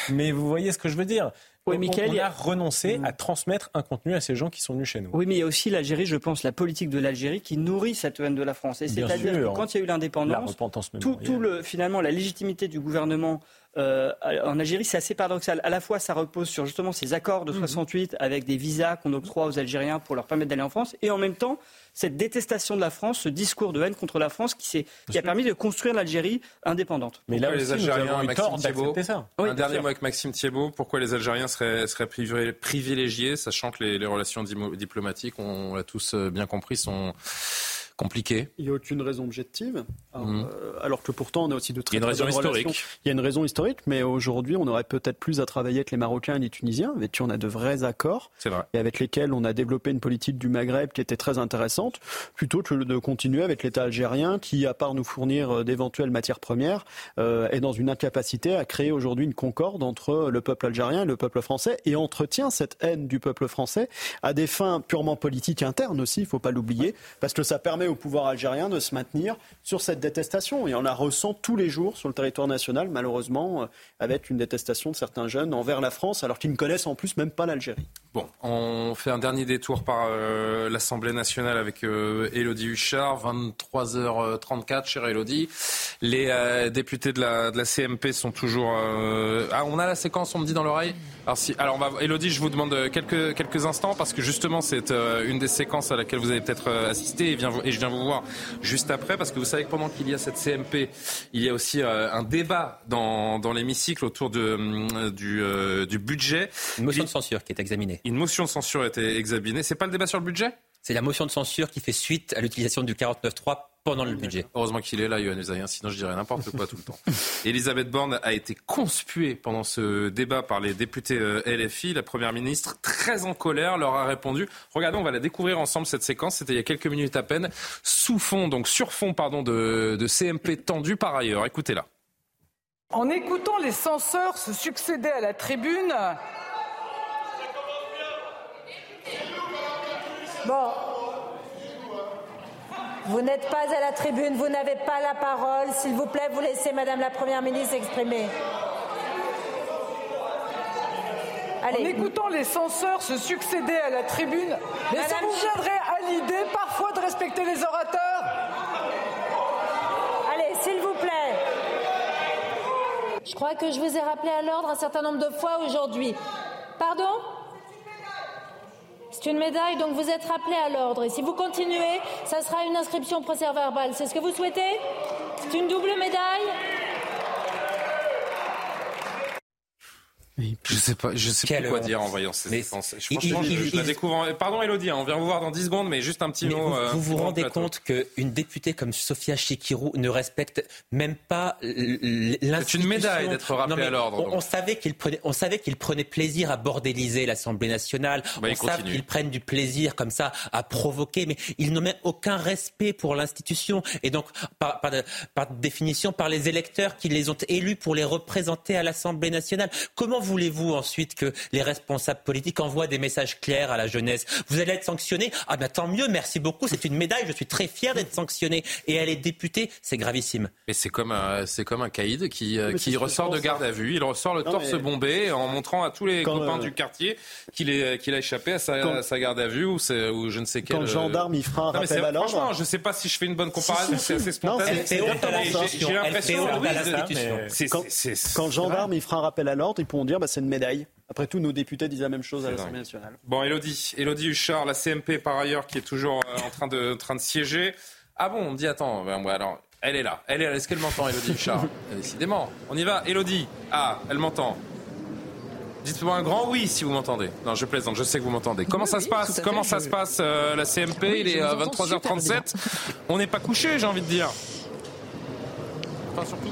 mais, vous voyez ce que je veux dire. Oui, on, a renoncé à transmettre un contenu à ces gens qui sont venus chez nous. Oui, mais il y a aussi l'Algérie, je pense, la politique de l'Algérie qui nourrit cette haine de la France. Et c'est-à-dire que quand il y a eu l'indépendance, tout, tout, le, finalement, la légitimité du gouvernement euh, en Algérie, c'est assez paradoxal. À la fois, ça repose sur justement ces accords de 68 mhm. avec des visas qu'on octroie aux Algériens pour leur permettre d'aller en France, et en même temps, cette détestation de la France, ce discours de haine contre la France qui, qui a permis de construire l'Algérie indépendante. Mais là, les Algériens, Maxime Thiebaud, ça. un dernier mot avec Maxime Thiebaud. Pourquoi les Algériens seraient, seraient privilégiés, sachant que les, les relations diplomatiques, on l'a tous euh, bien compris, sont compliqué Il n'y a aucune raison objective. Alors, Mhm. euh, alors que pourtant, on a aussi de très Il y a une raison relations. historique. Il y a une raison historique, mais aujourd'hui, on aurait peut-être plus à travailler avec les Marocains et les Tunisiens, avec qui on a de vrais accords. Vrai. Et avec lesquels on a développé une politique du Maghreb qui était très intéressante, plutôt que de continuer avec l'État algérien qui, à part nous fournir euh, d'éventuelles matières premières, euh, est dans une incapacité à créer aujourd'hui une concorde entre le peuple algérien et le peuple français et entretient cette haine du peuple français à des fins purement politiques internes aussi, il ne faut pas l'oublier, parce que ça permet au pouvoir algérien de se maintenir sur cette détestation. Et on la ressent tous les jours sur le territoire national, malheureusement, euh, avec une détestation de certains jeunes envers la France, alors qu'ils ne connaissent en plus même pas l'Algérie. Bon, on fait un dernier détour par euh, l'Assemblée nationale avec euh, Elodie Huchard, 23h34, chère Elodie. Les euh, députés de la, de la CMP sont toujours... Ah, on a la séquence, on me dit dans l'oreille Alors, si... Alors on va... Elodie, je vous demande quelques, quelques instants parce que justement, c'est une des séquences à laquelle vous avez peut-être assisté et, viens vous voir juste après parce que vous savez que pendant qu'il y a cette CMP, il y a aussi euh, un débat dans, dans l'hémicycle autour de, hum, du, euh, du budget. Une motion de censure qui est examinée. Une motion de censure a été examinée. C'est pas le débat sur le budget? C'est la motion de censure qui fait suite à l'utilisation du 49.3 pendant le budget. Heureusement qu'il est là, Yohann Usaïen, sinon je dirais n'importe quoi tout le temps. [laughs] Elisabeth Borne a été conspuée pendant ce débat par les députés euh, LFI. La Première ministre, très en colère, leur a répondu. Regardez, on va la découvrir ensemble cette séquence. C'était il y a quelques minutes à peine. Sous fond, donc sur fond, pardon, de, de CMP tendu par ailleurs. Écoutez-la. En écoutant les censeurs se succéder à la tribune. Bon. Vous n'êtes pas à la tribune, vous n'avez pas la parole. S'il vous plaît, vous laissez Madame la Première ministre exprimer. En écoutant les censeurs se succéder à la tribune, mais ça vous viendrait à l'idée parfois de respecter les orateurs Allez, s'il vous plaît. Je crois que je vous ai rappelé à l'ordre un certain nombre de fois aujourd'hui. Pardon? C'est une médaille, donc vous êtes rappelé à l'ordre. Et si vous continuez, ça sera une inscription au procès verbal. C'est ce que vous souhaitez? C'est une double médaille? Je sais pas, je sais Quelle pas quoi dire en voyant ces Mais séquences. il- Franchement, il- je, je la découvre. en- Pardon, Elodie, hein, on vient vous voir dans 10 secondes, mais juste un petit Mais mot. vous, euh, vous rendez compte qu'une députée comme Sophia Chikirou ne respecte même pas l'institution C'est une médaille d'être rappelée à l'ordre, On, savait qu'il prenait, on savait qu'il prenait plaisir à bordéliser l'Assemblée nationale. Bah, on savait qu'ils prennent du plaisir comme ça à provoquer, mais ils n'ont même aucun respect pour l'institution et donc par, par, par définition par les électeurs qui les ont élus pour les représenter à l'Assemblée nationale. Comment voulez-vous ensuite que les responsables politiques envoient des messages clairs à la jeunesse Vous allez être sanctionné Ah ben tant mieux, merci beaucoup, c'est une médaille, je suis très fier d'être sanctionné. Et elle est députée, c'est gravissime. Mais c'est comme un, c'est comme un caïd qui, euh, Mais qui ressort de fréquent, garde à vue. Il ressort le Non, torse mais- bombé en montrant à tous les Quand, copains euh, du quartier qu'il est, qu'il a échappé à sa, Quand- à sa garde à vue ou, c'est- ou je ne sais quel. Quand le gendarme, il fera un Non, rappel à l'ordre. Franchement, je sais pas si je fais une bonne comparaison. Si, si, C'est si. assez spontané. Non, c'est- Mais ça. j'ai- l'impression, Elle fait honte à Louise, l'institution. c'est- Quand, c'est- quand le gendarme il fera un rappel à l'ordre, ils pourront dire bah, c'est une médaille. Après tout, nos députés disent la même chose à l'Assemblée nationale. Bon, Elodie, Elodie Huchard, la CMP par ailleurs, qui est toujours euh, en, train de, en train de siéger. Ah bon, on me dit, attends, ben, ouais, alors, elle est là. Elle est là. Est-ce qu'elle m'entend, Elodie Huchard? [laughs] Euh, Décidément. On y va. Elodie. Ah, elle m'entend. Dites-moi un grand oui si vous m'entendez. Non, je plaisante, je sais que vous m'entendez. Comment ça se passe? fait, Comment ça je- se passe euh, la CMP Oui, Il est vous euh, entends super 23h37. On n'est pas couché, j'ai envie de dire. Enfin, surtout.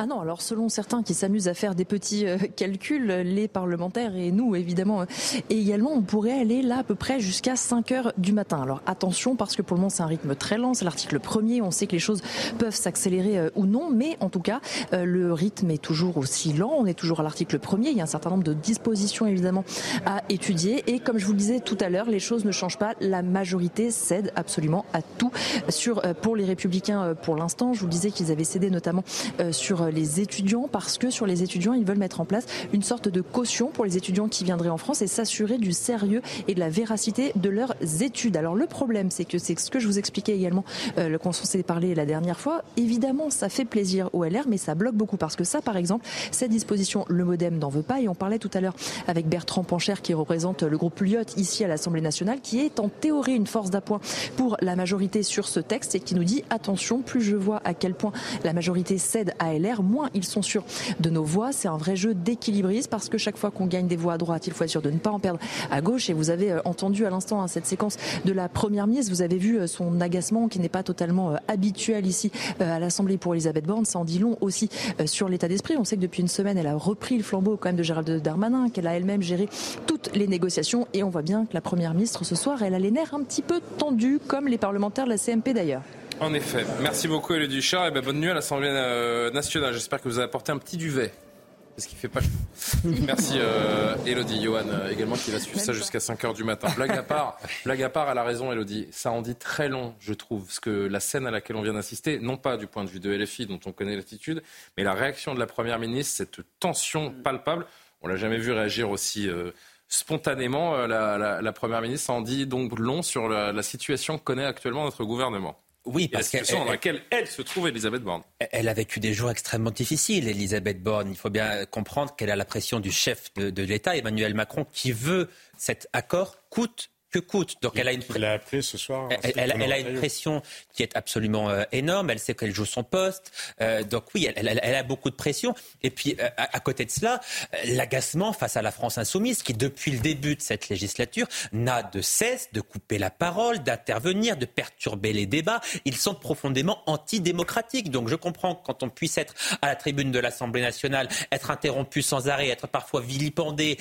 Ah non, alors selon certains qui s'amusent à faire des petits euh, calculs, les parlementaires et nous évidemment euh, également, on pourrait aller là à peu près jusqu'à 5 heures du matin. Alors attention parce que pour le moment c'est un rythme très lent, c'est l'article premier, on sait que les choses peuvent s'accélérer euh, ou non, mais en tout cas le rythme est toujours aussi lent, on est toujours à l'article premier, il y a un certain nombre de dispositions évidemment à étudier. Et comme je vous le disais tout à l'heure, les choses ne changent pas, la majorité cède absolument à tout sur pour les républicains pour l'instant, je vous disais qu'ils avaient cédé notamment sur les étudiants parce que sur les étudiants, ils veulent mettre en place une sorte de caution pour les étudiants qui viendraient en France et s'assurer du sérieux et de la véracité de leurs études. Alors le problème, c'est que c'est ce que je vous expliquais également euh, le qu'on s'est parlé la dernière fois. Évidemment, ça fait plaisir au LR, mais ça bloque beaucoup parce que ça, par exemple, cette disposition, le MoDem n'en veut pas et on parlait tout à l'heure avec Bertrand Pancher qui représente le groupe Lyot ici à l'Assemblée nationale, qui est en théorie une force d'appoint pour la majorité sur ce texte et qui nous dit attention, plus je vois à quel point la majorité cède à LR, moins ils sont sûrs de nos voix. C'est un vrai jeu d'équilibrisme parce que chaque fois qu'on gagne des voix à droite, il faut être sûr de ne pas en perdre à gauche. Et vous avez euh, entendu à l'instant hein, cette séquence de la première ministre. Vous avez vu euh, son agacement qui n'est pas totalement habituel ici à l'Assemblée pour Elisabeth Borne. Ça en dit long aussi sur l'état d'esprit. On sait que depuis une semaine, elle a repris le flambeau quand même de Gérald Darmanin, qu'elle a elle-même géré toutes les négociations. Et on voit bien que la première ministre ce soir, elle a les nerfs un petit peu tendus, comme les parlementaires de la CMP d'ailleurs. En effet. Merci beaucoup, Élodie Duchard. Et ben, bonne nuit à l'Assemblée euh, nationale. J'espère que vous avez apporté un petit duvet. Parce qu'il fait pas. [laughs] Merci euh, Elodie, Johan euh, également qui va suivre ça jusqu'à 5h du matin. Blague à part, [laughs] blague à part, elle a raison Elodie. Ça en dit très long, je trouve, parce que la scène à laquelle on vient d'assister, non pas du point de vue de LFI dont on connaît l'attitude, mais la réaction de la Première ministre, cette tension palpable. On l'a jamais vu réagir aussi spontanément. La, la, Première ministre ça en dit donc long sur la, la situation que connaît actuellement notre gouvernement. Oui, parce que dans laquelle elle se trouve, Elisabeth Borne. Elle a vécu des jours extrêmement difficiles, Elisabeth Borne. Il faut bien comprendre qu'elle a la pression du chef de, de l'État, Emmanuel Macron, qui veut cet accord coûte que coûte. Donc elle a une. Il appelé ce soir. Elle, a une pression qui est absolument euh, énorme. Elle sait qu'elle joue son poste. Euh, donc oui, elle, a beaucoup de pression. Et puis euh, à, côté de cela, l'agacement face à la France insoumise, qui depuis le début de cette législature n'a de cesse de couper la parole, d'intervenir, de perturber les débats. Ils sont profondément antidémocratiques. Donc je comprends quand on puisse être à la tribune de l'Assemblée nationale, être interrompu sans arrêt, être parfois vilipendé,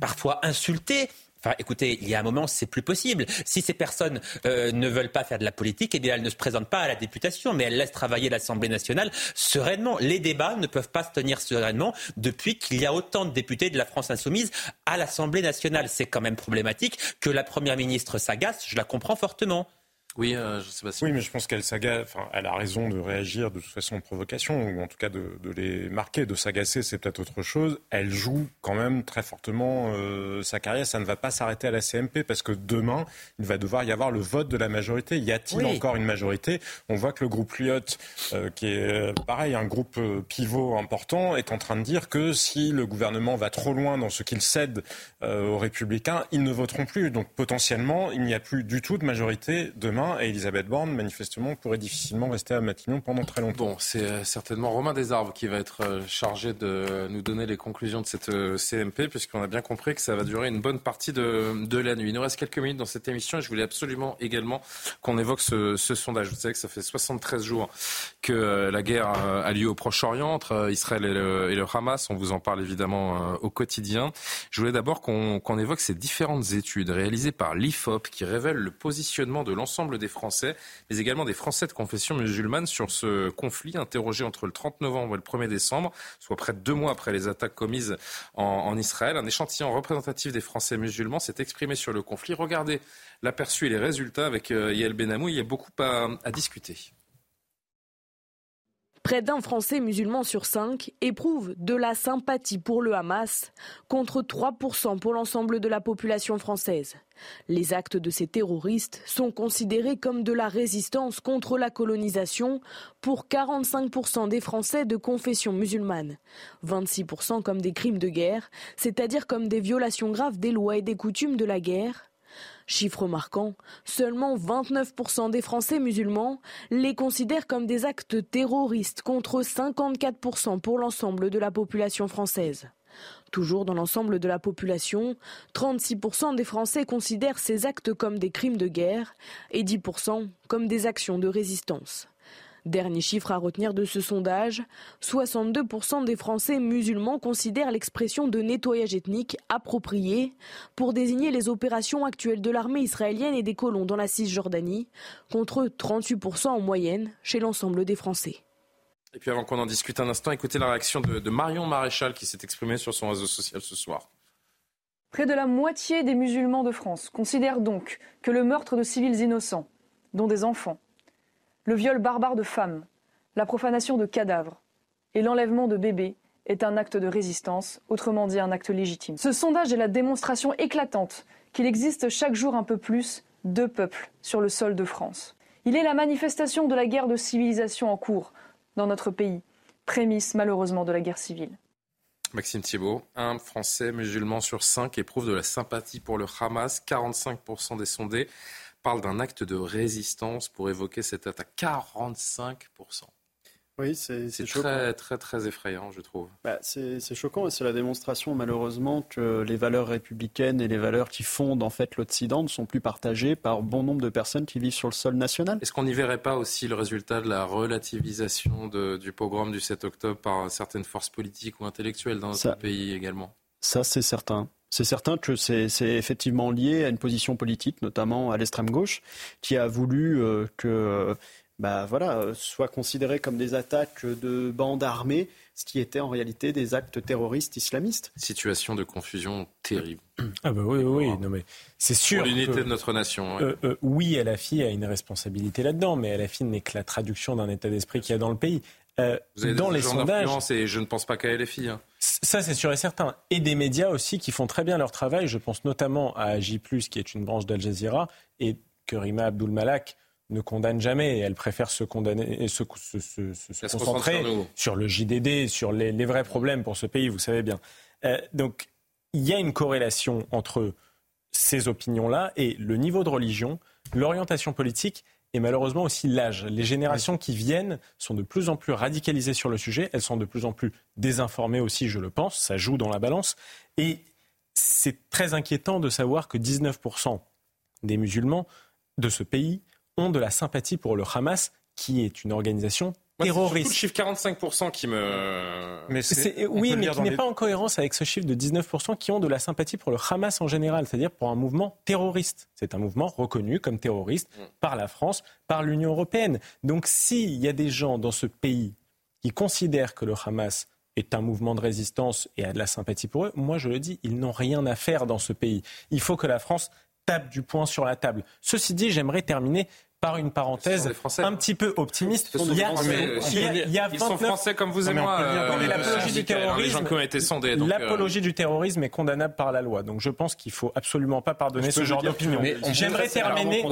parfois insulté. Enfin, écoutez, il y a un moment, c'est plus possible. Si ces personnes euh, ne veulent pas faire de la politique, eh bien, elles ne se présentent pas à la députation, mais elles laissent travailler l'Assemblée nationale sereinement. Les débats ne peuvent pas se tenir sereinement depuis qu'il y a autant de députés de la France insoumise à l'Assemblée nationale. C'est quand même problématique que la Première ministre s'agace. Je la comprends fortement. Oui, euh, je sais pas si... Oui, mais je pense qu'elle enfin, elle a raison de réagir de toute façon en provocation, ou en tout cas de, de les marquer, de s'agacer, c'est peut-être autre chose. Elle joue quand même très fortement euh, sa carrière. Ça ne va pas s'arrêter à la CMP parce que demain, il va devoir y avoir le vote de la majorité. Y a-t-il encore une majorité? On voit que le groupe Lyotte, euh, qui est euh, pareil, un groupe euh, pivot important, est en train de dire que si le gouvernement va trop loin dans ce qu'il cède aux républicains, ils ne voteront plus. Donc potentiellement, il n'y a plus du tout de majorité demain et Elisabeth Borne, manifestement, pourrait difficilement rester à Matignon pendant très longtemps. Bon, c'est euh, certainement Romain Desarbres qui va être euh, chargé de nous donner les conclusions de cette euh, CMP, puisqu'on a bien compris que ça va durer une bonne partie de, de la nuit. Il nous reste quelques minutes dans cette émission et je voulais absolument également qu'on évoque ce, ce, sondage. Vous savez que ça fait 73 jours que la guerre a lieu au Proche-Orient entre Israël et le, et le, Hamas. On vous en parle évidemment au quotidien. Je voulais d'abord qu'on qu évoque ces différentes études réalisées par l'IFOP qui révèlent le positionnement de l'ensemble des Français, mais également des Français de confession musulmane sur ce conflit interrogé entre le 30 novembre et le 1er décembre, soit près de deux mois après les attaques commises en, Israël. Un échantillon représentatif des Français musulmans s'est exprimé sur le conflit. Regardez l'aperçu et les résultats avec euh, Yael Benamou. Il y a beaucoup à discuter. Près d'un Français musulman sur cinq éprouve de la sympathie pour le Hamas, contre 3% pour l'ensemble de la population française. Les actes de ces terroristes sont considérés comme de la résistance contre la colonisation pour 45% des Français de confession musulmane, 26% comme des crimes de guerre, c'est-à-dire comme des violations graves des lois et des coutumes de la guerre, Chiffre marquant, seulement 29% des Français musulmans les considèrent comme des actes terroristes contre 54% pour l'ensemble de la population française. Toujours dans l'ensemble de la population, 36% des Français considèrent ces actes comme des crimes de guerre et 10% comme des actions de résistance. Dernier chiffre à retenir de ce sondage, 62% des Français musulmans considèrent l'expression de nettoyage ethnique appropriée pour désigner les opérations actuelles de l'armée israélienne et des colons dans la Cisjordanie, contre 38% en moyenne chez l'ensemble des Français. Et puis avant qu'on en discute un instant, écoutez la réaction de, de Marion Maréchal qui s'est exprimée sur son réseau social ce soir. Près de la moitié des musulmans de France considèrent donc que le meurtre de civils innocents, dont des enfants, le viol barbare de femmes, la profanation de cadavres et l'enlèvement de bébés est un acte de résistance, autrement dit un acte légitime. Ce sondage est la démonstration éclatante qu'il existe chaque jour un peu plus deux peuples sur le sol de France. Il est la manifestation de la guerre de civilisation en cours dans notre pays, prémisse malheureusement de la guerre civile. Maxime Thiebaud, un Français musulman sur cinq éprouve de la sympathie pour le Hamas, 45% des sondés parle d'un acte de résistance pour évoquer cette attaque. 45%. Oui, c'est très, très, très effrayant, je trouve. Bah, c'est choquant et c'est la démonstration, malheureusement, que les valeurs républicaines et les valeurs qui fondent en fait l'Occident ne sont plus partagées par bon nombre de personnes qui vivent sur le sol national. Est-ce qu'on n'y verrait pas aussi le résultat de la relativisation du pogrom du 7 octobre par certaines forces politiques ou intellectuelles dans notre pays également? Ça, c'est certain. C'est certain que c'est effectivement lié à une position politique, notamment à l'extrême gauche, qui a voulu euh, que bah, voilà, soient considérés comme des attaques de bandes armées, ce qui était en réalité des actes terroristes islamistes. Situation de confusion terrible. Ah bah oui, oui, non mais c'est sûr. Pour l'unité de notre nation. Oui, Euh, euh, fille a une responsabilité là-dedans, mais la fille n'est que la traduction d'un état d'esprit qu'il y a dans le pays. Euh, dans les sondages, et je ne pense pas qu'à LFI. Hein. Ça, c'est sûr et certain. Et des médias aussi qui font très bien leur travail. Je pense notamment à J+, qui est une branche d'Al Jazeera, et que Rima Abdul Malak ne condamne jamais. Elle préfère se condamner, se, se, se, se concentrer sur, le JDD, sur les, les, vrais problèmes pour ce pays, vous savez bien. Euh, donc, il y a une corrélation entre ces opinions-là et le niveau de religion, l'orientation politique et malheureusement aussi l'âge. Les générations qui viennent sont de plus en plus radicalisées sur le sujet, elles sont de plus en plus désinformées aussi, je le pense, ça joue dans la balance. Et c'est très inquiétant de savoir que 19% des musulmans de ce pays ont de la sympathie pour le Hamas, qui est une organisation terroriste. C'est le chiffre 45% qui me. Mais oui, mais qui n'est pas en cohérence avec ce chiffre de 19% qui ont de la sympathie pour le Hamas en général, c'est-à-dire pour un mouvement terroriste. C'est un mouvement reconnu comme terroriste mm. par la France, par l'Union européenne. Donc s'il y a des gens dans ce pays qui considèrent que le Hamas est un mouvement de résistance et a de la sympathie pour eux, moi je le dis, ils n'ont rien à faire dans ce pays. Il faut que la France tape du poing sur la table. Ceci dit, j'aimerais terminer par une parenthèse un petit peu optimiste. Il y a, il y a, Ils sont français comme vous et moi. Euh, l'apologie du terrorisme, euh, l'apologie du terrorisme est condamnable par la loi. Donc je pense qu'il faut absolument pas pardonner ce genre d'opinion. J'aimerais terminer,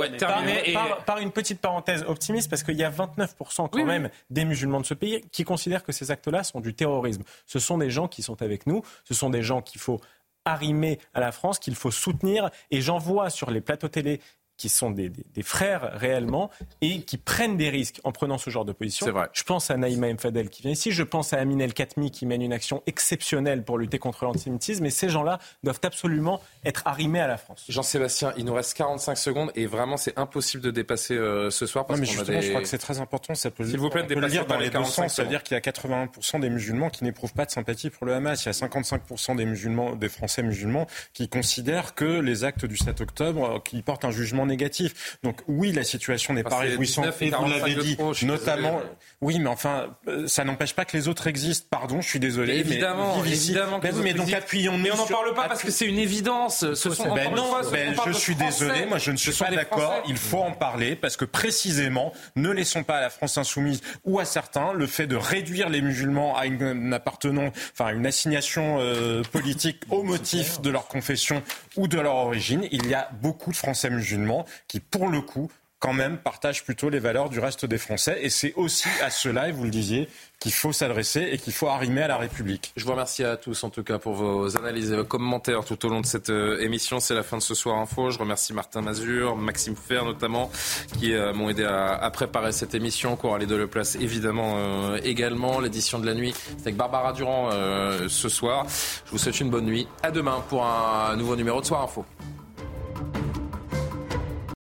par, par, une petite parenthèse optimiste parce qu'il y a 29% quand même des musulmans de ce pays qui considèrent que ces actes-là sont du terrorisme. Ce sont des gens qui sont avec nous. Ce sont des gens qu'il faut arrimer à la France, qu'il faut soutenir. Et j'en vois sur les plateaux télé qui sont des, frères réellement et qui prennent des risques en prenant ce genre de position. C'est vrai. Je pense à Naïma Mfadel qui vient ici, je pense à Amin El Khatmi qui mène une action exceptionnelle pour lutter contre l'antisémitisme et ces gens-là doivent absolument être arrimés à la France. Jean-Sébastien, il nous reste 45 secondes et vraiment c'est impossible de dépasser euh, ce soir parce non, mais justement, je crois que c'est très important. Ça peut, S'il vous plaît, le dire dans les deux sens. C'est-à-dire qu'il y a 81% des musulmans qui n'éprouvent pas de sympathie pour le Hamas. Il y a 55% des musulmans, des Français musulmans qui considèrent que les actes du 7 octobre, euh, qui portent un jugement négatif. Donc oui, la situation n'est pas réjouissante. Et vous l'avez dit, notamment. Oui, mais enfin, euh, ça n'empêche pas que les autres existent. Pardon, je suis désolé. évidemment, mais évidemment. Mais, mais donc appuyons-nous. Mais on n'en parle pas parce que c'est une évidence. Ce sont ben non, ben je suis désolé. Moi, je ne suis pas d'accord. Il faut en parler parce que précisément, ne laissons pas à la France insoumise ou à certains le fait de réduire les musulmans à une, appartenance, enfin une assignation euh, politique au motif de leur confession ou de leur origine. Il y a beaucoup de Français musulmans qui, pour le coup, quand même partagent plutôt les valeurs du reste des Français. Et c'est aussi à cela, et vous le disiez, qu'il faut s'adresser et qu'il faut arrimer à la République. Je vous remercie à tous en tout cas pour vos analyses et vos commentaires tout au long de cette euh, émission. C'est la fin de ce soir info. Je remercie Martin Mazur, Maxime Fer notamment, qui euh, m'ont aidé à, préparer cette émission. Coralie Deleplace évidemment euh, également. L'édition de la nuit, c'est avec Barbara Durand ce soir. Je vous souhaite une bonne nuit. À demain pour un nouveau numéro de Soir Info.